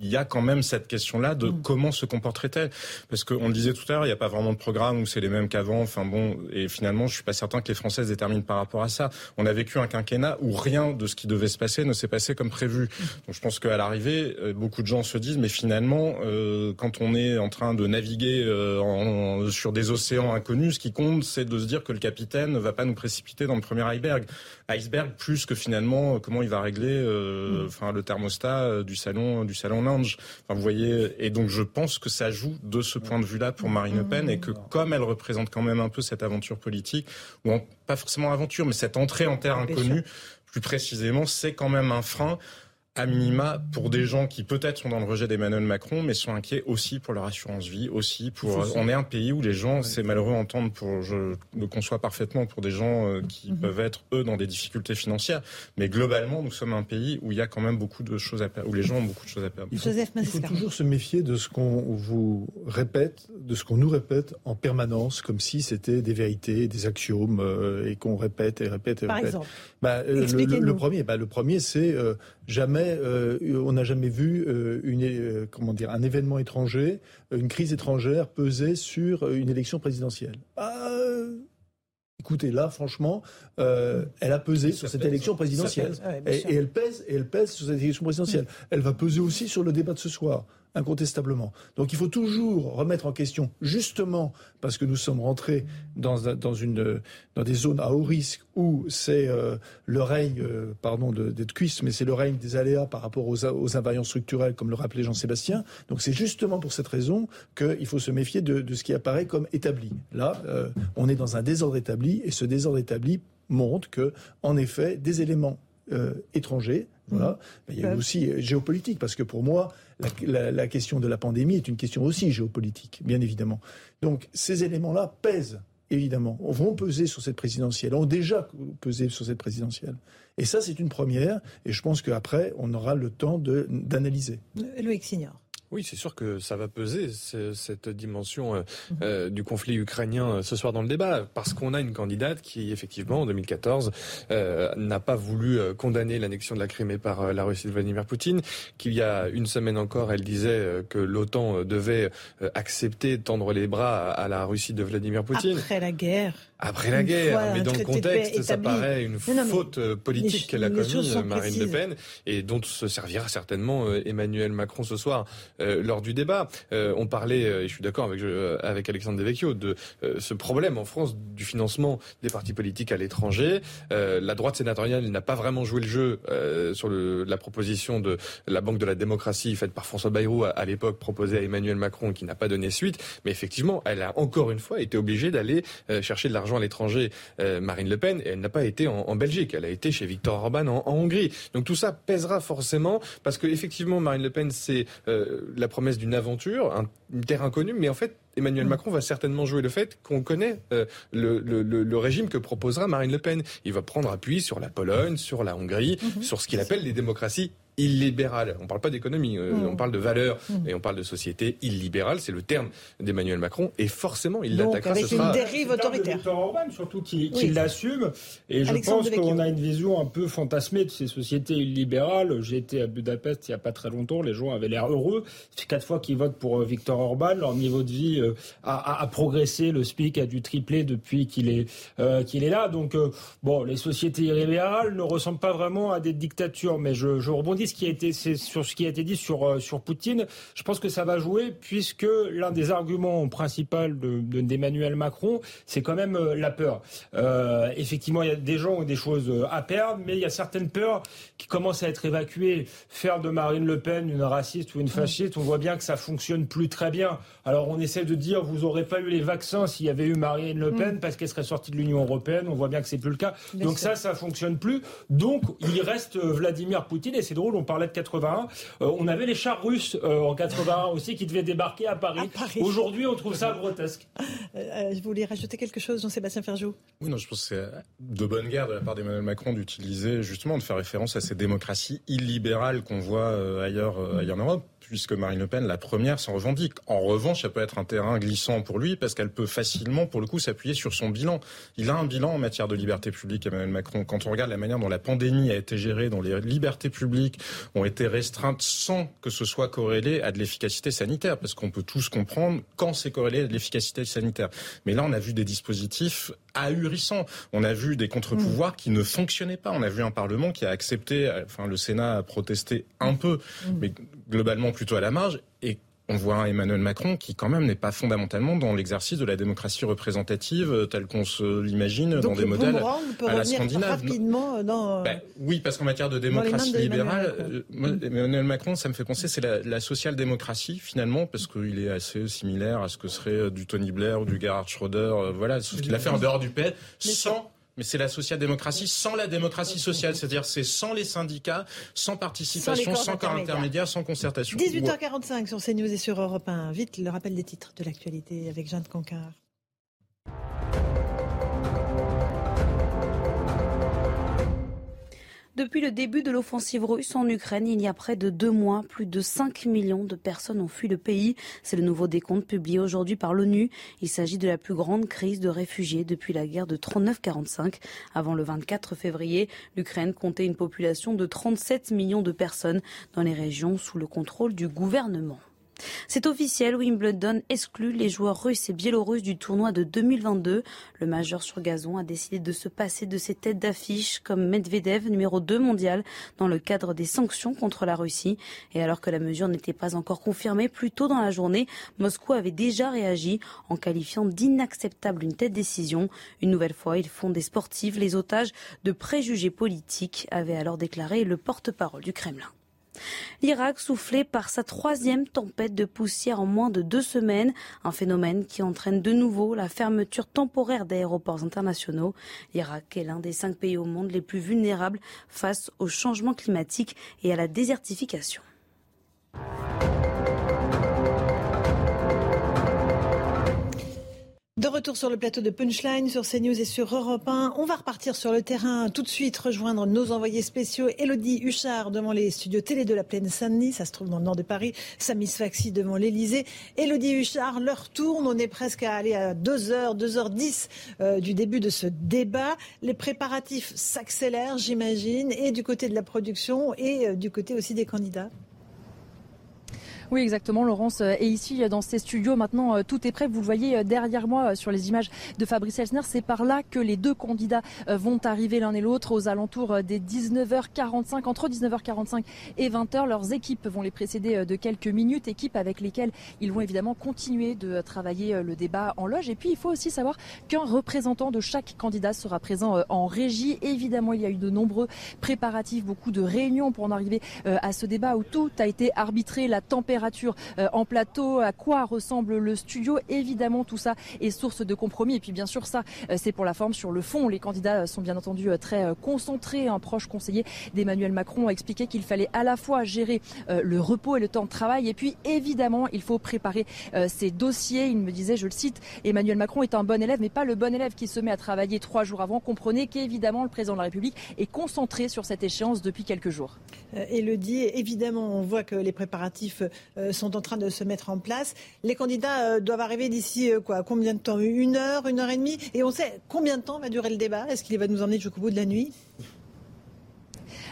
il y a quand même cette question-là de mm. comment se comporterait-elle Parce qu'on le disait tout à l'heure, il n'y a pas vraiment de programme où c'est les mêmes qu'avant. Enfin bon, et finalement, je suis pas certain que les Françaises déterminent par rapport à ça. On a vécu un quinquennat où rien de ce qui devait se passer ne s'est passé comme prévu. Mm. Donc je pense qu'à l'arrivée, euh, beaucoup de gens se disent, mais finalement, euh, quand on est en train de naviguer euh, sur des océans inconnus, ce qui compte, c'est de se dire que le capitaine ne va pas nous précipiter dans le premier iceberg. Iceberg plus que finalement comment il va régler, mm. enfin le thermostat du salon du salon Lange. Enfin, vous voyez, et donc je pense que ça joue de ce point de vue-là pour Marine Le Pen et que comme elle représente quand même un peu cette aventure politique, ou pas forcément aventure, mais cette entrée en terre inconnue, plus précisément, c'est quand même un frein à minima pour des gens qui peut-être sont dans le rejet d'Emmanuel Macron, mais sont inquiets aussi pour leur assurance vie, aussi pour. On est un pays où les gens, c'est malheureux à entendre, pour, je le conçois parfaitement, pour des gens euh, qui mhm. peuvent être eux dans des difficultés financières, mais globalement, nous sommes un pays où il y a quand même beaucoup de choses à perdre, où les gens ont beaucoup de choses à perdre. Il faut, il faut toujours se méfier de ce qu'on vous répète, de ce qu'on nous répète en permanence, comme si c'était des vérités, des axiomes, euh, et qu'on répète et répète et Par répète. exemple. Bah, euh, le, premier, bah, le premier, c'est jamais, euh, on n'a jamais vu euh, une, euh, comment dire, un événement étranger, une crise étrangère peser sur une élection présidentielle. Ah, écoutez, là, franchement, elle a pesé sur cette élection présidentielle. et, elle pèse, et elle pèse sur cette élection présidentielle. Elle va peser aussi sur le débat de ce soir incontestablement. Donc il faut toujours remettre en question, justement parce que nous sommes rentrés dans, dans, une, dans des zones à haut risque où c'est euh, le règne, euh, pardon d'être cuisse, mais c'est le règne des aléas par rapport aux, aux invariants structurels, comme le rappelait Jean-Sébastien. Donc c'est justement pour cette raison qu'il faut se méfier de, de, ce qui apparaît comme établi. Là, euh, on est dans un désordre établi, et ce désordre établi montre que, en effet, des éléments étrangers, voilà, mmh. il y a aussi géopolitique, parce que pour moi, la, question de la pandémie est une question aussi géopolitique, bien évidemment. Donc ces éléments-là pèsent, évidemment, vont peser sur cette présidentielle, ont déjà pesé sur cette présidentielle. Et ça, c'est une première, et je pense qu'après, on aura le temps d'analyser. Loïc Signor. Oui, c'est sûr que ça va peser cette dimension euh, mhm. euh, du conflit ukrainien euh, ce soir dans le débat, parce qu'on a une candidate qui, effectivement, en 2014, n'a pas voulu condamner l'annexion de la Crimée par la Russie de Vladimir Poutine, qu'il y a une semaine encore, elle disait que l'OTAN devait accepter de tendre les bras à la Russie de Vladimir Poutine. Après la guerre. Après la guerre, mais dans le contexte, ça paraît une faute politique qu'elle a commise, Marine Le Pen, et dont se servira certainement Emmanuel Macron ce soir. lors du débat. on parlait, et je suis d'accord avec, avec Alexandre Devecchio, de ce problème en France du financement des partis politiques à l'étranger. la droite sénatoriale n'a pas vraiment joué le jeu sur le, la proposition de la Banque de la démocratie faite par François Bayrou à, l'époque, proposée à Emmanuel Macron, qui n'a pas donné suite. Mais effectivement, elle a encore une fois été obligée d'aller chercher de l'argent à l'étranger. Marine Le Pen, et elle n'a pas été en, Belgique, elle a été chez Viktor Orban en, Hongrie. Donc tout ça pèsera forcément, parce que effectivement, Marine Le Pen, c'est la promesse d'une aventure, un, une terre inconnue, mais en fait, Emmanuel mm. Macron va certainement jouer le fait qu'on connaît euh, le, régime que proposera Marine Le Pen. Il va prendre appui sur la Pologne, sur la Hongrie, mm-hmm. sur ce qu'il appelle les démocraties illibérale. On ne parle pas d'économie, euh, mm. on parle de valeurs mm. et on parle de société illibérale. C'est le terme d'Emmanuel Macron. Et forcément, il l'attaquera. Avec une dérive autoritaire. De Orban, surtout, qui, l'assume. Et je pense qu'on a une vision un peu fantasmée de ces sociétés illibérales. J'ai été à Budapest il n'y a pas très longtemps. Les gens avaient l'air heureux. C'est quatre fois qu'ils votent pour euh, Viktor Orban. Leur niveau de vie euh, a, progressé. Le SPIC a dû tripler depuis qu'il est, qu'il est là. Donc, bon, les sociétés illibérales ne ressemblent pas vraiment à des dictatures. Mais je, je rebondis ce qui a été, sur ce qui a été dit sur, euh, sur Poutine. Je pense que ça va jouer puisque l'un des arguments principaux d'Emmanuel de, Macron, c'est quand même euh, la peur. Euh, effectivement, il y a des gens ont des choses à perdre, mais il y a certaines peurs qui commencent à être évacuées. Faire de Marine Le Pen une raciste ou une fasciste, on voit bien que ça fonctionne plus très bien. Alors on essaie de dire vous n'aurez pas eu les vaccins s'il y avait eu Marine Le Pen mm. parce qu'elle serait sortie de l'Union européenne. On voit bien que c'est plus le cas. Donc ça, ça fonctionne plus. Donc il reste Vladimir Poutine et c'est drôle on parlait de 81. Euh, on avait les chars russes euh, en 81 aussi qui devaient débarquer à Paris. Aujourd'hui, on trouve ça grotesque. Euh, je voulais rajouter quelque chose, Jean-Sébastien Ferjou. Oui, non, je pense que c'est de bonne guerre de la part d'Emmanuel Macron d'utiliser justement, de faire référence à ces démocraties illibérales qu'on voit ailleurs, ailleurs en Europe puisque Marine Le Pen, la première, s'en revendique. En revanche, ça peut être un terrain glissant pour lui, parce qu'elle peut facilement, pour le coup, s'appuyer sur son bilan. Il a un bilan en matière de liberté publique, Emmanuel Macron. Quand on regarde la manière dont la pandémie a été gérée, dont les libertés publiques ont été restreintes sans que ce soit corrélé à de l'efficacité sanitaire, parce qu'on peut tous comprendre quand c'est corrélé à de l'efficacité sanitaire. Mais là, on a vu des dispositifs ahurissants. On a vu des contre-pouvoirs qui ne fonctionnaient pas. On a vu un Parlement qui a accepté, enfin le Sénat a protesté un peu, mais globalement plutôt à la marge. Et on voit Emmanuel Macron qui quand même n'est pas fondamentalement dans l'exercice de la démocratie représentative euh, telle qu'on se l'imagine dans des modèles à la scandinave. Rapidement dans, ben, oui, parce qu'en matière de démocratie libérale, euh, Emmanuel Macron, ça me fait penser, c'est la, la social-démocratie finalement, parce qu'il est assez similaire à ce que serait euh, du Tony Blair ou du Gerhard Schroeder, voilà, ce qu'il a fait en dehors du pays, sans mais c'est la social-démocratie sans la démocratie sociale, c'est-à-dire c'est sans les syndicats, sans participation, sans, corps intermédiaire, sans concertation. 18h45 sur CNews et sur Europe 1. Vite, le rappel des titres de l'actualité avec Jeanne Cancard. Depuis le début de l'offensive russe en Ukraine, il y a près de deux mois, plus de 5 millions de personnes ont fui le pays. C'est le nouveau décompte publié aujourd'hui par l'ONU. Il s'agit de la plus grande crise de réfugiés depuis la guerre de 39-45. Avant le 24 février, l'Ukraine comptait une population de 37 millions de personnes dans les régions sous le contrôle du gouvernement. C'est officiel, Wimbledon exclut les joueurs russes et biélorusses du tournoi de 2022. Le majeur sur gazon a décidé de se passer de ses têtes d'affiche comme Medvedev, numéro 2 mondial, dans le cadre des sanctions contre la Russie. Et alors que la mesure n'était pas encore confirmée, plus tôt dans la journée, Moscou avait déjà réagi en qualifiant d'inacceptable une telle décision. Une nouvelle fois, ils font des sportifs les otages de préjugés politiques, avait alors déclaré le porte-parole du Kremlin. L'Irak soufflé par sa troisième tempête de poussière en moins de deux semaines, un phénomène qui entraîne de nouveau la fermeture temporaire d'aéroports internationaux. L'Irak est l'un des cinq pays au monde les plus vulnérables face au changement climatique et à la désertification. De retour sur le plateau de Punchline sur CNews et sur Europe 1. On va repartir sur le terrain tout de suite, rejoindre nos envoyés spéciaux. Elodie Huchard devant les studios télé de la Plaine Saint-Denis, ça se trouve dans le nord de Paris. Samis Faxi devant l'Elysée. Elodie Huchard, l'heure tourne. On est presque à aller à 2h, 2h10 euh, du début de ce débat. Les préparatifs s'accélèrent, j'imagine, et du côté de la production et euh, du côté aussi des candidats. Oui, exactement, Laurence. Et ici, dans ces studios, maintenant, tout est prêt. Vous le voyez derrière moi sur les images de Fabrice Elsner. C'est par là que les deux candidats vont arriver l'un et l'autre aux alentours des 19h45, entre 19h45 et 20h. Leurs équipes vont les précéder de quelques minutes, équipes avec lesquelles ils vont évidemment continuer de travailler le débat en loge. Et puis, il faut aussi savoir qu'un représentant de chaque candidat sera présent en régie. Évidemment, il y a eu de nombreux préparatifs, beaucoup de réunions pour en arriver à ce débat où tout a été arbitré, la température en plateau, à quoi ressemble le studio. Évidemment, tout ça est source de compromis. Et puis, bien sûr, ça, c'est pour la forme. Sur le fond, les candidats sont bien entendu très concentrés. Un proche conseiller d'Emmanuel Macron a expliqué qu'il fallait à la fois gérer le repos et le temps de travail. Et puis, évidemment, il faut préparer ces dossiers. Il me disait, je le cite, Emmanuel Macron est un bon élève, mais pas le bon élève qui se met à travailler trois jours avant. Comprenez qu'évidemment, le président de la République est concentré sur cette échéance depuis quelques jours. Elodie, évidemment, on voit que les préparatifs sont en train de se mettre en place. Les candidats doivent arriver d'ici quoi Combien de temps? Une heure, une heure et demie? Et on sait combien de temps va durer le débat? Est-ce qu'il va nous emmener jusqu'au bout de la nuit?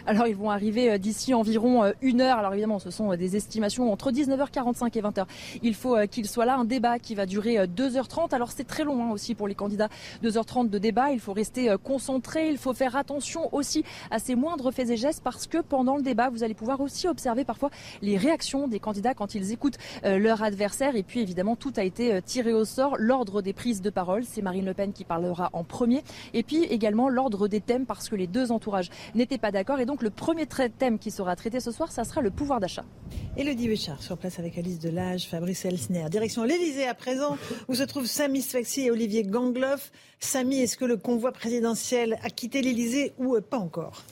Alors ils vont arriver euh, d'ici environ euh, une heure. Alors évidemment, ce sont euh, des estimations entre 19h45 et 20h. Il faut qu'il soit là un débat qui va durer 2h30. Alors c'est très long hein, aussi pour les candidats. 2h30 de débat. Il faut rester concentré. Il faut faire attention aussi à ces moindres faits et gestes parce que pendant le débat, vous allez pouvoir aussi observer parfois les réactions des candidats quand ils écoutent leur adversaire. Et puis évidemment, tout a été tiré au sort. L'ordre des prises de parole, c'est Marine Le Pen qui parlera en premier. Et puis également l'ordre des thèmes parce que les deux entourages n'étaient pas d'accord. Et donc le premier thème qui sera traité ce soir, ça sera le pouvoir d'achat. Elodie Béchard, sur place avec Alice Delage, Fabrice Elsner. Direction l'Elysée à présent, où se trouvent Samy Sfaxi et Olivier Gangloff. Samy, est-ce que le convoi présidentiel a quitté l'Elysée ou pas encore?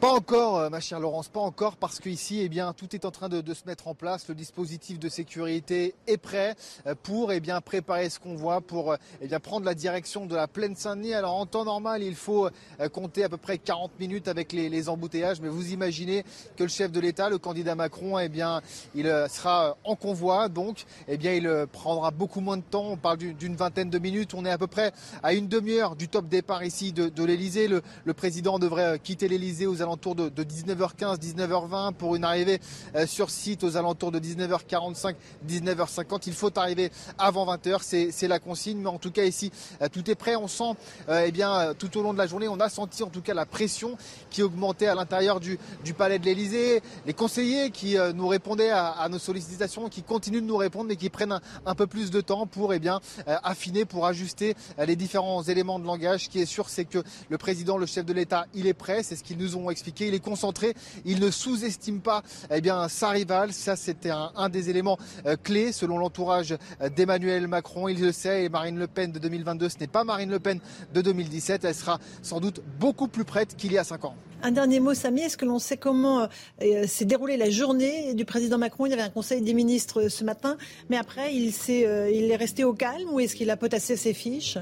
Pas encore, euh, ma chère Laurence, pas encore, parce qu'ici, eh bien, tout est en train de, se mettre en place. Le dispositif de sécurité est prêt euh, pour eh bien, préparer ce qu'on voit, pour euh, eh bien, prendre la direction de la plaine Saint-Denis. Alors, en temps normal, il faut compter à peu près 40 minutes avec les, embouteillages, mais vous imaginez que le chef de l'État, le candidat Macron, eh bien, il sera en convoi, donc, eh bien, il prendra beaucoup moins de temps. On parle d'une vingtaine de minutes. On est à peu près à une demi-heure du top départ ici de, de l'Elysée. Le, le président devrait quitter l'Elysée aux alentours de, 19h15, 19h20 pour une arrivée euh, sur site aux alentours de 19h45, 19h50. Il faut arriver avant 20h, c'est la consigne. Mais en tout cas ici, euh, tout est prêt. On sent, euh, eh bien, tout au long de la journée, on a senti en tout cas la pression qui augmentait à l'intérieur du, palais de l'Elysée. Les conseillers qui nous répondaient à, nos sollicitations, qui continuent de nous répondre, mais qui prennent un, peu plus de temps pour eh bien, affiner, pour ajuster les différents éléments de langage. Ce qui est sûr, c'est que le président, le chef de l'État, il est prêt. C'est ce qu'ils nous ont est concentré, il ne sous-estime pas eh bien, sa rivale. Ça, c'était un, des éléments euh, clés selon l'entourage euh, d'Emmanuel Macron. Il le sait, et Marine Le Pen de 2022, ce n'est pas Marine Le Pen de 2017. Elle sera sans doute beaucoup plus prête qu'il y a cinq ans. Un dernier mot, Samy. Est-ce que l'on sait comment euh, s'est déroulée la journée du président Macron? Il y avait un conseil des ministres ce matin, mais après, il, est, il est resté au calme ou est-ce qu'il a potassé ses fiches?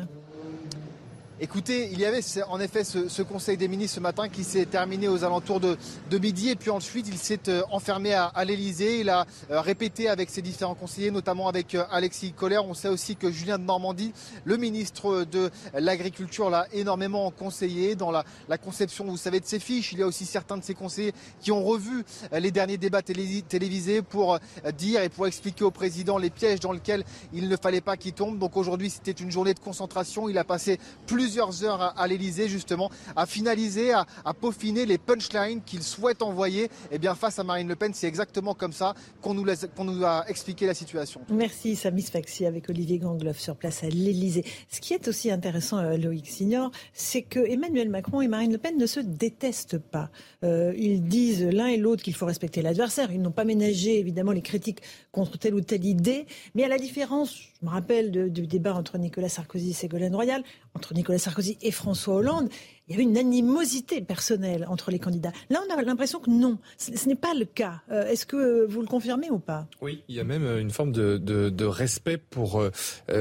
Écoutez, il y avait en effet ce, Conseil des ministres ce matin qui s'est terminé aux alentours de, midi et puis ensuite il s'est euh, enfermé à, l'Elysée. Il a euh, répété avec ses différents conseillers, notamment avec euh, Alexis Collère. On sait aussi que Julien de Normandie, le ministre de l'Agriculture, l'a énormément conseillé dans la, conception, vous savez, de ses fiches. Il y a aussi certains de ses conseillers qui ont revu les derniers débats télévisés pour dire et pour expliquer au président les pièges dans lesquels il ne fallait pas qu'il tombe. Donc aujourd'hui, c'était une journée de concentration. Il a passé plusieurs plusieurs heures à, l'Elysée justement à finaliser, à, peaufiner les punchlines qu'il souhaite envoyer eh bien, face à Marine Le Pen. C'est exactement comme ça qu'on nous, nous, a expliqué la situation. Merci Samy Sfaxi avec Olivier Gangloff sur place à l'Elysée. Ce qui est aussi intéressant, euh, Loïc Signor, c'est que Emmanuel Macron et Marine Le Pen ne se détestent pas. Euh, ils disent l'un et l'autre qu'il faut respecter l'adversaire. Ils n'ont pas ménagé évidemment les critiques contre telle ou telle idée. Mais à la différence, je me rappelle du débat entre Nicolas Sarkozy et Ségolène Royal, entre Nicolas Sarkozy et François Hollande, il y avait une animosité personnelle entre les candidats. Là, on a l'impression que non, ce, n'est pas le cas. Euh, est-ce que vous le confirmez ou pas? Oui, il y a même euh, une forme de, respect pour euh,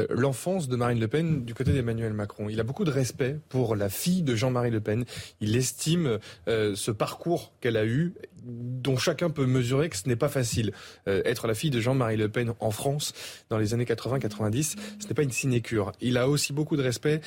l'enfance de Marine Le Pen du côté d'Emmanuel Macron. Il a beaucoup de respect pour la fille de Jean-Marie Le Pen. Il estime ce parcours qu'elle a eu dont chacun peut mesurer que ce n'est pas facile. être la fille de Jean-Marie Le Pen en France dans les années 80-90, ce n'est pas une sinécure. Il a aussi beaucoup de respect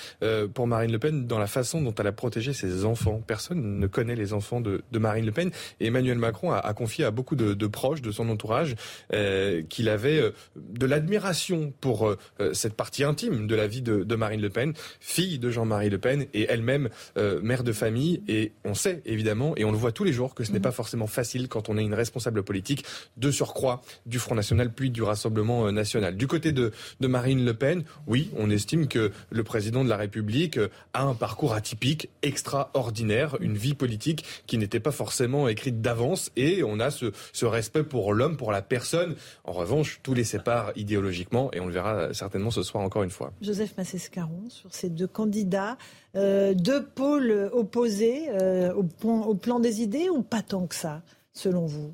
pour Marine Le Pen dans la façon dont elle a protéger ses enfants. Personne ne connaît les enfants de, Marine Le Pen. Et Emmanuel Macron a, confié à beaucoup de, proches de son entourage euh, qu'il avait euh, de l'admiration pour euh, cette partie intime de la vie de, Marine Le Pen, fille de Jean-Marie Le Pen et elle-même mère de famille. Et on sait évidemment, et on le voit tous les jours, que ce n'est pas forcément facile quand on est une responsable politique de surcroît du Front National puis du Rassemblement National. Du côté de, Marine Le Pen, oui, on estime que le président de la République a un parcours atypique, extraordinaire, une vie politique qui n'était pas forcément écrite d'avance et on a ce, respect pour l'homme, pour la personne. En revanche, tout les sépare idéologiquement et on le verra certainement ce soir encore une fois. Joseph Massescaron, sur ces deux candidats, euh, deux pôles opposés euh, au, au plan des idées ou pas tant que ça, selon vous?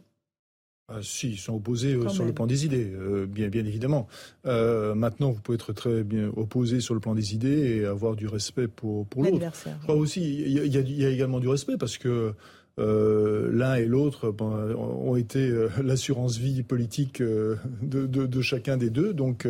Ah, si, ils sont opposés euh, sur le plan des idées, euh, bien, bien évidemment. Maintenant, vous pouvez être très bien opposé sur le plan des idées et avoir du respect pour, pour l'autre. Je crois aussi, il y, y, a également du respect parce que l'un et l'autre ont été l'assurance vie politique de, de, de, chacun des deux. Donc,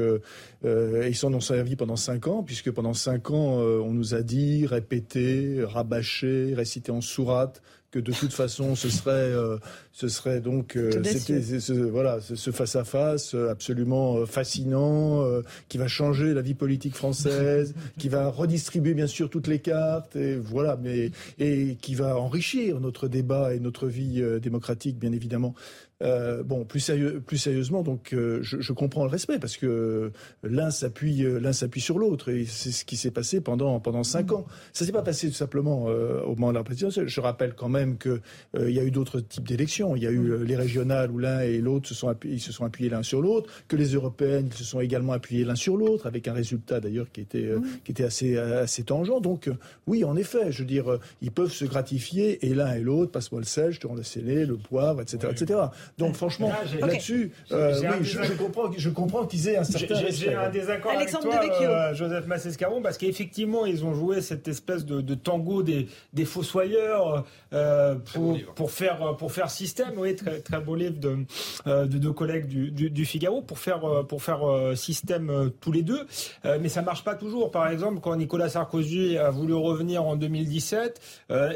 ils s'en ont servi pendant cinq ans, puisque pendant cinq ans, on nous a dit, répété, rabâché, récité en sourate que de toute façon ce serait euh, ce serait donc euh, ce, voilà ce face à face absolument euh, fascinant qui va changer la vie politique française qui va redistribuer bien sûr toutes les cartes et voilà mais et qui va enrichir notre débat et notre vie démocratique bien évidemment euh, bon, plus, sérieux, plus sérieusement, donc euh, je, je, comprends le respect parce que l'un s'appuie, euh, l'un s'appuie sur l'autre et c'est ce qui s'est passé pendant pendant cinq ans. Ça s'est pas passé tout simplement au moment de la présidentielle. Je rappelle quand même que il y a eu d'autres types d'élections. Il y a eu les régionales où l'un et l'autre se sont appuyés, ils se sont appuyés l'un sur l'autre, que les européennes se sont également appuyés l'un sur l'autre avec un résultat d'ailleurs qui était qui était assez assez tangent. Donc oui, en effet, je veux dire, ils peuvent se gratifier et l'un et l'autre, passe-moi le sel, je te rends la scellé, le poivre, etc., etc. Donc franchement, là-dessus, euh, oui, je, comprends, je comprends qu'ils aient un certain J'ai un désaccord avec toi, euh, Joseph Massescaron, parce qu'effectivement, ils ont joué cette espèce de, tango des, des fossoyeurs euh, pour, pour, faire, pour faire système. Oui, très, très beau livre de, de deux collègues du, du, Figaro, pour faire, pour faire système tous les deux. mais ça marche pas toujours. Par exemple, quand Nicolas Sarkozy a voulu revenir en 2017,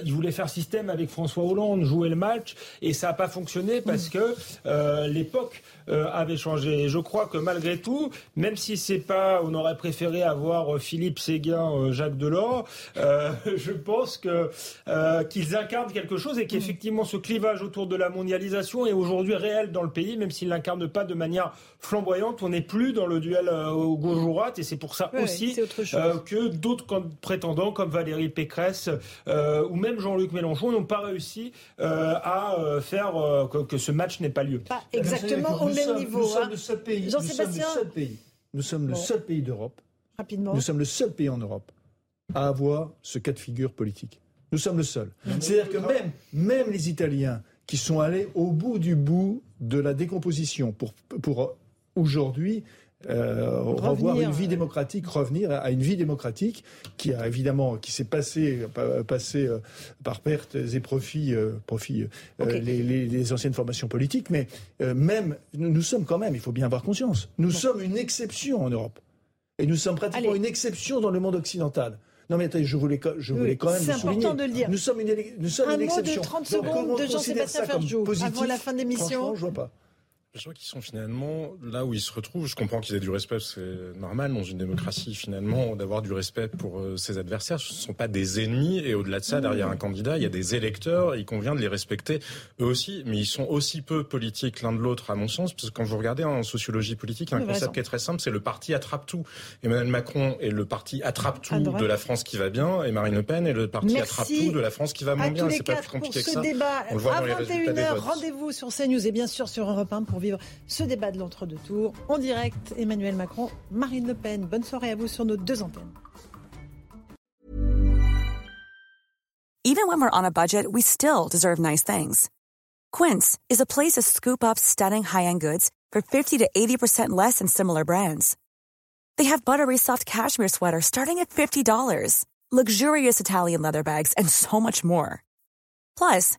il voulait faire système avec François Hollande, jouer le match, et ça n'a pas fonctionné parce que euh, l'époque euh, avait changé. Et je crois que malgré tout, même si c'est pas, on aurait préféré avoir Philippe Séguin, euh, Jacques Delors, je pense que qu'ils incarnent quelque chose et qu'effectivement ce clivage autour de la mondialisation est aujourd'hui réel dans le pays, même s'il l'incarne pas de manière flamboyante. On n'est plus dans le duel au gauche droite et c'est pour ça aussi que d'autres prétendants comme Valérie Pécresse ou même Jean-Luc Mélenchon n'ont pas réussi à faire que, que ce match n'est pas lieu. Pas exactement au même niveau. Nous sommes hein. le seul pays. Nous sommes le seul pays. Nous sommes le seul pays d'Europe. Rapidement. Nous sommes le seul pays en Europe à avoir ce cas de figure politique. Nous sommes le seul. C'est-à-dire que même, même les Italiens qui sont allés au bout du bout de la décomposition pour, pour aujourd'hui euh, revoir une vie démocratique, revenir à une vie démocratique qui a évidemment qui s'est passé passé euh, par pertes et profits, euh, profits les, les, anciennes formations politiques, mais même nous, sommes quand même, il faut bien avoir conscience, nous sommes une exception en Europe et nous sommes pratiquement une exception dans le monde occidental. Non mais attendez, je voulais, je voulais quand même C'est important de le dire. Nous sommes une, nous sommes Un une exception. mot de 30 secondes de Jean-Sébastien Ferjou avant la fin de l'émission. Je vois pas. Je crois qu'ils sont finalement là où ils se retrouvent. Je comprends qu'ils aient du respect, c'est normal dans une démocratie finalement d'avoir du respect pour euh, ses adversaires. Ce ne sont pas des ennemis et au-delà de ça, derrière un candidat, il y a des électeurs. Il convient de les respecter eux aussi, mais ils sont aussi peu politiques l'un de l'autre à mon sens, parce que quand vous regardez en sociologie politique, il y a un concept qui est très simple, c'est le parti attrape tout. Emmanuel Macron est le parti attrape tout de la France qui va bien, et Marine Le Pen est le parti attrape tout de la France qui va moins bien. C'est pas plus compliqué que ça. Débat. On le voit à 21h, rendez-vous sur CNews et bien sûr sur Europe 1 pour ce débat de l'entre-deux tours. En direct, Emmanuel Macron, Marine Le Pen. Bonne soirée à vous sur nos deux antennes. Even when we're on a budget, we still deserve nice things. Quince is a place to scoop up stunning high-end goods for 50 to 80% less than similar brands. They have buttery soft cashmere sweaters starting at $50, luxurious Italian leather bags, and so much more. Plus,